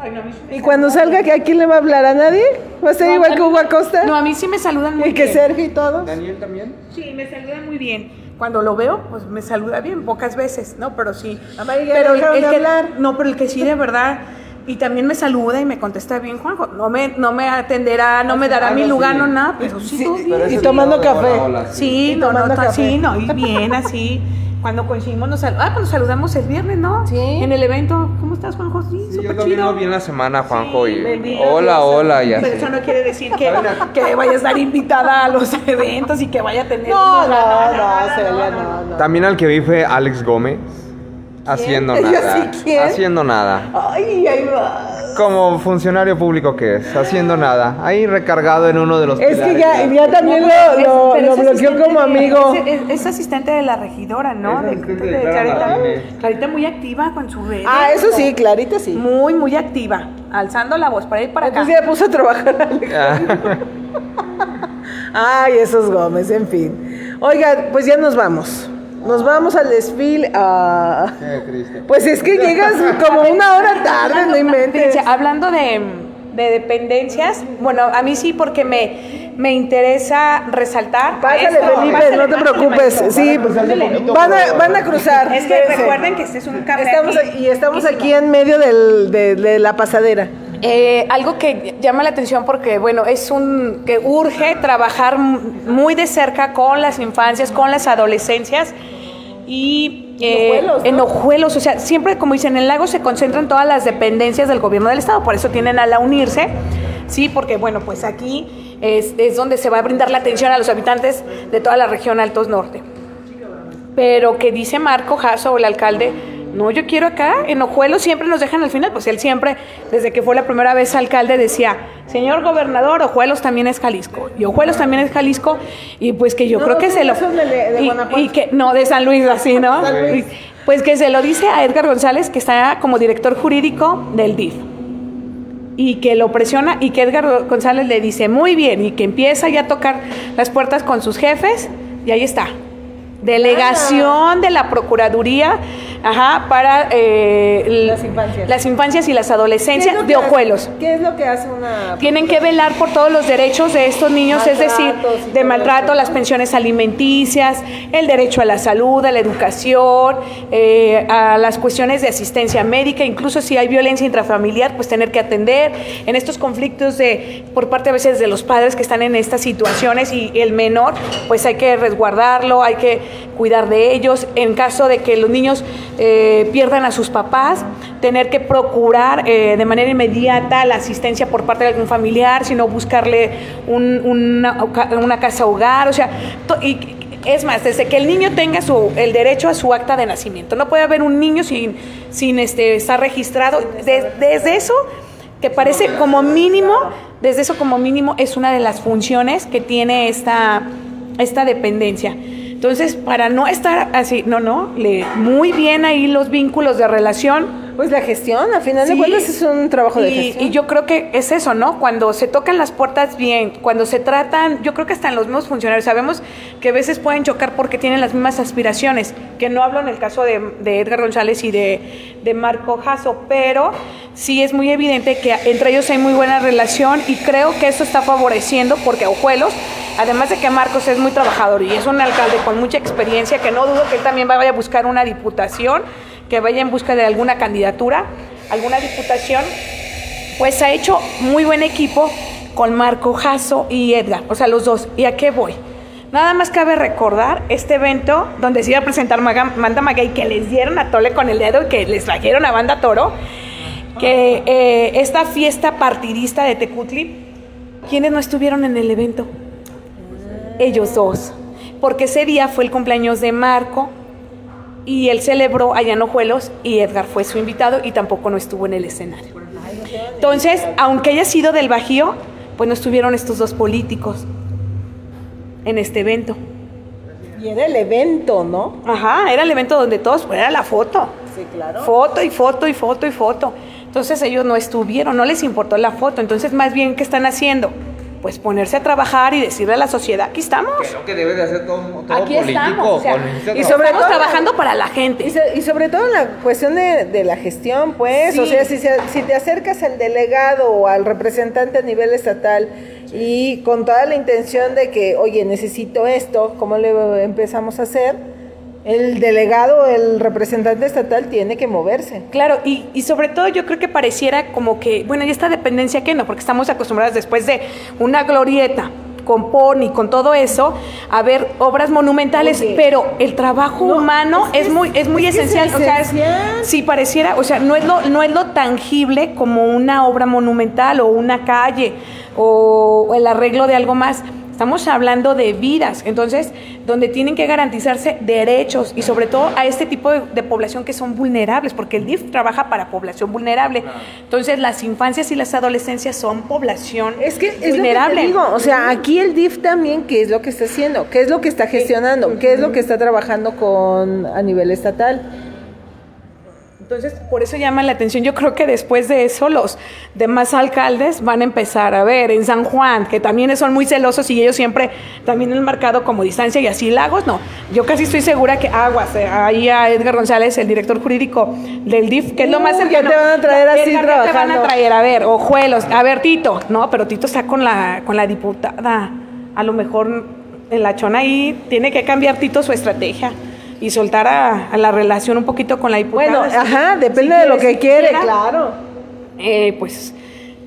Speaker 2: Ay, no, a mí
Speaker 1: Y cuando salga, ¿que ¿a quién le va a hablar? ¿A nadie? ¿Va a ser
Speaker 2: No,
Speaker 1: igual
Speaker 2: a
Speaker 1: que Hugo Acosta?
Speaker 2: No, a mí sí me saludan muy
Speaker 1: ¿Y que
Speaker 2: bien.
Speaker 1: Sergio y todos?
Speaker 3: ¿Daniel también?
Speaker 2: Sí, me saludan muy bien. Cuando lo veo, pues me saluda bien, pocas veces, ¿no? Pero sí. Pero
Speaker 1: de
Speaker 2: que,
Speaker 1: hablar.
Speaker 2: No, pero el que sí de verdad, y también me saluda y me contesta bien, Juanjo. No me, no me atenderá, no me dará
Speaker 3: Ah,
Speaker 2: mi
Speaker 3: no,
Speaker 2: lugar,
Speaker 3: sí.
Speaker 2: no nada, pero sí,
Speaker 1: Sí, pero Y tomando
Speaker 3: el
Speaker 1: café.
Speaker 2: Sí,
Speaker 1: Y
Speaker 2: no, no,
Speaker 1: tomando café.
Speaker 2: sí, no, y bien así. Cuando coincidimos, nos, sal- ah, pues nos saludamos el viernes, ¿no?
Speaker 1: Sí.
Speaker 2: En el evento. ¿Cómo estás, Juanjo? Sí,
Speaker 3: Sí, yo
Speaker 2: chido.
Speaker 3: lo vi en la semana, Juanjo, y
Speaker 2: Bendito
Speaker 3: hola,
Speaker 2: Dios.
Speaker 3: hola, y
Speaker 2: Pero eso no quiere decir (laughs) que, que vaya a estar invitada a los (laughs) eventos y que vaya a tener.
Speaker 1: No, no, no, Celia, no, no.
Speaker 3: También al que vi fue Alex Gómez. Haciendo (laughs)
Speaker 1: Yo
Speaker 3: nada.
Speaker 1: sí, ¿quién?
Speaker 3: Haciendo nada.
Speaker 1: Ay, ahí va.
Speaker 3: Como funcionario público que es, haciendo nada. Ahí recargado en uno de los
Speaker 1: Es que ya, también lo,
Speaker 2: es-
Speaker 1: lo, bloqueó como
Speaker 2: de-
Speaker 1: amigo.
Speaker 2: Es, es- es asistente de la regidora, ¿no? De, de Clarita. Clarita muy activa con su red.
Speaker 1: Ah, eso sí, Clarita sí.
Speaker 2: Muy, muy activa. Alzando la voz para ir para acá.
Speaker 1: Entonces ya puso a trabajar.
Speaker 3: Ah, (laughs)
Speaker 1: Ay, esos Gómez, en fin. Oiga, pues ya nos vamos. Nos vamos al desfile. a-
Speaker 3: Qué triste.
Speaker 1: Pues es que llegas como una hora tarde, no inventes.
Speaker 2: Hablando de, de dependencias, bueno, a mí sí porque me, me interesa resaltar.
Speaker 1: Pásale,
Speaker 2: esto.
Speaker 1: Felipe,
Speaker 2: Pásale,
Speaker 1: no te preocupes.
Speaker 2: maestro.
Speaker 1: Sí, van a, van a cruzar.
Speaker 2: Es que recuerden que este es un café.
Speaker 1: Estamos,
Speaker 2: aquí.
Speaker 1: y estamos aquí en medio del- de, de la pasadera.
Speaker 2: Eh, algo que llama la atención porque, bueno, es un que urge trabajar muy de cerca con las infancias, con las adolescencias y eh,
Speaker 1: Ojuelos, ¿no?
Speaker 2: en Ojuelos, o sea, siempre como dicen, en el lago se concentran todas las dependencias del gobierno del estado, por eso tienen a la unirse, sí, porque bueno, pues aquí es, es donde se va a brindar la atención a los habitantes de toda la región Altos Norte. Pero que dice Marco Jasso, el alcalde, no, yo quiero acá, en Ojuelos siempre nos dejan al final, pues él siempre, desde que fue la primera vez alcalde, decía, señor gobernador, Ojuelos también es Jalisco, y Ojuelos también es Jalisco, y pues que yo
Speaker 1: No,
Speaker 2: creo que se lo...
Speaker 1: son de- de
Speaker 2: y- que, no, de San Luis, así, ¿no?
Speaker 1: San Luis.
Speaker 2: Pues que se lo dice a Edgar González, que está como director jurídico del DIF y que lo presiona y que Edgar González le dice muy bien y que empieza ya a tocar las puertas con sus jefes y ahí está. Delegación de la Procuraduría ajá, para eh,
Speaker 1: Las infancias.
Speaker 2: las infancias y las
Speaker 1: ¿Qué es
Speaker 2: adolescencias de
Speaker 1: hace-
Speaker 2: Ojuelos.
Speaker 1: ¿Qué es lo que hace una.?
Speaker 2: Tienen que velar por todos los derechos de estos niños, es decir, de maltrato, las pensiones alimenticias, el derecho a la salud, a la educación, eh, a las cuestiones de asistencia médica, incluso si hay violencia intrafamiliar, pues tener que atender en estos conflictos de por parte a veces de los padres que están en estas situaciones y el menor, pues hay que resguardarlo, hay que cuidar de ellos. En caso de que los niños eh, pierdan a sus papás, tener que procurar eh, de manera inmediata la asistencia por parte de algún familiar, sino buscarle un- una, casa hogar, o sea, y, es más, desde que el niño tenga su, el derecho a su acta de nacimiento. No puede haber un niño sin, sin este, estar registrado. De- desde eso, que parece como mínimo, desde eso como mínimo es una de las funciones que tiene esta, esta dependencia. Entonces, para no estar así, no, no, le, muy bien ahí los vínculos de relación.
Speaker 1: Pues la gestión, a final de
Speaker 2: Sí.
Speaker 1: cuentas, es un trabajo de
Speaker 2: Y,
Speaker 1: gestión.
Speaker 2: y yo creo que es eso, ¿no? Cuando se tocan las puertas bien, cuando se tratan, yo creo que hasta en los mismos funcionarios, sabemos que a veces pueden chocar porque tienen las mismas aspiraciones, que no hablo en el caso de, de Edgar González y de, de Marco Jasso, pero sí es muy evidente que entre ellos hay muy buena relación y creo que eso está favoreciendo porque Ojuelos, además de que Marcos es muy trabajador y es un alcalde con mucha experiencia, que no dudo que él también vaya a buscar una diputación, que vaya en busca de alguna candidatura, alguna diputación, pues ha hecho muy buen equipo con Marco Jasso y Edgar, o sea, los dos. ¿Y a qué voy? Nada más cabe recordar este evento donde se iba a presentar Manda Magay, que les dieron a Tole con el dedo y que les trajeron a Banda Toro, que eh, esta fiesta partidista de Tecutli, ¿quiénes no estuvieron en el evento? Ellos dos, porque ese día fue el cumpleaños de Marco y él celebró allá en Ojuelos y Edgar fue su invitado y tampoco no estuvo en el escenario. Entonces, aunque haya sido del Bajío, pues no estuvieron estos dos políticos en este evento.
Speaker 1: Y era el evento, ¿no?
Speaker 2: Ajá, era el evento donde todos, pues era la foto.
Speaker 1: Sí, claro.
Speaker 2: Foto y foto y foto y foto. Entonces ellos no estuvieron, no les importó la foto. Entonces, más bien, ¿qué están haciendo? Pues ponerse a trabajar y decirle a la sociedad, aquí estamos.
Speaker 3: Que lo que debe de hacer todo, todo
Speaker 2: Aquí
Speaker 3: político.
Speaker 2: estamos. o sea, y sobre
Speaker 1: todo-
Speaker 2: trabajando para la gente.
Speaker 1: Y, so- y sobre todo en la cuestión de, de la gestión, pues,
Speaker 2: Sí.
Speaker 1: o sea, si, se- si te acercas al delegado o al representante a nivel estatal y con toda la intención de que, oye, necesito esto, ¿cómo le empezamos a hacer? El delegado, el representante estatal tiene que moverse.
Speaker 2: Claro, y, y sobre todo yo creo que pareciera como que, bueno, y esta dependencia que no, porque estamos acostumbrados después de una glorieta con Pony, con todo eso, a ver obras monumentales, pero el trabajo
Speaker 1: No,
Speaker 2: humano
Speaker 1: es que
Speaker 2: es,
Speaker 1: es-
Speaker 2: muy, es muy
Speaker 1: es que es
Speaker 2: esencial. O sea, es-
Speaker 1: esencial.
Speaker 2: si pareciera, o sea, no es, lo, no es lo tangible como una obra monumental o una calle o el arreglo de algo más. Estamos hablando de vidas, entonces, donde tienen que garantizarse derechos y sobre todo a este tipo de, de población que son vulnerables, porque el DIF trabaja para población vulnerable. Entonces, las infancias y las adolescencias son población
Speaker 1: Es que es lo que
Speaker 2: vulnerable.
Speaker 1: te digo, o sea, aquí el DIF también, ¿qué es lo que está haciendo? ¿Qué es lo que está gestionando? ¿Qué es lo que está trabajando con a nivel estatal?
Speaker 2: Entonces, por eso llama la atención. Yo creo que después de eso, los demás alcaldes van a empezar a ver en San Juan, que también son muy celosos y ellos siempre también han marcado como distancia y así lagos. No, yo casi estoy segura que aguas. eh, Ahí a Edgar González, el director jurídico del DIF, que es lo más cercano.
Speaker 1: te van a traer así
Speaker 2: Edgar, ya te van
Speaker 1: trabajando.
Speaker 2: a traer, a ver, ojuelos. A ver, Tito. No, pero Tito está con la, con la diputada. A lo mejor en la chona ahí tiene que cambiar Tito su estrategia. Y soltar a, a la relación un poquito con la diputada.
Speaker 1: Bueno, ajá,
Speaker 2: si
Speaker 1: depende de lo que quiere,
Speaker 2: quiera,
Speaker 1: claro.
Speaker 2: eh, pues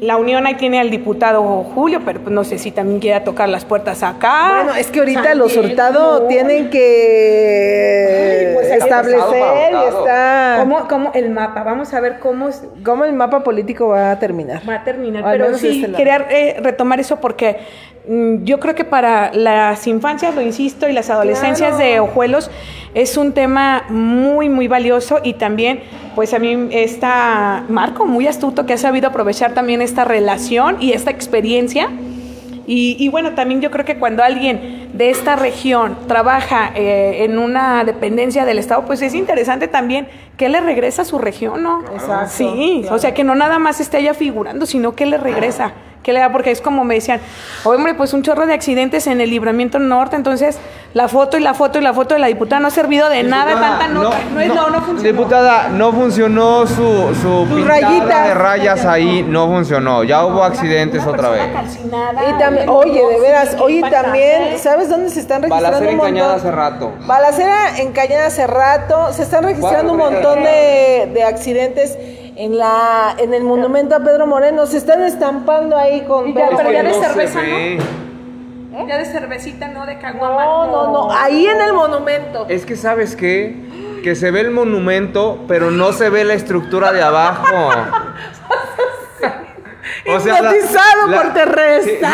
Speaker 2: la unión ahí tiene al diputado Julio, pero pues, no sé si también quiera tocar las puertas acá.
Speaker 1: Bueno, es que ahorita
Speaker 2: San
Speaker 1: los
Speaker 2: Diego,
Speaker 1: Hurtado
Speaker 2: no.
Speaker 1: tienen que
Speaker 2: Ay, pues,
Speaker 1: establecer y está...
Speaker 2: ¿Cómo, cómo el mapa? Vamos a ver cómo es-
Speaker 1: ¿Cómo el mapa político va a terminar?
Speaker 2: va a terminar. Pero sí,
Speaker 1: este
Speaker 2: quería eh, retomar eso porque yo creo que para las infancias, lo insisto, y las adolescencias
Speaker 1: Claro.
Speaker 2: de Ojuelos es un tema muy, muy valioso y también, pues a mí está Marco, muy astuto, que ha sabido aprovechar también esta relación y esta experiencia. Y, y bueno, también yo creo que cuando alguien de esta región trabaja eh, en una dependencia del Estado, pues es interesante también que le regresa a su región, ¿no?
Speaker 1: Exacto,
Speaker 2: Sí,
Speaker 1: claro.
Speaker 2: o sea, que no nada más esté allá figurando, sino que le regresa. Que le da, porque es como me decían, hombre, pues un chorro de accidentes en el libramiento norte, entonces la foto y la foto y la foto de la diputada no ha servido de nada, tanta nota. No, es, no, no funcionó.
Speaker 3: Diputada, no funcionó su, su pintada
Speaker 1: rayita.
Speaker 3: de rayas ahí, no funcionó. Ya hubo accidentes
Speaker 2: Una
Speaker 3: otra vez.
Speaker 2: persona calcinada,
Speaker 1: Y también,
Speaker 2: un
Speaker 1: oye, de veras, oye, también, ¿sabes dónde se están registrando
Speaker 3: Balacera
Speaker 1: un montón?
Speaker 3: encañada hace rato.
Speaker 1: Balacera en Cañada hace rato, se están registrando un montón de, de accidentes en la en el monumento a Pedro Moreno, se están estampando ahí con
Speaker 2: ya, pero ya de
Speaker 3: no
Speaker 2: cerveza,
Speaker 3: ve.
Speaker 2: ¿no? Ya de cervecita, no de caguama.
Speaker 1: No, no, no, ahí en el monumento.
Speaker 3: Es que sabes qué? Que se ve el monumento, pero no se ve la estructura de abajo. (laughs)
Speaker 1: Hipnotizado por Teresa.
Speaker 3: Si, si-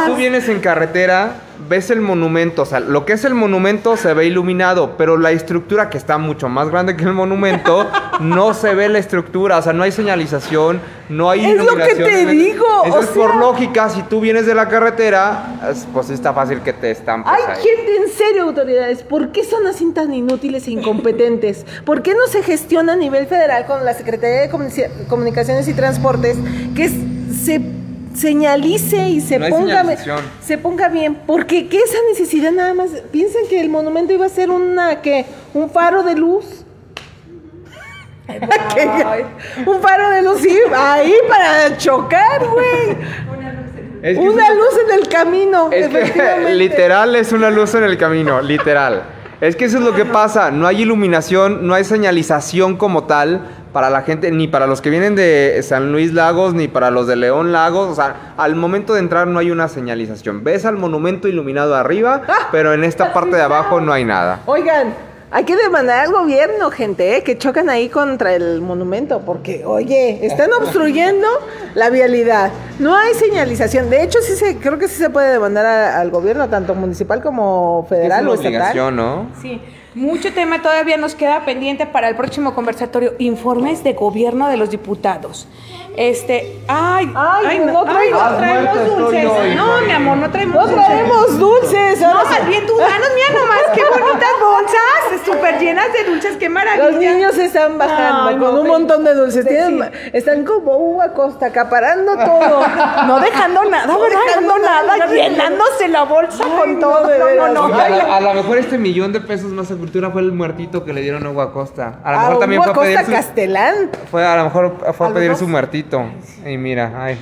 Speaker 3: si tú vienes en carretera, ves el monumento, o sea, lo que es el monumento se ve iluminado, pero la estructura que está mucho más grande que el monumento, (laughs) no se ve la estructura, o sea, no hay señalización, no hay
Speaker 1: Es lo que te digo,
Speaker 3: Entonces,
Speaker 1: o sea-
Speaker 3: por lógica, si tú vienes de la carretera, es- pues está fácil que te estampes
Speaker 1: Ay,
Speaker 3: ahí.
Speaker 1: gente, en serio, autoridades, ¿por qué son así tan inútiles e incompetentes? ¿Por qué no se gestiona a nivel federal con la Secretaría de Comunicaciones y Transportes que es- se señalice y se
Speaker 3: No
Speaker 1: ponga se ponga bien? Porque qué esa necesidad nada más. Piensan que el monumento iba a ser una que un faro de luz. (laughs) Un faro de luz, sí, ahí para chocar, güey.
Speaker 3: Es que
Speaker 1: Una luz en el camino.
Speaker 3: Es que
Speaker 1: efectivamente. (laughs)
Speaker 3: literal es una luz en el camino, literal. Es que eso es lo que pasa, no hay iluminación, no hay señalización como tal para la gente, ni para los que vienen de San Luis Lagos, ni para los de León Lagos. O sea, al momento de entrar no hay una señalización. Ves al monumento iluminado arriba, (laughs) pero en esta parte de abajo no hay nada.
Speaker 1: Oigan, hay que demandar al gobierno, gente, ¿eh? que chocan ahí contra el monumento, porque, oye, están obstruyendo (laughs) la vialidad. No hay señalización. De hecho, sí se, creo que sí se puede demandar a- al gobierno, tanto municipal como
Speaker 3: Es
Speaker 1: federal
Speaker 3: una
Speaker 1: o estatal.
Speaker 3: ¿no?
Speaker 2: Sí, mucho tema todavía nos queda pendiente para el próximo conversatorio. Informes de gobierno de los diputados. Este, ay,
Speaker 1: Ay, no traigo-
Speaker 2: ay, no traemos dulces.
Speaker 3: hoy.
Speaker 2: No, mi amor, no traemos
Speaker 1: No
Speaker 2: dulces.
Speaker 1: traemos dulces.
Speaker 2: No, más bien tú danos, mira nomás, qué bonitas bolsas, súper llenas de dulces, qué maravilla.
Speaker 1: Los niños están bajando
Speaker 2: Ay,
Speaker 1: con
Speaker 2: no,
Speaker 1: un montón de dulces.
Speaker 2: Sí,
Speaker 1: Tienen-
Speaker 2: sí.
Speaker 1: Están como uva costa, acaparando todo.
Speaker 2: No dejando nada,
Speaker 1: No
Speaker 2: ¿verdad?
Speaker 1: dejando
Speaker 2: Dejando nada,
Speaker 1: nada.
Speaker 2: llenándose la bolsa
Speaker 1: Ay,
Speaker 2: con
Speaker 1: no,
Speaker 2: todo.
Speaker 1: de
Speaker 2: No, no, no.
Speaker 3: A, lo mejor este millón de pesos más a cultura fue el muertito que le dieron a Hugo Acosta. A lo mejor
Speaker 1: A
Speaker 3: también
Speaker 1: uva
Speaker 3: fue a pedir
Speaker 1: costa
Speaker 3: su,
Speaker 1: Castelán.
Speaker 3: fue, a lo mejor fue a,
Speaker 1: A
Speaker 3: pedir su
Speaker 1: dos.
Speaker 3: Y mira, ay.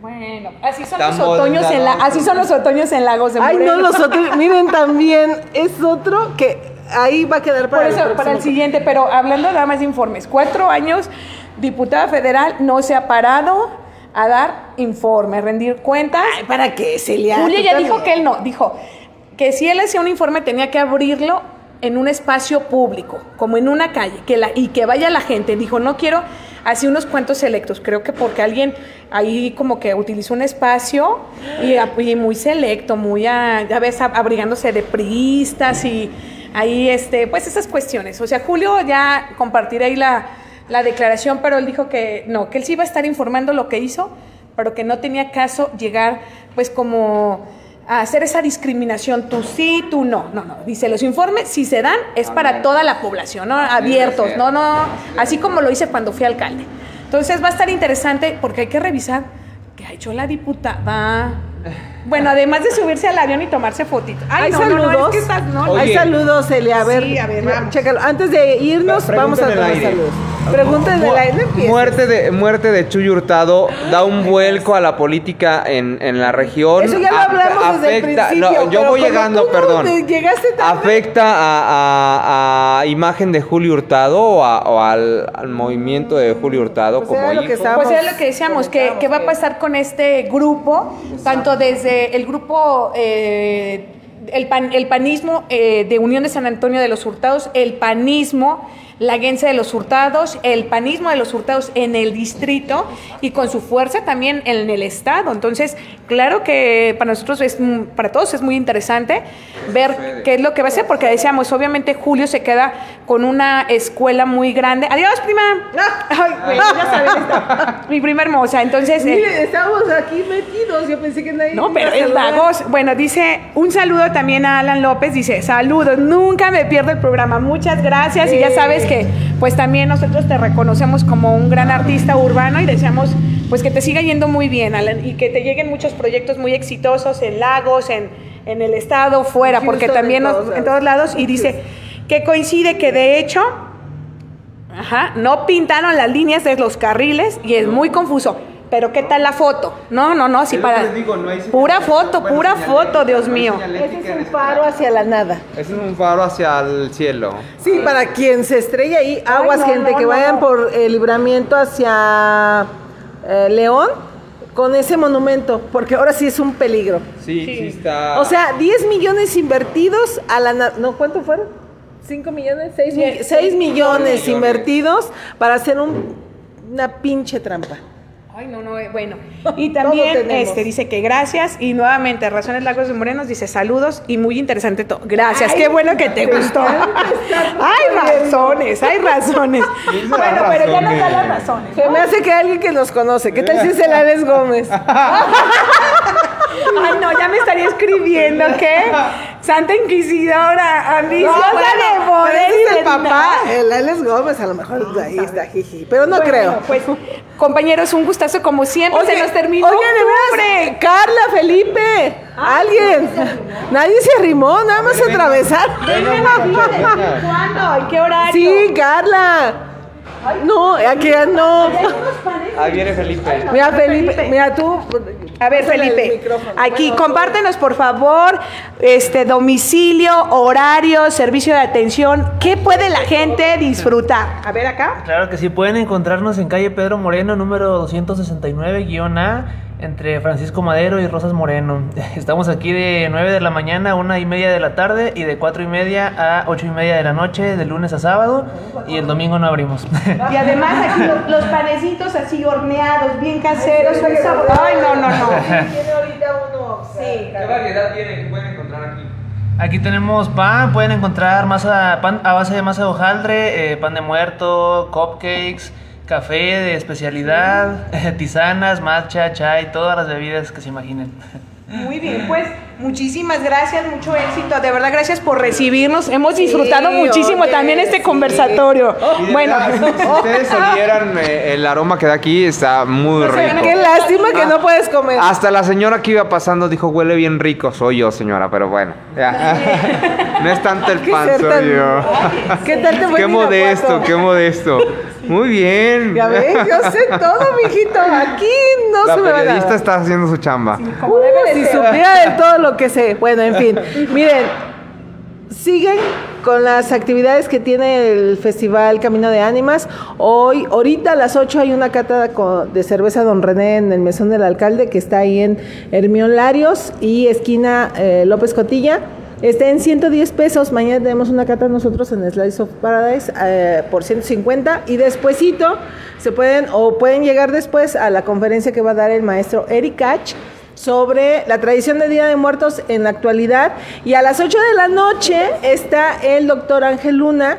Speaker 2: Bueno, así son los otoños en la, así son los otoños en Lagos de
Speaker 1: Ay, no,
Speaker 2: Moreno.
Speaker 1: los otros. (laughs) Miren, también es otro que ahí va a quedar
Speaker 2: Por
Speaker 1: para
Speaker 2: eso,
Speaker 1: el
Speaker 2: para el siguiente, pero hablando nada más de informes, cuatro años, diputada federal no se ha parado a dar informes, rendir cuentas.
Speaker 1: Ay, ¿para qué, Celia?
Speaker 2: Julia ya
Speaker 1: también.
Speaker 2: dijo que él no, dijo que si él hacía un informe tenía que abrirlo en un espacio público, como en una calle, que la, y que vaya la gente. Dijo, no quiero así unos cuentos selectos, creo que porque alguien ahí como que utilizó un espacio y, muy selecto, muy, a- ya ves, ab- abrigándose de priistas y ahí, este, pues esas cuestiones. O sea, Julio ya compartirá ahí la, la declaración, pero él dijo que no, que él sí iba a estar informando lo que hizo, pero que no tenía caso llegar, pues como a hacer esa discriminación, tú sí, tú no. No, no. Dice, los informes, si se dan, es para toda la población, ¿no? Abiertos, no, no. Así como lo hice cuando fui alcalde. Entonces va a estar interesante porque hay que revisar qué ha hecho la diputada. Bueno, además de subirse al avión y tomarse fotitos. Ay,
Speaker 1: Hay
Speaker 2: no, no,
Speaker 1: saludos.
Speaker 2: no, es que estás, no, no.
Speaker 1: Hay saludos, Celia. A ver,
Speaker 2: Sí, a ver, vamos.
Speaker 1: chécalo. Antes de irnos, vamos a dar saludos. Pregunta en el aire. no.
Speaker 3: Muerte de, muerte de Chuy Hurtado da un vuelco a la política en, en la región.
Speaker 1: Eso ya lo hablamos desde el principio,
Speaker 3: No, yo voy llegando,
Speaker 1: no
Speaker 3: perdón.
Speaker 1: te llegaste tarde.
Speaker 3: ¿Afecta a, a- a imagen de Julio Hurtado o, a- o al, al movimiento de Julio Hurtado
Speaker 1: Pues
Speaker 3: como
Speaker 1: era lo que estábamos-
Speaker 2: Pues era lo que decíamos, que, que va a pasar con este grupo, tanto desde el grupo, eh, el, pan- el panismo eh, de Unión de San Antonio de los Hurtados, el panismo laguense de los Hurtados, el panismo de los Hurtados en el distrito y con su fuerza también en el estado. Entonces, claro que para nosotros, es, mm, para todos es muy interesante ver qué es lo que va a ser, porque decíamos, obviamente Julio se queda con una escuela muy grande. Adiós, prima. Ay, bueno, ya sabes, (laughs) mi prima hermosa. Entonces, eh,
Speaker 1: Mire, estamos aquí metidos. Yo pensé que nadie.
Speaker 2: no, pero es vagos. Bueno, dice un saludo también a Alan López. Dice, saludos, nunca me pierdo el programa. Muchas gracias. Y ya sabes que, pues también nosotros te reconocemos como un gran artista urbano y deseamos, pues que te siga yendo muy bien, Alan, y que te lleguen muchos proyectos muy exitosos en Lagos, en, en el estado, fuera, porque también
Speaker 1: en
Speaker 2: nos-
Speaker 1: todos
Speaker 2: en
Speaker 1: lados.
Speaker 2: todos lados. Y dice que coincide que de hecho Ajá, no pintaron las líneas de los carriles y es muy confuso. Pero ¿qué tal la foto? No, no, no,
Speaker 3: lo
Speaker 2: para
Speaker 3: digo, no hay
Speaker 2: pura foto, pura foto, Dios
Speaker 3: no
Speaker 2: mío.
Speaker 1: Ese es un faro hacia la nada.
Speaker 3: Ese es un faro hacia el cielo.
Speaker 1: Sí, para quien se estrella ahí, aguas,
Speaker 2: no,
Speaker 1: gente,
Speaker 2: no,
Speaker 1: que
Speaker 2: no,
Speaker 1: vayan
Speaker 2: no.
Speaker 1: por el libramiento hacia eh, León con ese monumento, porque ahora sí es un peligro.
Speaker 3: Sí, sí, está.
Speaker 1: O sea, 10 millones invertidos a la... na- ¿No cuánto fueron? ¿5 millones? 6,
Speaker 2: Sí,
Speaker 1: millones,
Speaker 3: millones.
Speaker 1: invertidos para hacer un- una pinche trampa.
Speaker 2: Ay, no, no, eh, bueno. (laughs) Y también este dice que gracias y nuevamente Razones Lagos de Morenos dice saludos y muy interesante todo. Gracias, qué bueno que te gustó. hay (laughs) razones, hay razones.
Speaker 3: ¿Quién (laughs) será
Speaker 2: Bueno, pero ya nos da las razones.
Speaker 1: Se me hace que alguien que nos conoce. ¿Qué tal si es el Alex Gómez?
Speaker 2: Ay, no, ya me estaría escribiendo, ¿qué? Santa Inquisidora, ambiciosa de
Speaker 1: pero
Speaker 2: poder
Speaker 1: ese
Speaker 2: y
Speaker 1: es
Speaker 2: de
Speaker 1: el papá, el Alex Gómez, a lo mejor de ahí está jiji, pero no
Speaker 2: Bueno,
Speaker 1: creo.
Speaker 2: Pues, compañeros, un gustazo como siempre. se nos terminó.
Speaker 1: Oye, de veras, Carla, Felipe, alguien. Nadie se arrimó, nada más se atravesaron.
Speaker 2: ¿Cuándo? ¿En qué horario?
Speaker 1: Sí, Carla. No, aquí no.
Speaker 3: Ahí viene Felipe.
Speaker 1: Mira, Felipe, mira tú,
Speaker 2: A ver,
Speaker 1: Pásale
Speaker 2: Felipe, aquí,
Speaker 1: Bueno,
Speaker 2: compártenos por favor, este domicilio, horario, servicio de atención, ¿qué puede la gente disfrutar? A ver acá.
Speaker 6: Claro que sí, pueden encontrarnos en calle Pedro Moreno, número 269-A, entre Francisco Madero y Rosas Moreno. (laughs) Estamos aquí de 9 de la mañana a 1 y media de la tarde y de 4 y media a 8 y media de la noche, de lunes a sábado, y el domingo no abrimos.
Speaker 2: Y además aquí los, los panecitos así horneados, bien caseros, un sabor. Ay, no, no, no.
Speaker 1: Tiene ahorita uno. Sí.
Speaker 3: ¿Qué variedad tienen que pueden encontrar aquí?
Speaker 6: Aquí tenemos pan, pueden encontrar masa, pan a base de masa de hojaldre, eh, pan de muerto, cupcakes, café de especialidad, (laughs) tisanas, matcha, chai, todas las bebidas que se imaginen.
Speaker 2: Muy bien, pues muchísimas gracias, mucho éxito. De verdad, gracias por recibirnos. Hemos disfrutado
Speaker 1: Sí,
Speaker 2: muchísimo
Speaker 1: oye,
Speaker 2: también este
Speaker 1: sí.
Speaker 2: conversatorio.
Speaker 3: Y (laughs)
Speaker 2: Bueno,
Speaker 3: verdad, si ustedes olieran eh, el aroma que da aquí, está muy rico.
Speaker 1: Qué lástima que no puedes comer.
Speaker 3: Hasta la señora que iba pasando dijo, huele bien rico. Soy yo, señora, pero bueno. ya. (laughs) no es tanto el pan, soy
Speaker 1: tan-
Speaker 3: yo.
Speaker 1: ¿Qué tal te fue
Speaker 3: Qué modesto, qué modesto. Muy bien.
Speaker 1: Ya ves, yo sé todo, mijito. Aquí no
Speaker 3: La
Speaker 1: se me va
Speaker 3: periodista
Speaker 1: nada.
Speaker 3: está haciendo su chamba.
Speaker 1: Uh, si supiera de todo lo que sé. Bueno, en fin. (laughs) Miren, siguen con las actividades que tiene el Festival Camino de Ánimas. Hoy, ahorita a las 8 hay una cata de cerveza Don René en el Mesón del Alcalde que está ahí en Hermión Larios y esquina eh, López Cotilla. Está en 110 pesos. Mañana tenemos una cata nosotros en Slice of Paradise eh, por 150. Y despuesito se pueden o pueden llegar después a la conferencia que va a dar el maestro Eric Hatch sobre la tradición de Día de Muertos en la actualidad. Y a las 8 de la noche está el doctor Ángel Luna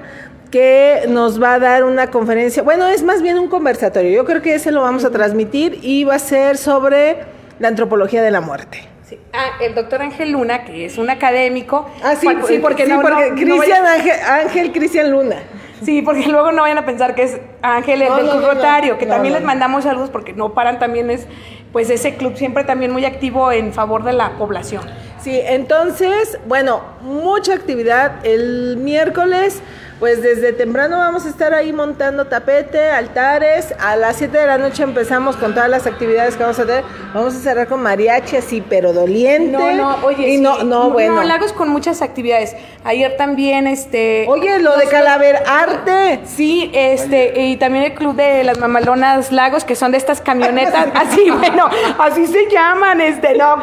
Speaker 1: que nos va a dar una conferencia, bueno, es más bien un conversatorio, yo creo que ese lo vamos a transmitir y va a ser sobre la antropología de la muerte.
Speaker 2: Sí. Ah, el doctor Ángel Luna, que es un académico.
Speaker 1: Ah, sí,
Speaker 2: porque,
Speaker 1: sí,
Speaker 2: no,
Speaker 1: porque
Speaker 2: no-
Speaker 1: Cristian Ángel, Ángel Cristian Luna.
Speaker 2: Sí, porque luego no vayan a pensar que es Ángel el del Club. Rotario, que también les mandamos saludos porque no paran también es pues ese club siempre también muy activo en favor de la población.
Speaker 1: Sí, entonces, bueno, mucha actividad. El miércoles, pues desde temprano vamos a estar ahí montando tapete, altares. A las 7 de la noche empezamos con todas las actividades que vamos a tener. Vamos a cerrar con mariachi así, pero doliente.
Speaker 2: No, no, oye,
Speaker 1: y
Speaker 2: sí,
Speaker 1: no, no, bueno.
Speaker 2: No, Lagos con muchas actividades. Ayer también, este...
Speaker 1: Oye, lo de Calaver Arte.
Speaker 2: Sí, este, y también el club de las mamalonas Lagos, que son de estas camionetas, (laughs) así, bueno, así se llaman, este, no,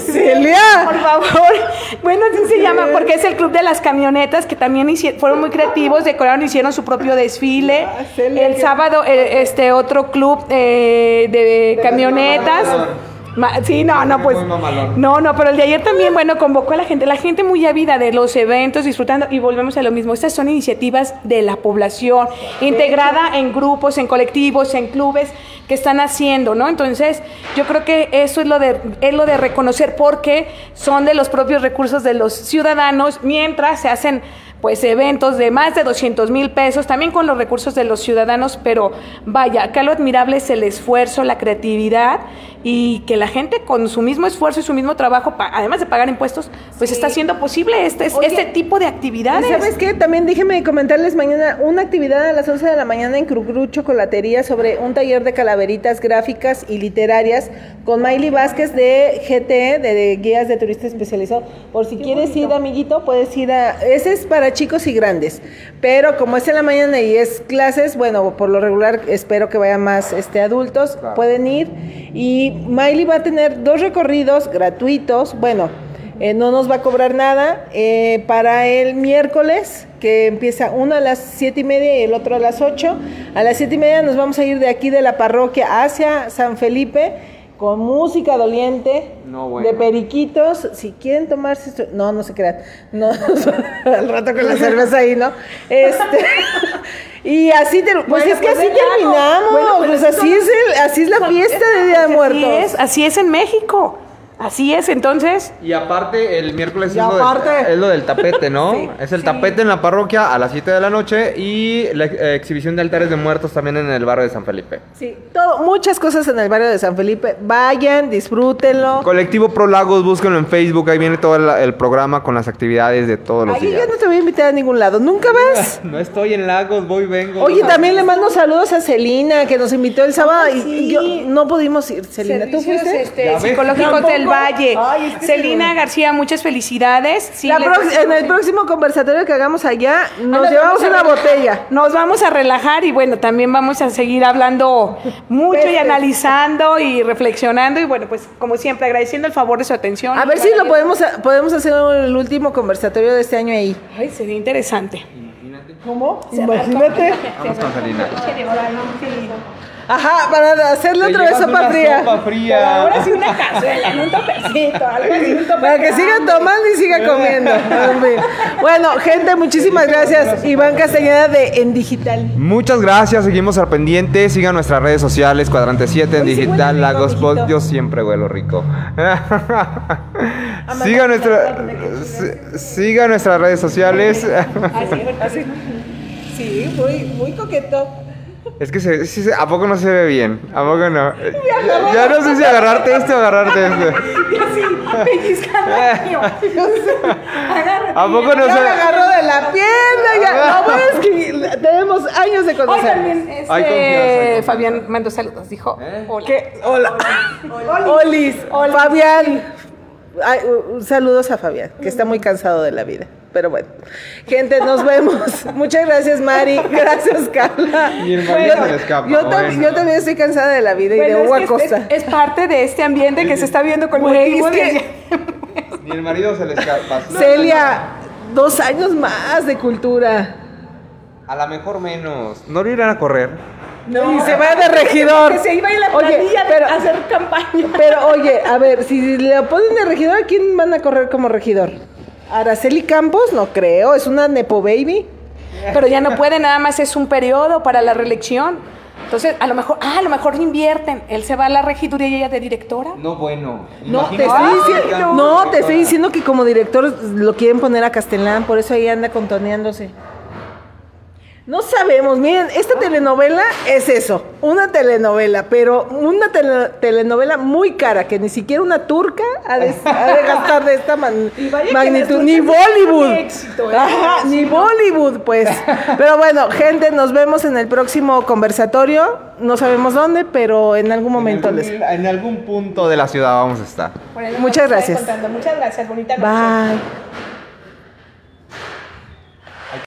Speaker 1: Celia.
Speaker 2: por favor, bueno, así se llama, porque es el club de las camionetas, que también hici- fueron muy creativos, decoraron, hicieron su propio desfile,
Speaker 1: Ah,
Speaker 2: el sábado, eh, este, otro club eh, de, camionetas, Ma- Sí, no, no, pues. No, no, pero el de ayer también, bueno, convocó a la gente, la gente muy ávida de los eventos, disfrutando, y volvemos a lo mismo. Estas son iniciativas de la población, integrada en grupos, en colectivos, en clubes que están haciendo, ¿no? Entonces, yo creo que eso es lo de, es lo de reconocer porque son de los propios recursos de los ciudadanos, mientras se hacen pues eventos de más de 200 mil pesos, también con los recursos de los ciudadanos, pero vaya, acá lo admirable es el esfuerzo, la creatividad y que la gente con su mismo esfuerzo y su mismo trabajo, además de pagar impuestos, pues está haciendo posible este,
Speaker 1: Oye,
Speaker 2: este tipo de
Speaker 1: ¿Y
Speaker 2: actividades.
Speaker 1: sabes qué? También déjeme comentarles mañana una actividad a las 11 de la mañana en Crucru Chocolatería sobre un taller de calaveritas gráficas y literarias con Miley Vázquez de GT, de, de Guías de Turista Especializado. Por si quieres ir, amiguito, puedes ir a... Ese es para chicos y grandes, pero como es en la mañana y es clases, bueno, por lo regular espero que vayan más este, adultos,
Speaker 3: Claro.
Speaker 1: pueden ir. Y Miley va a tener dos recorridos gratuitos, bueno, eh, no nos va a cobrar nada. Eh, para el miércoles, que empieza uno a las siete y media y el otro a las 8. A las siete y media nos vamos a ir de aquí de la parroquia hacia San Felipe con música doliente,
Speaker 3: No, bueno.
Speaker 1: de periquitos. Si quieren tomarse esto, no, no se crean, no, (laughs) al rato con la cerveza ahí, ¿no? Este, (laughs) y así, pues
Speaker 2: Bueno,
Speaker 1: es que
Speaker 2: pues
Speaker 1: así terminamos,
Speaker 2: Bueno,
Speaker 1: pues
Speaker 2: pues
Speaker 1: así es, el, así es la fiesta de Día de
Speaker 2: Así
Speaker 1: Muertos.
Speaker 2: es, así es en México. Así es, entonces.
Speaker 3: Y aparte, el miércoles es, lo del-
Speaker 1: aparte. (laughs)
Speaker 3: es lo del tapete, ¿no? (laughs) es el tapete en la parroquia a las 7 de la noche y la eh, exhibición de altares de muertos también en el barrio de San Felipe.
Speaker 1: Sí, todo, muchas cosas en el barrio de San Felipe. Vayan, disfrútenlo.
Speaker 3: Colectivo Pro Lagos, búsquenlo en Facebook, ahí viene todo el, el programa con las actividades de todos los
Speaker 1: Ay,
Speaker 3: días.
Speaker 1: yo no te voy a invitar a ningún lado. ¿Nunca (laughs) vas?
Speaker 3: No estoy en Lagos, voy, vengo.
Speaker 1: Oye, también le mando saludos a Celina, que nos invitó el sábado
Speaker 2: Ay,
Speaker 1: y
Speaker 2: sí.
Speaker 1: yo no pudimos ir. Celina, ¿tú fuiste?
Speaker 2: este,
Speaker 1: Tampoco.
Speaker 2: del Valle.
Speaker 1: Ay, es que
Speaker 2: Celina
Speaker 1: sí.
Speaker 2: García, muchas felicidades. Sí,
Speaker 1: La en el próximo conversatorio que hagamos allá, nos llevamos una botella.
Speaker 2: Nos vamos a relajar y bueno, también vamos a seguir hablando mucho y analizando y reflexionando y bueno, pues como siempre agradeciendo el favor de su atención.
Speaker 1: A ver si lo podemos, podemos hacer el último conversatorio de este año ahí.
Speaker 2: Ay, sería interesante.
Speaker 1: ¿Cómo? Imagínate.
Speaker 3: Vamos con Salina.
Speaker 1: Ajá, para hacerle otra vez sopa
Speaker 3: una
Speaker 1: fría.
Speaker 3: sopa fría.
Speaker 2: Ahora sí una cazuela, un topecito, algo así, un tope
Speaker 1: Para que siga tomando y siga comiendo. Bueno, gente, muchísimas gracias. Iván Castañeda de En Digital.
Speaker 3: Muchas gracias, seguimos al pendiente. Sigan nuestras redes sociales, Cuadrante 7 en
Speaker 1: Hoy
Speaker 3: digital, Lagos Pod. Yo siempre huelo rico. Siga nuestra, si- siga nuestras redes sociales. (laughs)
Speaker 1: Así. Sí, muy, muy coqueto.
Speaker 3: Es que se, sí se- a poco no se ve bien, a poco no. (laughs) Ya, ya no sé si agarrarte este o agarrarte este. (laughs)
Speaker 2: Y así, pellizcando. (laughs)
Speaker 3: ¿A poco no
Speaker 1: Ya
Speaker 3: se
Speaker 1: me agarró de la pierna. Ya. Lo bueno es que tenemos años de
Speaker 2: Hoy
Speaker 1: conocernos.
Speaker 2: también este,
Speaker 3: confianza, hay confianza.
Speaker 2: Fabián mandó saludos, dijo. Hola.
Speaker 1: ¿Qué? Hola. Olis. Fabián. Ay, saludos a Fabián, que está muy cansado de la vida. Pero bueno, gente, nos vemos. (laughs) Muchas gracias, Mari. Gracias, Carla.
Speaker 3: Y el marido se le escapa,
Speaker 1: yo,
Speaker 3: bueno.
Speaker 1: yo también estoy cansada de la vida y
Speaker 2: Bueno,
Speaker 1: de
Speaker 2: es,
Speaker 1: Hugo
Speaker 2: que es- parte de este ambiente que se está viendo con
Speaker 1: que- (laughs)
Speaker 3: Ni el marido se le escapa.
Speaker 1: Celia, dos años más de cultura.
Speaker 3: A lo mejor menos. ¿No lo irán a correr?
Speaker 1: y se va de regidor.
Speaker 2: Que se iba en la
Speaker 1: Oye,
Speaker 2: planilla de
Speaker 1: pero-
Speaker 2: hacer campaña.
Speaker 1: Pero oye, a ver, si le ponen de regidor, ¿a quién van a correr como regidor? Araceli Campos, no creo, es una Nepo Baby.
Speaker 2: Pero ya no puede, nada más es un periodo para la reelección. Entonces, a lo mejor, ah, a lo mejor invierten. Él se va a la regiduría y ella de directora.
Speaker 3: No, bueno.
Speaker 1: No, te estoy
Speaker 3: Ay,
Speaker 1: diciendo,
Speaker 3: no.
Speaker 1: no, te estoy diciendo que como director lo quieren poner a Castelán, por eso ahí anda contoneándose. No sabemos, miren, esta telenovela es eso, una telenovela, pero una tele- telenovela muy cara, que ni siquiera una turca ha de, ha de gastar de esta man- (laughs) magnitud, ni Bollywood.
Speaker 2: éxito, ¿eh?
Speaker 1: Ajá, ni Bollywood, pues. Pero bueno, gente, nos vemos en el próximo conversatorio, no sabemos dónde, pero en algún momento
Speaker 3: en
Speaker 1: les...
Speaker 3: algún, en algún punto de la ciudad vamos a estar.
Speaker 2: Nos
Speaker 1: Muchas gracias.
Speaker 2: Muchas gracias, bonita noche.
Speaker 1: Bye.